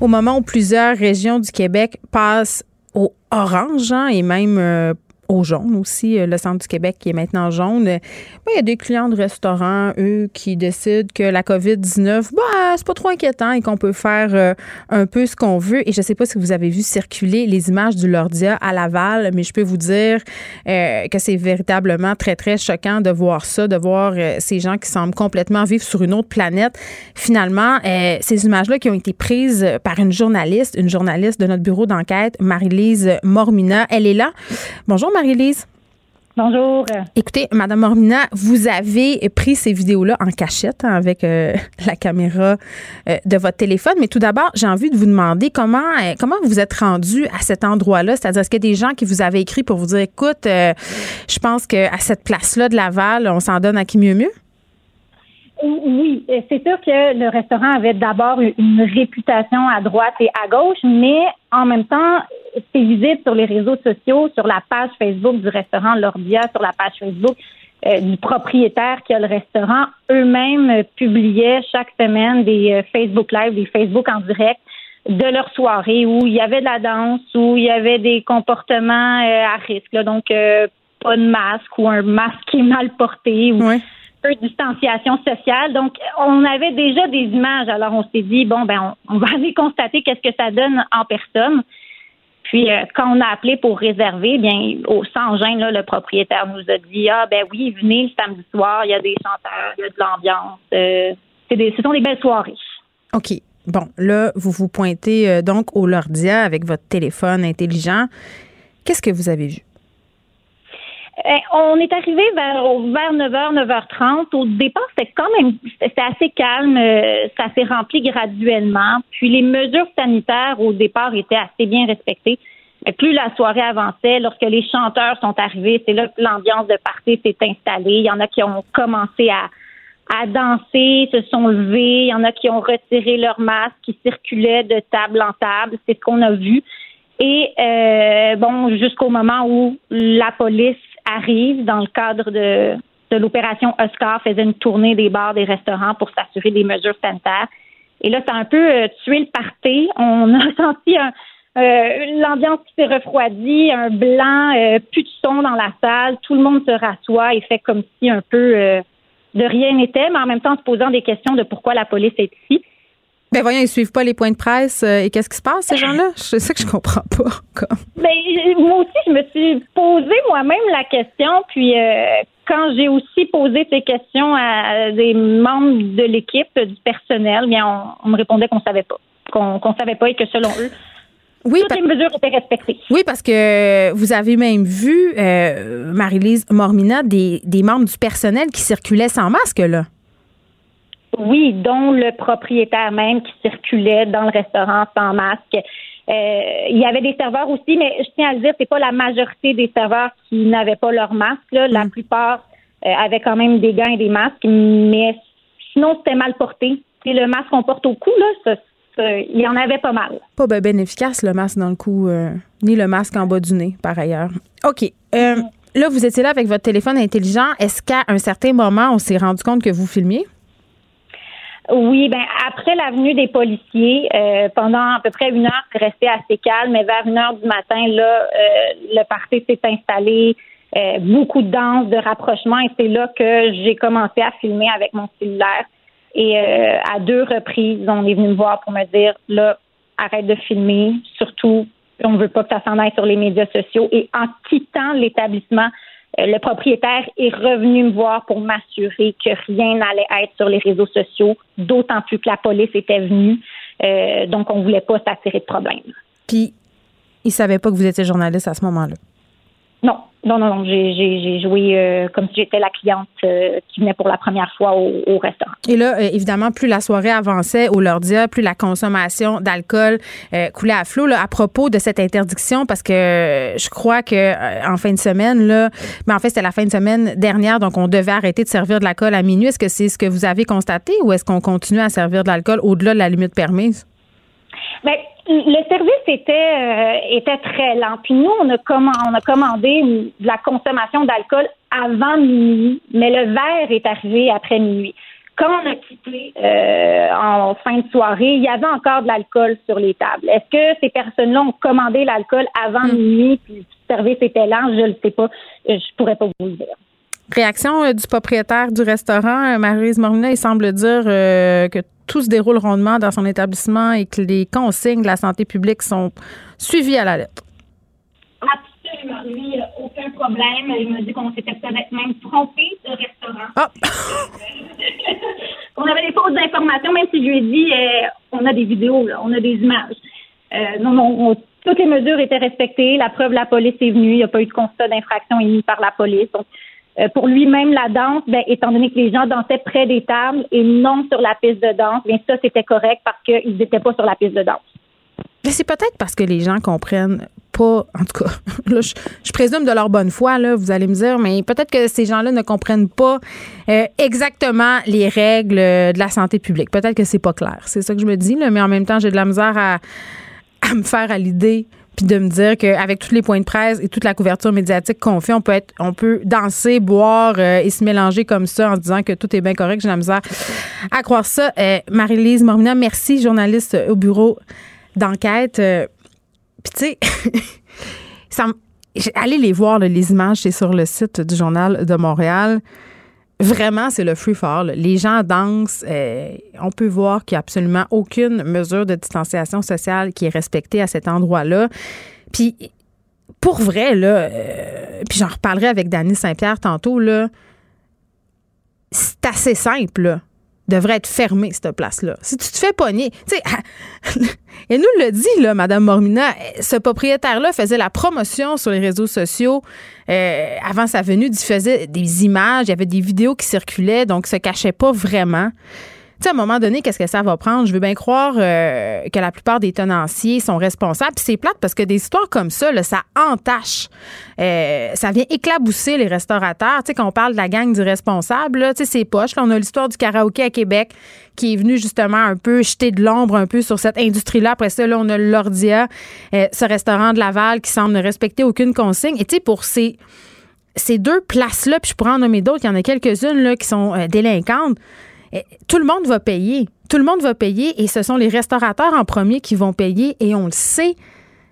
Au moment où plusieurs régions du Québec passent au orange hein, et même euh, au jaune aussi, euh, le centre du Québec qui est maintenant jaune. Ben, il y a des clients de restaurants, eux, qui décident que la COVID-19, bah, c'est pas trop inquiétant et qu'on peut faire euh, un peu ce qu'on veut. Et je sais pas si vous avez vu circuler les images du Lordia à Laval, mais je peux vous dire euh, que c'est véritablement très, très choquant de voir ça, de voir ces gens qui semblent complètement vivre sur une autre planète. Finalement, ces images-là qui ont été prises par une journaliste, une journaliste de notre bureau d'enquête, Marie-Lise Mormina, elle est là. Bonjour, Marie-Lise. Bonjour. Écoutez, Madame Mormina, vous avez pris ces vidéos-là en cachette hein, avec euh, la caméra euh, de votre téléphone. Mais tout d'abord, j'ai envie de vous demander comment euh, comment vous êtes rendu à cet endroit-là? C'est-à-dire, est-ce qu'il y a des gens qui vous avaient écrit pour vous dire, écoute, je pense qu'à cette place-là de Laval, on s'en donne à qui mieux mieux? Oui, c'est sûr que le restaurant avait d'abord une réputation à droite et à gauche, mais en même temps, c'est visible sur les réseaux sociaux, sur la page Facebook du restaurant Lordia, sur la page Facebook euh, du propriétaire qui a le restaurant. Eux-mêmes publiaient chaque semaine des euh, Facebook Live, des Facebook en direct de leur soirée où il y avait de la danse, où il y avait des comportements euh, à risque. donc, pas de masque ou un masque qui est mal porté ou distanciation sociale. Donc, on avait déjà des images. Alors, on s'est dit, bon, ben, on, va aller constater qu'est-ce que ça donne en personne. Puis, euh, quand on a appelé pour réserver, bien, au sans gêne, le propriétaire nous a dit, ah, ben oui, venez le samedi soir, il y a des chanteurs, il y a de l'ambiance. Euh, ce sont des belles soirées. OK. Bon, là, vous vous pointez euh, donc au Lordia avec votre téléphone intelligent. Qu'est-ce que vous avez vu? Eh, on est arrivé vers, vers 9h, 9h30. Au départ, c'était quand même c'était assez calme. Euh, ça s'est rempli graduellement. Puis les mesures sanitaires au départ étaient assez bien respectées. Mais plus la soirée avançait, lorsque les chanteurs sont arrivés, c'est là que l'ambiance de party s'est installée. Il y en a qui ont commencé à, à danser, se sont levés. Il y en a qui ont retiré leur masque, qui circulaient de table en table. C'est ce qu'on a vu. Et euh, bon, jusqu'au moment où la police arrive dans le cadre de, de l'opération Oscar, faisait une tournée des bars, des restaurants pour s'assurer des mesures sanitaires. Et là, ça a un peu euh, tué le party. On a senti un, euh, l'ambiance qui s'est refroidie, un blanc, euh, plus de son dans la salle, tout le monde se rassoit et fait comme si un peu de rien n'était, mais en même temps en se posant des questions de pourquoi la police est ici. Ben voyons, ils suivent pas les points de presse. Euh, et qu'est-ce qui se passe, ces gens-là? C'est ça que je comprends pas. Comme. Ben, moi aussi, je me suis posé moi-même la question. Puis euh, quand j'ai aussi posé ces questions à des membres de l'équipe, du personnel, bien, on, me répondait qu'on savait pas. Qu'on ne savait pas et que selon eux, oui, toutes les mesures étaient respectées. Oui, parce que vous avez même vu, euh, Marie-Lise Mormina, des, des membres du personnel qui circulaient sans masque, là. Oui, dont le propriétaire même qui circulait dans le restaurant sans masque. Euh, il y avait des serveurs aussi, mais je tiens à le dire, c'est pas la majorité des serveurs qui n'avaient pas leur masque. La mm. plupart euh, avaient quand même des gants et des masques, mais sinon c'était mal porté. C'est le masque qu'on porte au cou, là, il y en avait pas mal. Pas bien efficace le masque dans le cou, euh, ni le masque en bas du nez, par ailleurs. OK. Mm. Là, vous étiez là avec votre téléphone intelligent. Est-ce qu'à un certain moment, on s'est rendu compte que vous filmiez? Oui, ben après l'avenue des policiers, euh, pendant à peu près une heure, c'est assez calme, mais vers une heure du matin, là, euh, le parti s'est installé, euh, beaucoup de danse, de rapprochement, et c'est là que j'ai commencé à filmer avec mon cellulaire. Et à deux reprises, on est venu me voir pour me dire là, arrête de filmer, surtout on ne veut pas que ça s'en aille sur les médias sociaux. Et en quittant l'établissement, euh, le propriétaire est revenu me voir pour m'assurer que rien n'allait être sur les réseaux sociaux, d'autant plus que la police était venue. Euh, donc, on ne voulait pas s'attirer de problème. Puis, Il savait pas que vous étiez journaliste à ce moment-là? Non, non, non, non. J'ai joué euh, comme si j'étais la cliente euh, qui venait pour la première fois au, restaurant. Et là, euh, évidemment, plus la soirée avançait au Lordia, plus la consommation d'alcool coulait à flot. à propos de cette interdiction, parce que je crois que en fin de semaine, là, mais en fait, c'était la fin de semaine dernière, donc on devait arrêter de servir de l'alcool à minuit. Est-ce que c'est ce que vous avez constaté ou est-ce qu'on continue à servir de l'alcool au-delà de la limite permise? Bien, le service était euh, était très lent. Puis nous, on a, on a commandé de la consommation d'alcool avant minuit, mais le verre est arrivé après minuit. Quand on a quitté euh, en fin de soirée, il y avait encore de l'alcool sur les tables. Est-ce que ces personnes-là ont commandé l'alcool avant mm. minuit, puis le service était lent? Je ne le sais pas. Je pourrais pas vous le dire. Réaction euh, du propriétaire du restaurant, Marise Morina, il semble dire que tout se déroule rondement dans son établissement et que les consignes de la santé publique sont suivies à la lettre. Absolument. Lui, aucun problème. Il m'a dit qu'on s'était peut-être même trompé de restaurant. Ah! on avait des fausses informations, même si je lui ai dit euh, on a des vidéos, on a des images. Euh, non, non, toutes les mesures étaient respectées. La preuve, la police est venue. Il n'y a pas eu de constat d'infraction émis par la police. Donc, euh, pour lui-même, la danse, ben, étant donné que les gens dansaient près des tables et non sur la piste de danse, bien ça, c'était correct parce qu'ils n'étaient pas sur la piste de danse. C'est peut-être parce que les gens comprennent pas, en tout cas, je, présume de leur bonne foi, là, vous allez me dire, mais peut-être que ces gens-là ne comprennent pas euh, exactement les règles de la santé publique. Peut-être que c'est pas clair. C'est ça que je me dis, là, mais en même temps, j'ai de la misère à me faire à l'idée puis de me dire qu'avec tous les points de presse et toute la couverture médiatique qu'on fait, on peut être, on peut danser, boire euh, et se mélanger comme ça en disant que tout est bien correct. J'ai la misère à croire ça. Euh, Marie-Lise Mormina, merci, journaliste au bureau d'enquête. Euh, puis tu sais, allez les voir, les images, c'est sur le site du Journal de Montréal. Vraiment, c'est le free fall. Les gens dansent. Euh, on peut voir qu'il n'y a absolument aucune mesure de distanciation sociale qui est respectée à cet endroit-là. Puis, pour vrai, là, euh, puis j'en reparlerai avec Dany Saint-Pierre tantôt, là, c'est assez simple, là devrait être fermée, cette place-là. Si tu te fais pogner, tu sais, elle nous le dit, là, Mme Mormina, ce propriétaire-là faisait la promotion sur les réseaux sociaux euh, avant sa venue, il faisait des images, il y avait des vidéos qui circulaient, donc se cachait pas vraiment sais, à un moment donné, qu'est-ce que ça va prendre? Je veux bien croire euh, que la plupart des tenanciers sont responsables. Puis c'est plate parce que des histoires comme ça, là, ça entache. Euh, ça vient éclabousser les restaurateurs. Tu sais, quand on parle de la gang du responsable, tu sais, c'est poche. Là, on a l'histoire du karaoké à Québec qui est venu justement un peu jeter de l'ombre un peu sur cette industrie-là. Après ça, là, on a l'Ordia, euh, ce restaurant de Laval qui semble ne respecter aucune consigne. Et tu sais, pour ces ces deux places-là, puis je pourrais en nommer d'autres, il y en a quelques-unes qui sont délinquantes. Eh, tout le monde va payer. Tout le monde va payer et ce sont les restaurateurs en premier qui vont payer et on le sait.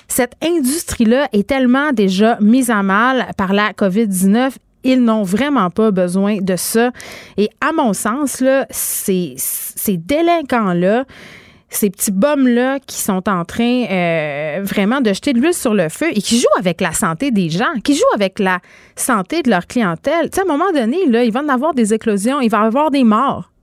Cette industrie-là est tellement déjà mise à mal par la COVID-19 ils n'ont vraiment pas besoin de ça. Et à mon sens, là, ces, délinquants-là, ces petits bums-là qui sont en train euh, vraiment de jeter de l'huile sur le feu et qui jouent avec la santé des gens, qui jouent avec la santé de leur clientèle. À un moment donné, là, il va en avoir des éclosions, il va y avoir des morts.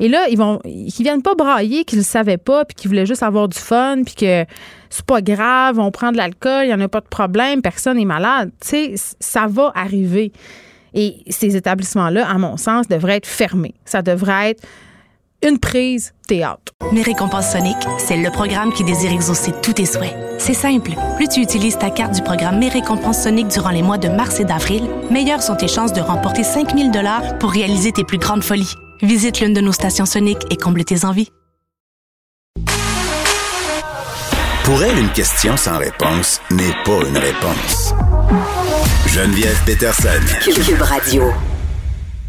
Et là, ils vont, ils viennent pas brailler qu'ils le savaient pas, puis qu'ils voulaient juste avoir du fun, puis que c'est pas grave, on prend de l'alcool, il y en a pas de problème, personne n'est malade. Tu sais, ça va arriver. Et ces établissements-là, à mon sens, devraient être fermés. Ça devrait être une prise théâtre. Mes récompenses Sonic, c'est le programme qui désire exaucer tous tes souhaits. C'est simple. Plus tu utilises ta carte du programme Mes récompenses Sonic durant les mois de mars et d'avril, meilleures sont tes chances de remporter 5000 dollars pour réaliser tes plus grandes folies. Visite l'une de nos stations Sonic et comble tes envies. Pour elle, une question sans réponse n'est pas une réponse. Geneviève Peterson. Cube Radio.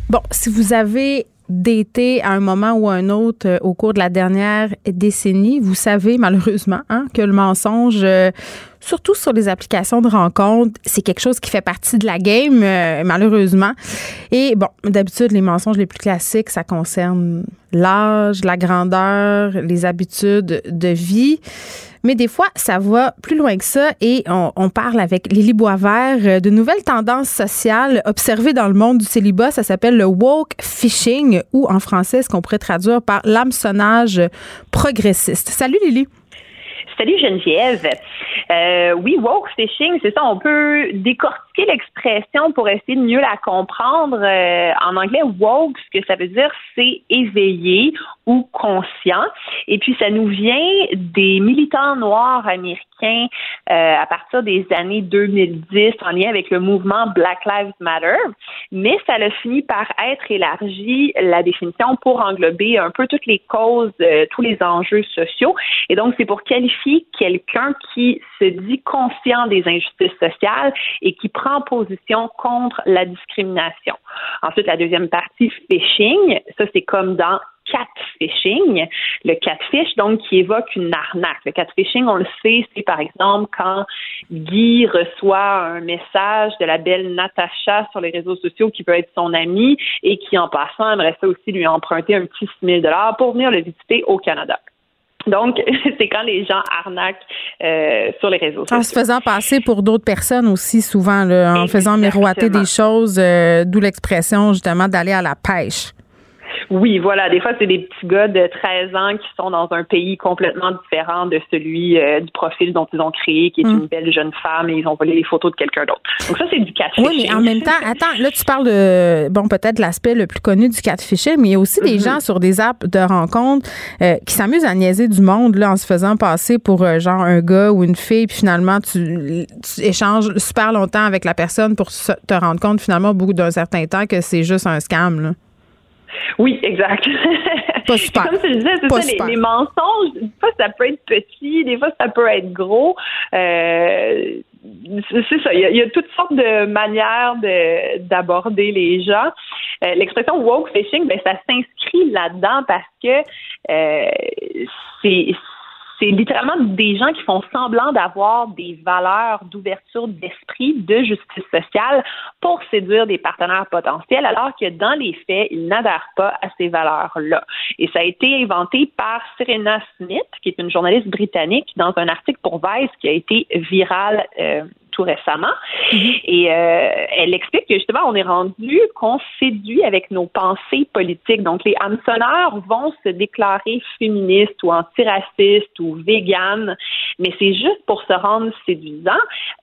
Bon, si vous avez d'été à un moment ou un autre euh, au cours de la dernière décennie. Vous savez malheureusement hein, que le mensonge, euh, surtout sur les applications de rencontres, c'est quelque chose qui fait partie de la game, euh, malheureusement. Et bon, d'habitude, les mensonges les plus classiques, ça concerne l'âge, la grandeur, les habitudes de vie. Mais des fois, ça va plus loin que ça et on, parle avec Lily Boisvert euh, de nouvelles tendances sociales observées dans le monde du célibat. Ça s'appelle le woke fishing ou en français, ce qu'on pourrait traduire par l'hameçonnage progressiste. Salut Lily. Salut Geneviève. Euh, oui, woke fishing, c'est ça. On peut décortiquer l'expression pour essayer de mieux la comprendre. Euh, en anglais, woke, ce que ça veut dire, c'est éveillé conscient. Et puis, ça nous vient des militants noirs américains euh, à partir des années 2010 en lien avec le mouvement Black Lives Matter. Mais ça a fini par être élargi, la définition, pour englober un peu toutes les causes, euh, tous les enjeux sociaux. Et donc, c'est pour qualifier quelqu'un qui se dit conscient des injustices sociales et qui prend position contre la discrimination. Ensuite, la deuxième partie, phishing, ça c'est comme dans catfishing. Le catfish, donc, qui évoque une arnaque. Le catfishing, on le sait, c'est par exemple quand Guy reçoit un message de la belle Natacha sur les réseaux sociaux qui peut être son amie et qui, en passant, aimerait ça aussi lui emprunter un petit 6 000 pour venir le visiter au Canada. Donc, c'est quand les gens arnaquent euh, sur les réseaux sociaux. En se faisant passer pour d'autres personnes aussi, souvent, en faisant miroiter des choses, euh, d'où l'expression justement d'aller à la pêche. Oui, voilà. Des fois, c'est des petits gars de 13 ans qui sont dans un pays complètement différent de celui euh, du profil dont ils ont créé, qui est une mm. belle jeune femme, et ils ont volé les photos de quelqu'un d'autre. Donc ça, c'est du catfishing. Oui, mais en même temps, attends, là, tu parles de, bon, peut-être l'aspect le plus connu du catfishing, mais il y a aussi des mm-hmm. gens sur des apps de rencontres euh, qui s'amusent à niaiser du monde, là, en se faisant passer pour, euh, genre, un gars ou une fille, puis finalement, tu, tu, échanges super longtemps avec la personne pour te rendre compte, finalement, au bout d'un certain temps, que c'est juste un scam, là. Oui, exact. Pas super. Comme tu disais, c'est ça, les, mensonges, des fois, ça peut être petit, des fois, ça peut être gros. Euh, c'est ça, il y, a, toutes sortes de manières d'aborder les gens. Euh, l'expression woke fishing, ben, ça s'inscrit là-dedans parce que euh, c'est c'est littéralement des gens qui font semblant d'avoir des valeurs d'ouverture d'esprit, de justice sociale pour séduire des partenaires potentiels, alors que dans les faits, ils n'adhèrent pas à ces valeurs-là. Et ça a été inventé par Serena Smith, qui est une journaliste britannique, dans un article pour Vice qui a été viral euh, tout récemment. Mhm. Et euh, elle explique que justement, on est rendu qu'on séduit avec nos pensées politiques. Donc, les hameçonneurs vont se déclarer féministes ou antiracistes ou véganes, mais c'est juste pour se rendre séduisant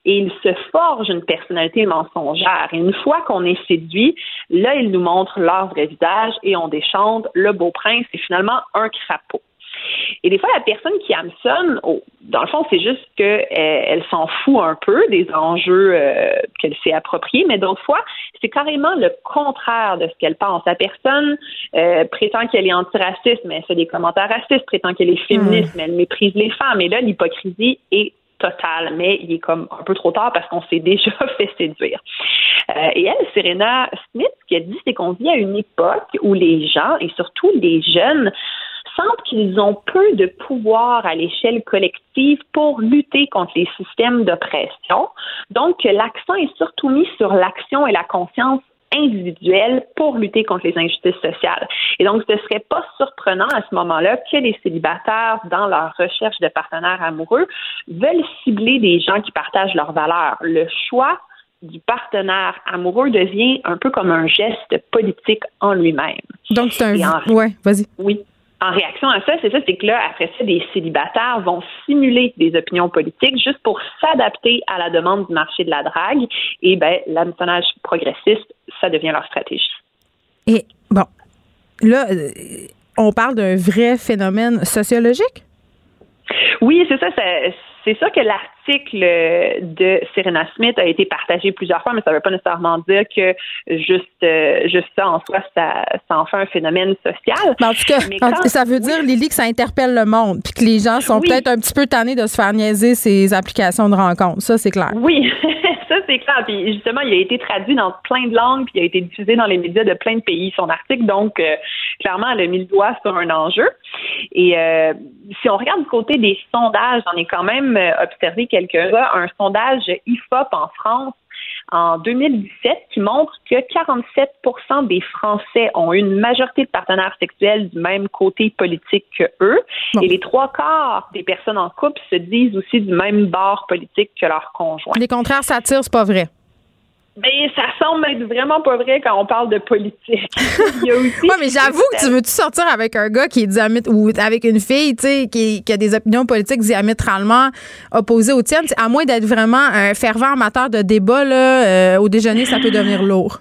et ils se forgent une personnalité mensongère. Et une fois qu'on est séduit, là, ils nous montrent leur vrai visage et on déchante le beau prince est finalement un crapaud. Et des fois, la personne qui hameçonne, oh, dans le fond, c'est juste qu'elle euh, elle, s'en fout un peu des enjeux euh, qu'elle s'est appropriés, mais d'autres fois, c'est carrément le contraire de ce qu'elle pense. La personne euh, prétend qu'elle est antiraciste, mais elle fait des commentaires racistes, prétend qu'elle est féministe, hmm. mais elle méprise les femmes. Et là, l'hypocrisie est totale, mais il est comme un peu trop tard parce qu'on s'est déjà fait séduire. et elle, Serena Smith, ce qu'elle dit, c'est qu'on vit à une époque où les gens, et surtout les jeunes, sentent qu'ils ont peu de pouvoir à l'échelle collective pour lutter contre les systèmes d'oppression. Donc, l'accent est surtout mis sur l'action et la conscience individuelle pour lutter contre les injustices sociales. Et donc, ce ne serait pas surprenant à ce moment-là que les célibataires, dans leur recherche de partenaires amoureux, veulent cibler des gens qui partagent leurs valeurs. Le choix du partenaire amoureux devient un peu comme un geste politique en lui-même. Donc, c'est un... Ouais, vas-y. Oui en réaction à ça, c'est ça, c'est que là, après ça, des célibataires vont simuler des opinions politiques juste pour s'adapter à la demande du marché de la drague. Et ben, l'hameçonnage progressiste, ça devient leur stratégie. Et bon, là, euh, on parle d'un vrai phénomène sociologique? Oui, c'est ça, c'est ça que l'article de Serena Smith a été partagé plusieurs fois, mais ça ne veut pas nécessairement dire que juste, euh, juste ça en soi, ça, ça en fait un phénomène social. en tout cas, ça veut dire, Lily, que ça interpelle le monde, puis que les gens sont peut-être un petit peu tannés de se faire niaiser ces applications de rencontres. Ça, c'est clair. Oui. ça, c'est clair. Puis justement, il a été traduit dans plein de langues, puis il a été diffusé dans les médias de plein de pays, son article. Donc, euh, clairement, elle a mis le doigt sur un enjeu. Et euh, si on regarde du côté des sondages, j'en ai quand même euh, observé quelques-uns. Un sondage IFOP en France en 2017 qui montre que 47 des Français ont une majorité de partenaires sexuels du même côté politique que eux. Et les trois quarts des personnes en couple se disent aussi du même bord politique que leur conjoint. Les contraires s'attirent, c'est pas vrai. Mais ça semble être vraiment pas vrai quand on parle de politique. Il y a aussi ouais, mais j'avoue que tu veux-tu sortir avec un gars qui est diamétralement ou avec une fille, tu sais, qui, qui, a des opinions politiques diamétralement opposées aux tiennes, à moins d'être vraiment un fervent amateur de débat, là, euh, au déjeuner, ça peut devenir lourd.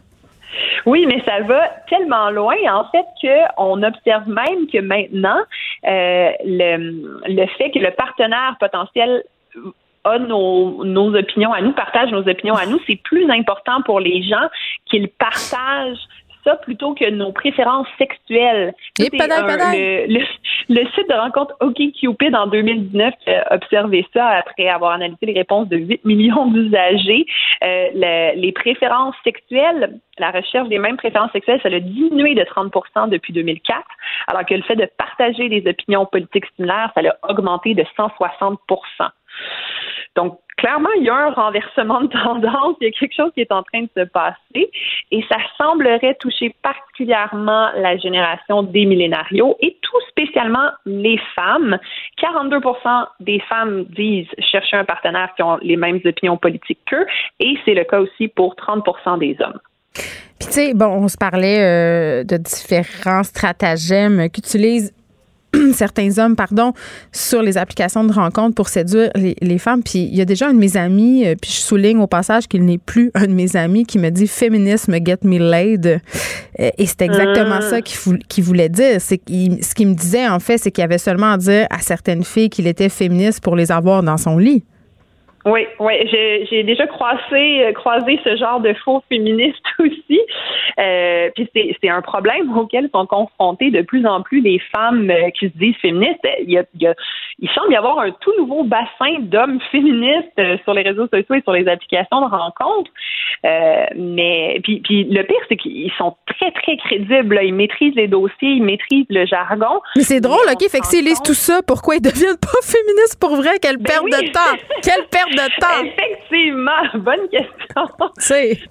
Oui, mais ça va tellement loin, en fait, qu'on observe même que maintenant, euh, le, le fait que le partenaire potentiel a nos, nos opinions à nous, partage nos opinions à nous, c'est plus important pour les gens qu'ils partagent ça plutôt que nos préférences sexuelles. Et le, le, le, site de rencontre OkCupid en 2019 a observé ça après avoir analysé les réponses de 8 millions d'usagers. Euh, les préférences sexuelles, la recherche des mêmes préférences sexuelles, ça a diminué de 30% depuis 2004, alors que le fait de partager des opinions politiques similaires, ça a augmenté de 160 donc, clairement, il y a un renversement de tendance, il y a quelque chose qui est en train de se passer et ça semblerait toucher particulièrement la génération des millénarios et tout spécialement les femmes. 42 des femmes disent chercher un partenaire qui ont les mêmes opinions politiques qu'eux et c'est le cas aussi pour 30% des hommes. Puis tu sais, bon, on se parlait euh, de différents stratagèmes qu'utilisent certains hommes, pardon, sur les applications de rencontres pour séduire les, femmes. Puis il y a déjà un de mes amis, euh, puis je souligne au passage qu'il n'est plus un de mes amis, qui me dit féminisme get me laid. Euh, et c'est exactement ah. ça qu'il voulait dire. C'est ce qu'il me disait en fait, c'est qu'il avait seulement à dire à certaines filles qu'il était féministe pour les avoir dans son lit. Oui, oui, j'ai déjà croisé, euh, croisé ce genre de faux féministes aussi. Euh, puis c'est un problème auquel sont confrontées de plus en plus les femmes euh, qui se disent féministes. Il, y a, il, y a, il semble y avoir un tout nouveau bassin d'hommes féministes sur les réseaux sociaux et sur les applications de rencontres. Euh, mais puis, puis le pire, c'est qu'ils sont très, très crédibles. Ils maîtrisent les dossiers, ils maîtrisent le jargon. Mais c'est drôle, OK? Fait que s'ils lisent tout ça, pourquoi ils deviennent pas féministes pour vrai? Quelle ben perte de temps! Quelle perte de temps! Effectivement, bonne question.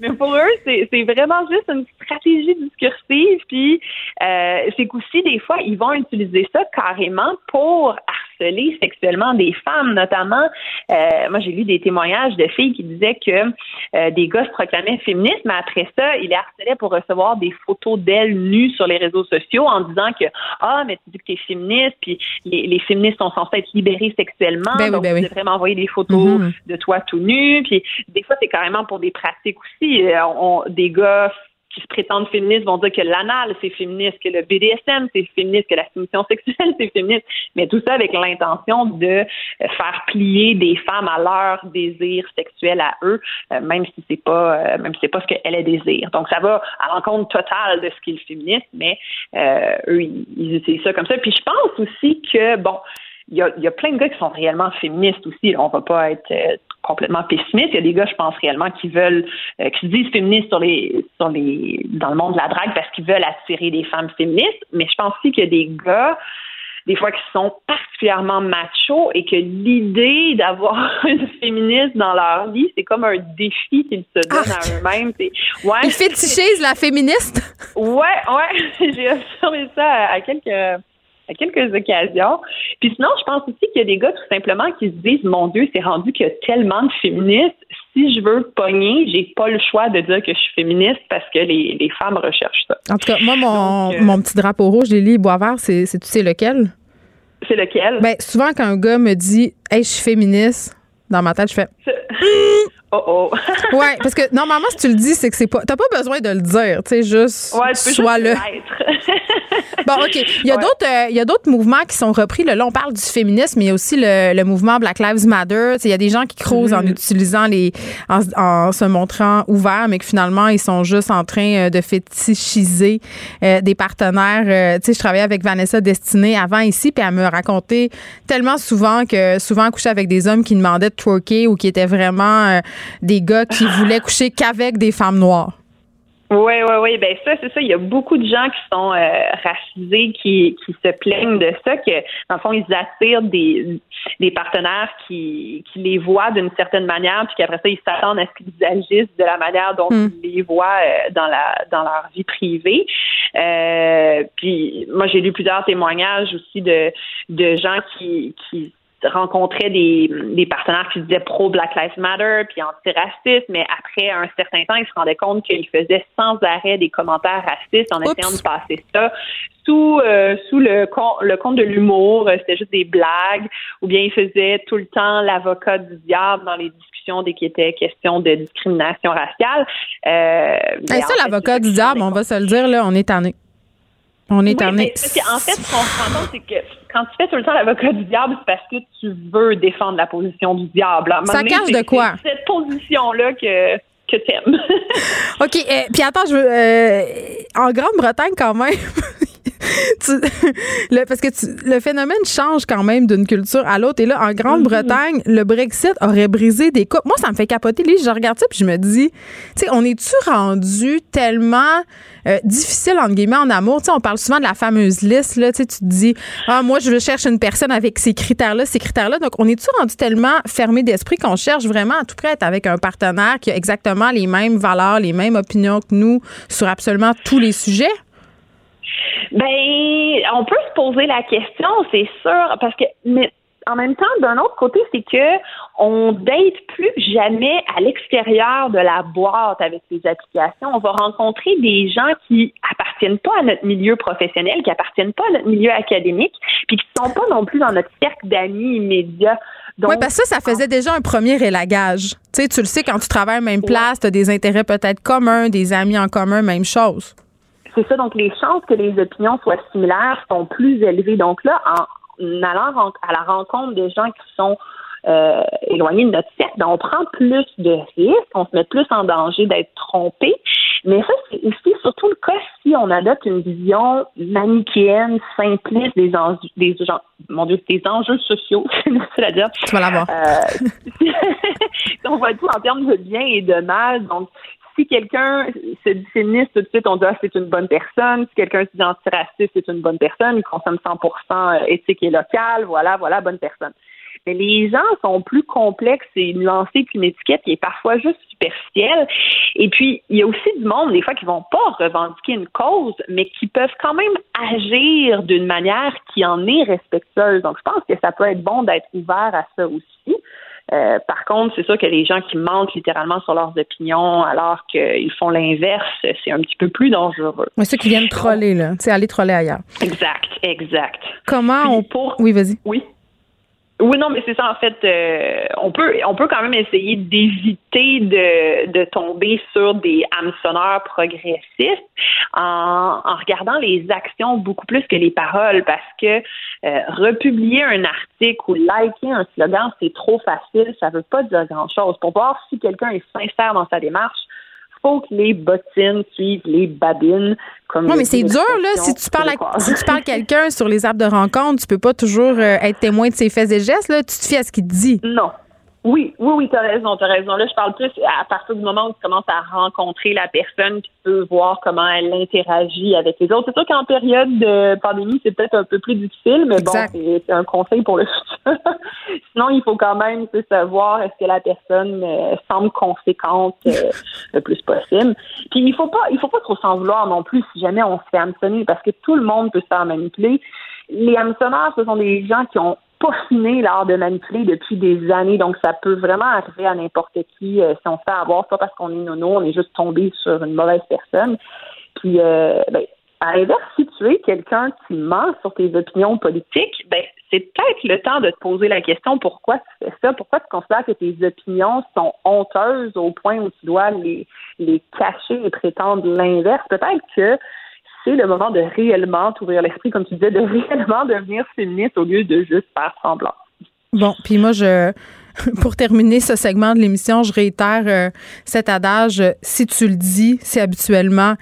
Mais pour eux, c'est vraiment juste une stratégie discursive. Puis euh, c'est qu'aussi, des fois, ils vont utiliser ça carrément pour harceler sexuellement des femmes, notamment. Euh, moi, j'ai lu des témoignages de filles qui disaient que euh, des gars se proclamaient féministes, mais après ça, ils les harcelaient pour recevoir des photos d'elles nues sur les réseaux sociaux en disant que ah, mais tu dis que tu es féministe, puis les, féministes sont censés être libérés sexuellement, ben donc ben tu devrais m'envoyer des photos mm-hmm. de toi tout nu, puis des fois c'est carrément pour des pratiques aussi. Euh, on, des gars qui se prétendent féministes vont dire que l'anal, c'est féministe, que le BDSM, c'est féministe, que la soumission sexuelle, c'est féministe. Mais tout ça avec l'intention de euh, faire plier des femmes à leur désir sexuel à eux, euh, même si c'est pas, euh, même si c'est pas ce qu'elles désirent. Donc, ça va à l'encontre totale de ce qu'est le féministe, mais eux, ils, utilisent ça comme ça. Puis je pense aussi que, bon, il y, a, il y a, plein de gars qui sont réellement féministes aussi. On va pas être complètement pessimiste. Il y a des gars, je pense réellement, qui veulent, euh, qui se disent féministes sur les, sur les, dans le monde de la drague parce qu'ils veulent attirer des femmes féministes. Mais je pense aussi qu'il y a des gars des fois qui sont particulièrement machos et que l'idée d'avoir une féministe dans leur vie, c'est comme un défi qu'ils se donnent à ah! eux-mêmes. Ouais, Ils fétichisent la féministe? Ouais, ouais. J'ai observé ça à quelques à quelques occasions. Puis sinon, je pense aussi qu'il y a des gars tout simplement qui se disent Mon Dieu, c'est rendu qu'il y a tellement de féministes. Si je veux pogner, j'ai pas le choix de dire que je suis féministe parce que les, les femmes recherchent ça. En tout cas, moi, mon, euh, mon petit drapeau rouge, Lily Boisvert, c'est tu sais lequel? C'est lequel? Ben, souvent, quand un gars me dit Hey, je suis féministe, dans ma tête, je fais. Oh oh. ouais, parce que normalement, si tu le dis, c'est que c'est pas. T'as pas besoin de le dire, tu sais, juste. Ouais, tu sois le. bon, OK. Il y a d'autres euh, il y a d'autres mouvements qui sont repris. Là, on parle du féminisme, mais il y a aussi le, mouvement Black Lives Matter. Il y a des gens qui creusent en mm-hmm. utilisant les. En, se montrant ouverts, mais que finalement, ils sont juste en train euh, de fétichiser euh, des partenaires. tu sais, je travaillais avec Vanessa Destinée avant ici, puis elle me racontait tellement souvent que souvent coucher avec des hommes qui demandaient de twerker ou qui étaient vraiment des gars qui voulaient coucher qu'avec des femmes noires. Oui, oui, oui. Ben ça, c'est ça. Il y a beaucoup de gens qui sont euh, racisés qui, qui se plaignent de ça, que dans le fond, ils attirent des, des partenaires qui, qui les voient d'une certaine manière, puis qu'après ça, ils s'attendent à ce qu'ils agissent de la manière dont hmm. ils les voient euh, dans la dans leur vie privée. Euh, puis moi, j'ai lu plusieurs témoignages aussi de, de gens qui, qui rencontrait des, des partenaires qui se disaient pro Black Lives Matter puis anti-racistes, mais après un certain temps, il se rendait compte qu'il faisait sans arrêt des commentaires racistes en essayant de passer ça sous euh, sous le le compte de l'humour, c'était juste des blagues, ou bien il faisait tout le temps l'avocat du diable dans les discussions dès qu'il était question de discrimination raciale. Euh, ça, l'avocat du diable, on va se le dire là, on est tanné. On est oui, en fait, ce qu'on se rend compte, c'est que quand tu fais tout le temps l'avocat du diable, c'est parce que tu veux défendre la position du diable. Ça cache de quoi? Cette position-là que que t'aimes. OK. Euh, puis attends, je veux. Euh, en Grande-Bretagne, quand même, le, parce que le phénomène change quand même d'une culture à l'autre. Et là, en Grande-Bretagne, le Brexit aurait brisé des couples. Moi, ça me fait capoter. je regarde ça puis je me dis, tu sais, on est-tu rendu tellement euh, difficile, en amour? Tu sais, on parle souvent de la fameuse liste. Là, tu te dis, ah, moi, je cherche une personne avec ces critères-là, ces critères-là. Donc, on est-tu rendu tellement fermé d'esprit qu'on cherche vraiment à tout près être avec un partenaire qui a exactement les mêmes valeurs, les mêmes opinions que nous sur absolument tous les sujets? Ben, on peut se poser la question, c'est sûr, parce que mais en même temps, d'un autre côté, c'est que on date plus jamais à l'extérieur de la boîte avec ces applications. On va rencontrer des gens qui appartiennent pas à notre milieu professionnel, qui appartiennent pas à notre milieu académique, puis qui sont pas non plus dans notre cercle d'amis immédiats. oui, parce que ça, ça faisait déjà un premier élagage. Tu sais, tu le sais, quand tu travailles à la même place, tu as des intérêts peut-être communs, des amis en commun, même chose. C'est ça, donc les chances que les opinions soient similaires sont plus élevées. Donc là, en allant à la rencontre des gens qui sont euh, éloignés de notre cercle, ben, on prend plus de risques, on se met plus en danger d'être trompé. Mais ça, c'est aussi surtout le cas si on adopte une vision manichéenne, simpliste des enjeux, des, mon Dieu, des enjeux sociaux, c'est à dire. Tu vas l'avoir. Euh, on voit tout en termes de bien et de mal. Donc, si quelqu'un se dit féministe, tout de suite, on dit ah, c'est une bonne personne. Si quelqu'un se dit antiraciste, c'est une bonne personne. Il consomme 100% euh, éthique et local. Voilà, voilà, bonne personne. Mais les gens sont plus complexes et nuancés qu'une étiquette qui est parfois juste superficielle. Et puis, il y a aussi du monde, des fois, qui vont pas revendiquer une cause, mais qui peuvent quand même agir d'une manière qui en est respectueuse. Donc, je pense que ça peut être bon d'être ouvert à ça aussi. Euh, par contre, c'est sûr que les gens qui mentent littéralement sur leurs opinions alors qu'ils font l'inverse, c'est un petit peu plus dangereux. Mais ceux qui viennent troller, là, c'est aller troller ailleurs. Exact, exact. Comment on. Pour... Oui, vas-y. Oui. Oui, non, mais c'est ça en fait. Euh, on peut, on peut quand même essayer d'éviter de, tomber sur des hameçonneurs progressistes en, en regardant les actions beaucoup plus que les paroles, parce que euh, republier un article ou liker un slogan, c'est trop facile. Ça veut pas dire grand chose. Pour voir si quelqu'un est sincère dans sa démarche, faut que les bottines suivent les babines. Comme non, mais c'est dur, là. Si tu parles à, si tu parles quelqu'un sur les apps de rencontre, tu peux pas toujours euh, être témoin de ses faits et gestes, là. Tu te fies à ce qu'il te dit. Non. Oui, oui, oui, tu as raison, tu as raison. Là, je parle plus à partir du moment où tu commences à rencontrer la personne, puis tu peux voir comment elle interagit avec les autres. C'est sûr qu'en période de pandémie, c'est peut-être un peu plus difficile, mais bon, c'est un conseil pour le futur. Sinon, il faut quand même savoir est-ce que la personne euh, semble conséquente euh, le plus possible. Puis il faut pas, il faut pas trop s'en vouloir non plus si jamais on se fait hameçonner, parce que tout le monde peut se faire manipuler. Les hameçonneurs, ce sont des gens qui ont peaufiné l'art de manipuler depuis des années. Donc, ça peut vraiment arriver à n'importe qui euh, si on se fait avoir, pas parce qu'on est nono, on est juste tombé sur une mauvaise personne. Puis, euh, ben, à l'inverse, si tu es quelqu'un qui ment sur tes opinions politiques, ben, c'est peut-être le temps de te poser la question pourquoi tu fais ça, pourquoi tu considères que tes opinions sont honteuses au point où tu dois les, les cacher et prétendre l'inverse? Peut-être que c'est le moment de réellement t'ouvrir l'esprit, comme tu disais, de réellement devenir féministe au lieu de juste faire semblant. Bon, puis moi, je, pour terminer ce segment de l'émission, je réitère euh, cet adage si tu le dis, c'est habituellement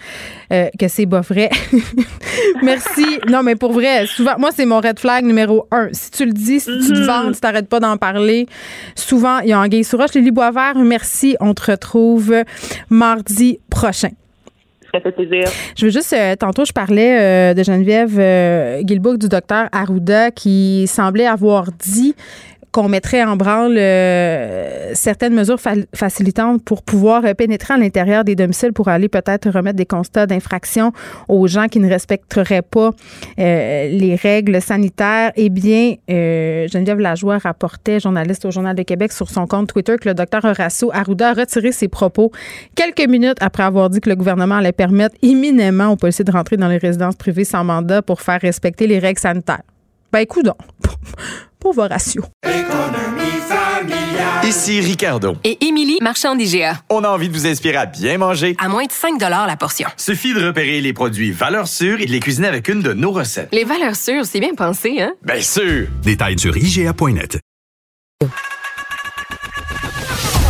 euh, que c'est pas vrai. Merci. Non, mais pour vrai, souvent, moi, c'est mon red flag numéro un. Si tu le dis, si tu te mm-hmm. vends, tu t'arrêtes pas d'en parler. Souvent, il y a un gay sous roche. Lily Boisvert, merci. On te retrouve mardi prochain. Je veux juste, euh, tantôt, je parlais euh, de Geneviève euh, Guilbeault, du docteur Arruda, qui semblait avoir dit qu'on mettrait en branle euh, certaines mesures facilitantes pour pouvoir euh, pénétrer à l'intérieur des domiciles pour aller peut-être remettre des constats d'infraction aux gens qui ne respecteraient pas les règles sanitaires. Eh bien, Geneviève Lajoie rapportait, journaliste au Journal de Québec, sur son compte Twitter que le docteur Horacio Arruda a retiré ses propos quelques minutes après avoir dit que le gouvernement allait permettre imminemment aux policiers de rentrer dans les résidences privées sans mandat pour faire respecter les règles sanitaires. Ben, écoute donc. Pauvre ratio. Ici Ricardo. Et Émilie, marchand d'IGA. On a envie de vous inspirer à bien manger. À moins de 5 la portion. Suffit de repérer les produits valeurs sûres et de les cuisiner avec une de nos recettes. Les valeurs sûres, c'est bien pensé, hein? Bien sûr! Détails sur IGA.net.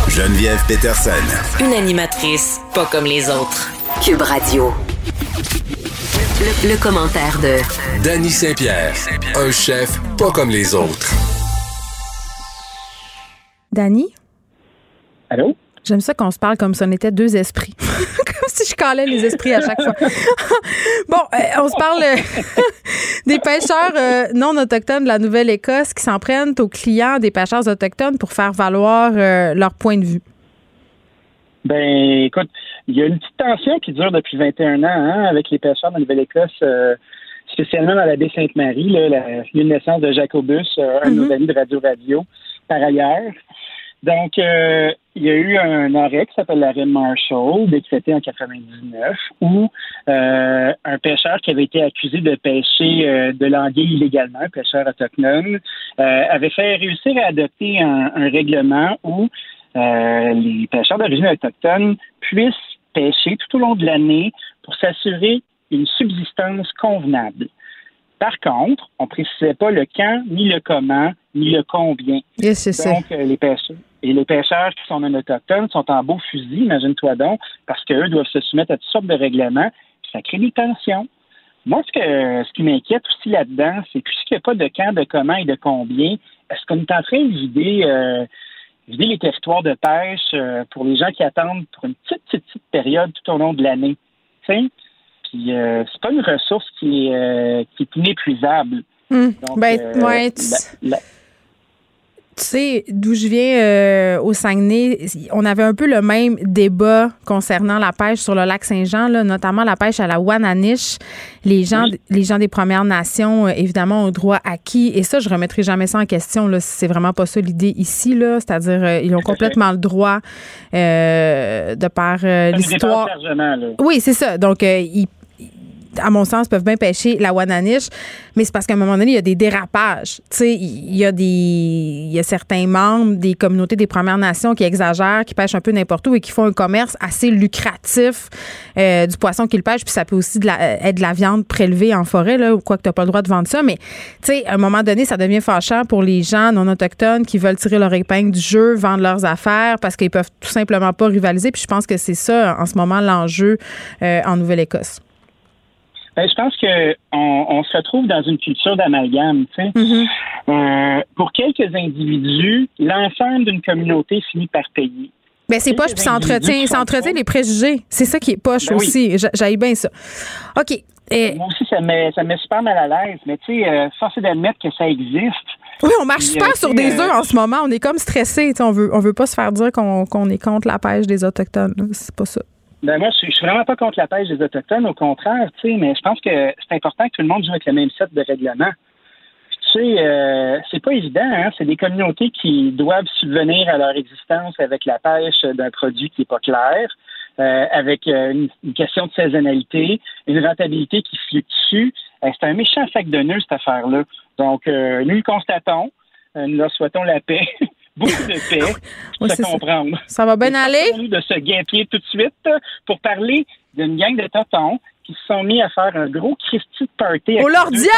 Geneviève Peterson. Une animatrice pas comme les autres. Cube Radio. Le, commentaire de Danny Saint-Pierre, un chef pas comme les autres. Danny? Allô? J'aime ça qu'on se parle comme si on était deux esprits. comme si je calais les esprits à chaque fois. bon, euh, on se parle euh, des pêcheurs euh, non autochtones de la Nouvelle-Écosse qui s'en prennent aux clients des pêcheurs autochtones pour faire valoir leur point de vue. Ben, écoute, il y a une petite tension qui dure depuis 21 ans hein, avec les pêcheurs de Nouvelle-Écosse, euh, spécialement dans la baie Sainte-Marie, là, la, une naissance de Jacobus, euh, un de nos mm-hmm. amis de Radio Radio, par ailleurs. Donc, euh, il y a eu un arrêt qui s'appelle l'arrêt Marshall, décrété en 99, où un pêcheur qui avait été accusé de pêcher de l'anguille illégalement, un pêcheur autochtone, avait fait réussir à adopter un, un règlement où euh, les pêcheurs d'origine autochtone puissent pêcher tout au long de l'année pour s'assurer une subsistance convenable. Par contre, on ne précisait pas le quand, ni le comment, ni le combien. donc, euh, les pêcheurs, et les pêcheurs qui sont non autochtones sont en beau fusil, imagine-toi donc, parce qu'eux doivent se soumettre à toutes sortes de règlements, puis ça crée des tensions. Moi, ce, que, ce qui m'inquiète aussi là-dedans, c'est que puisqu'il n'y a pas de quand, de comment et de combien, est-ce qu'on est en train de vider euh, vider les territoires de pêche euh, pour les gens qui attendent pour une petite, petite, petite période tout au long de l'année. Puis euh, c'est pas une ressource qui est, euh, qui est inépuisable. Hum. ben, ouais, tu sais, d'où je viens euh, au Saguenay, on avait un peu le même débat concernant la pêche sur le lac Saint-Jean, notamment la pêche à la Wananiche. Les gens, les gens des Premières Nations, euh, évidemment, ont droit acquis. Et ça, je remettrai jamais ça en question. Là, c'est vraiment pas ça l'idée ici. Là. C'est-à-dire, euh, ils ont complètement le droit de par l'histoire. Oui, c'est ça. Donc, ils à mon sens, peuvent bien pêcher la Wananiche, mais c'est parce qu'à un moment donné, il y a des dérapages. Tu sais, il y a des, il y a certains membres des communautés des Premières Nations qui exagèrent, qui pêchent un peu n'importe où et qui font un commerce assez lucratif euh, du poisson qu'ils pêchent, puis ça peut aussi euh, être de la viande prélevée en forêt, là, ou quoi que tu n'as pas le droit de vendre ça, mais tu sais, à un moment donné, ça devient fâchant pour les gens non autochtones qui veulent tirer leur épingle du jeu, vendre leurs affaires parce qu'ils peuvent tout simplement pas rivaliser, puis je pense que c'est ça, en ce moment, l'enjeu euh, en Nouvelle-Écosse. Ben, je pense que on, se retrouve dans une culture d'amalgame. Mm-hmm. Euh, pour quelques individus, l'ensemble d'une communauté finit par payer. Ben c'est poche, puis ça entretient, ça entretient les préjugés. C'est ça qui est poche ben aussi. J'aille bien ça. OK. Et... Moi aussi, ça me, met, ça met super mal à l'aise. Mais tu sais, euh, force d'admettre que ça existe. Oui, on marche super euh, sur des œufs en ce moment. On est comme stressé. On veut, on veut pas se faire dire qu'on est contre la pêche des Autochtones. C'est pas ça. Ben moi, je, suis vraiment pas contre la pêche des Autochtones, au contraire, tu sais, mais je pense que c'est important que tout le monde joue avec le même set de règlements. Tu sais, euh, c'est pas évident, hein? C'est des communautés qui doivent subvenir à leur existence avec la pêche d'un produit qui est pas clair, euh, avec euh, une, question de saisonnalité, une rentabilité qui fluctue. c'est un méchant sac de nœuds, cette affaire-là. Donc, nous le constatons, nous leur souhaitons la paix. beaucoup de paix, pour se comprendre. Ça. va bien aller? de se guetter tout de suite pour parler d'une gang de tontons qui se sont mis à faire un gros Christy party Au Lordia!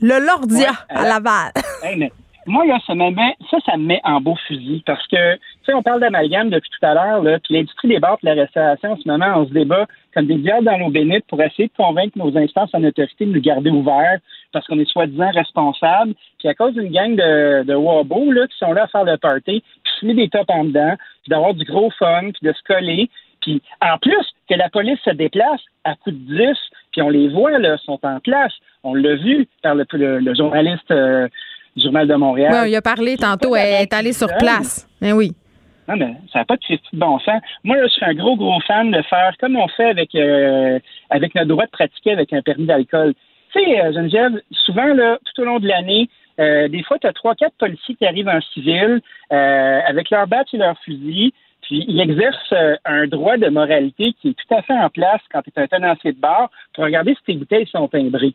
Le Lordia à, Laval. moi, là, ça, me met, ça, ça me met en beau fusil parce que, tu sais, on parle d'amalgame depuis tout à l'heure, là, puis l'industrie des bars de la restauration, en ce moment, on se débat comme des diables dans l'eau bénite pour essayer de convaincre nos instances en autorité de nous garder ouverts parce qu'on est soi-disant responsables. Puis à cause d'une gang de, de wabos, là, qui sont là à faire le party, puis se met des tops en dedans, puis d'avoir du gros fun, puis de se coller. Puis en plus, que la police se déplace à coup de 10, puis on les voit, là, sont en place. On l'a vu par le, le, journaliste... Euh, du Journal de Montréal. Oui, il a parlé tantôt, elle est allée sur place. Eh oui. Non, mais ça n'a pas de de bon sens. Moi, là, je suis un gros, gros fan de faire comme on fait avec, euh, avec notre droit de pratiquer avec un permis d'alcool. Tu sais, euh, Geneviève, souvent, là, tout au long de l'année, euh, des fois, tu as trois, quatre policiers qui arrivent en civil euh, avec leur badge et leur fusil, puis ils exercent euh, un droit de moralité qui est tout à fait en place quand tu es un tenancier de bar pour regarder si tes bouteilles sont timbrées.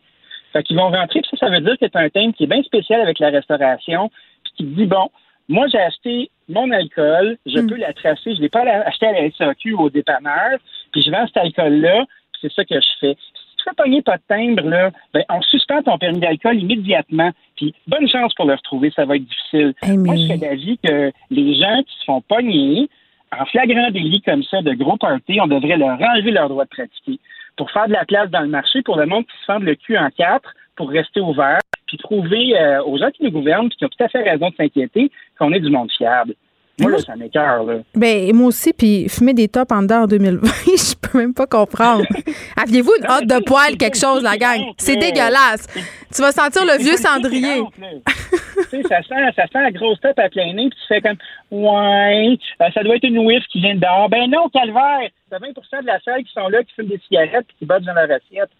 Fait qu'ils vont rentrer, puis ça, ça veut dire que as un thème qui est bien spécial avec la restauration, puis qui te dit, bon, moi, j'ai acheté mon alcool, je peux la tracer, je ne l'ai pas acheté à la SAQ ou au dépanneur, puis je vends cet alcool-là, puis c'est ça que je fais. Fais pogner pas de timbre, là, ben, on suspend ton permis d'alcool immédiatement, puis bonne chance pour le retrouver, ça va être difficile. Moi, je serais d'avis que les gens qui se font pogner en flagrant délit comme ça de gros party, on devrait leur enlever leur droit de pratiquer pour faire de la place dans le marché pour le monde qui se fendent le cul en quatre pour rester ouvert, puis prouver euh, aux gens qui nous gouvernent, puis qui ont tout à fait raison de s'inquiéter, qu'on est du monde fiable. Moi, là, ça m'écœure, là. Ben, moi aussi, puis fumer des tops en dedans en 2020, je peux même pas comprendre. Aviez-vous une hotte de poil, quelque chose, la gang? C'est dégueulasse. Tu vas sentir le vieux cendrier. tu sais, ça sent, ça sent la grosse tête à plein nez, puis tu fais comme, ouais, euh, ça doit être une whiff qui vient de dehors. Ben non, calvaire! C'est 20% de la salle qui sont là, qui fument des cigarettes, puis qui battent dans leur assiette.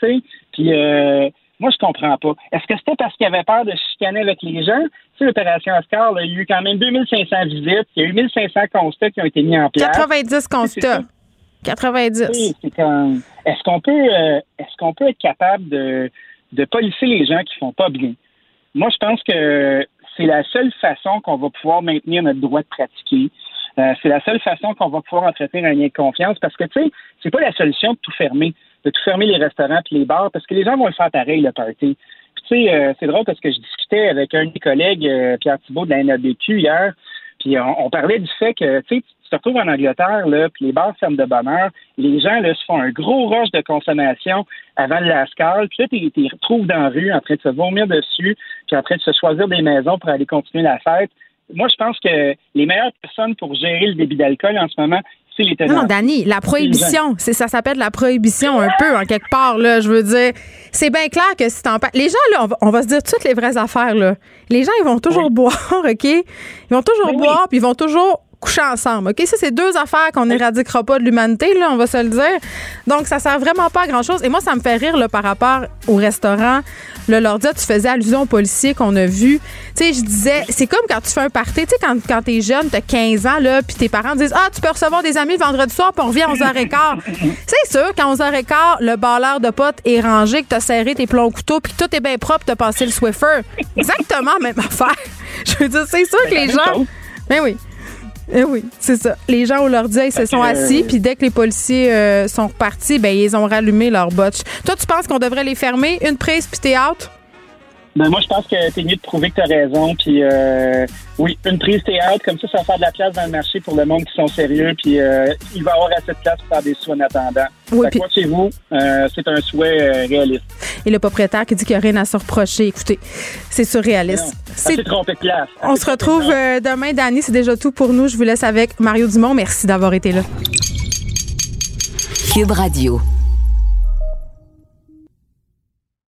Tu sais, puis euh, moi, je comprends pas. Est-ce que c'était parce qu'il avait peur de chicaner avec les gens? Tu sais, l'opération Oscar, là, il y a eu quand même 2500 visites, il y a eu 1500 constats qui ont été mis en place. 90 constats. 90. Oui, c'est comme, est-ce qu'on peut, euh, est-ce qu'on peut être capable de, de policer les gens qui font pas bien? Moi, je pense que c'est la seule façon qu'on va pouvoir maintenir notre droit de pratiquer. Euh, c'est la seule façon qu'on va pouvoir entretenir un lien de confiance parce que, tu sais, c'est pas la solution de tout fermer, de tout fermer les restaurants les bars parce que les gens vont le faire pareil, le party. Puis, tu sais, euh, c'est drôle parce que je discutais avec un de mes collègues, euh, Pierre Thibault de la NABQ hier, puis on, on parlait du fait que, tu sais, tu te retrouves en Angleterre, là, puis les bars ferment de bonne heure, les gens, là, se font un gros rush de consommation avant le lascal, puis là, tu les retrouves dans la rue en train de se vomir dessus, puis en train de se choisir des maisons pour aller continuer la fête. Moi, je pense que les meilleures personnes pour gérer le débit d'alcool en ce moment, Non, Dani, la prohibition, c'est ça s'appelle la prohibition un peu, en quelque part, là. Je veux dire, c'est bien clair que si t'en. Les gens, là, on va, on va se dire toutes les vraies affaires, là. Les gens, ils vont toujours boire, OK? Ils vont toujours boire, puis ils vont toujours coucher ensemble. OK? Ça, c'est deux affaires qu'on n'éradiquera pas de l'humanité, là, on va se le dire. Donc, ça sert vraiment pas à grand-chose. Et moi, ça me fait rire là, par rapport au restaurant. Le Lordia, tu faisais allusion aux policiers qu'on a vus. Tu sais, je disais, c'est comme quand tu fais un party. Tu sais, quand, quand t'es jeune, t'as 15 ans, là, puis tes parents disent Ah, tu peux recevoir des amis le vendredi soir, puis on revient à 11h15. c'est sûr qu'à 11h15, le balleur de potes est rangé, que t'as serré tes plombs couteaux, puis que tout est bien propre, t'as passé le Swiffer. Exactement même affaire. Je veux dire, c'est sûr que les gens. Ben oui. Eh oui, c'est ça. Les gens au l'ordi, ils se sont assis, puis dès que les policiers euh, sont repartis, ben ils ont rallumé leur botch. Toi, tu penses qu'on devrait les fermer, une prise, puis t'es out? Ben moi, je pense que t'es mieux de prouver que t'as raison. Puis euh, oui, une prise théâtre, comme ça, ça va faire de la place dans le marché pour le monde qui sont sérieux. Puis euh, il va y avoir assez de place pour faire des soins en attendant. Oui, puis- chez vous, euh, c'est un souhait euh, réaliste. Et le propriétaire qui dit qu'il n'y a rien à se reprocher. Écoutez, c'est surréaliste. C'est- trompé de place. On se retrouve euh, demain, Dani. C'est déjà tout pour nous. Je vous laisse avec Mario Dumont. Merci d'avoir été là. Cube Radio.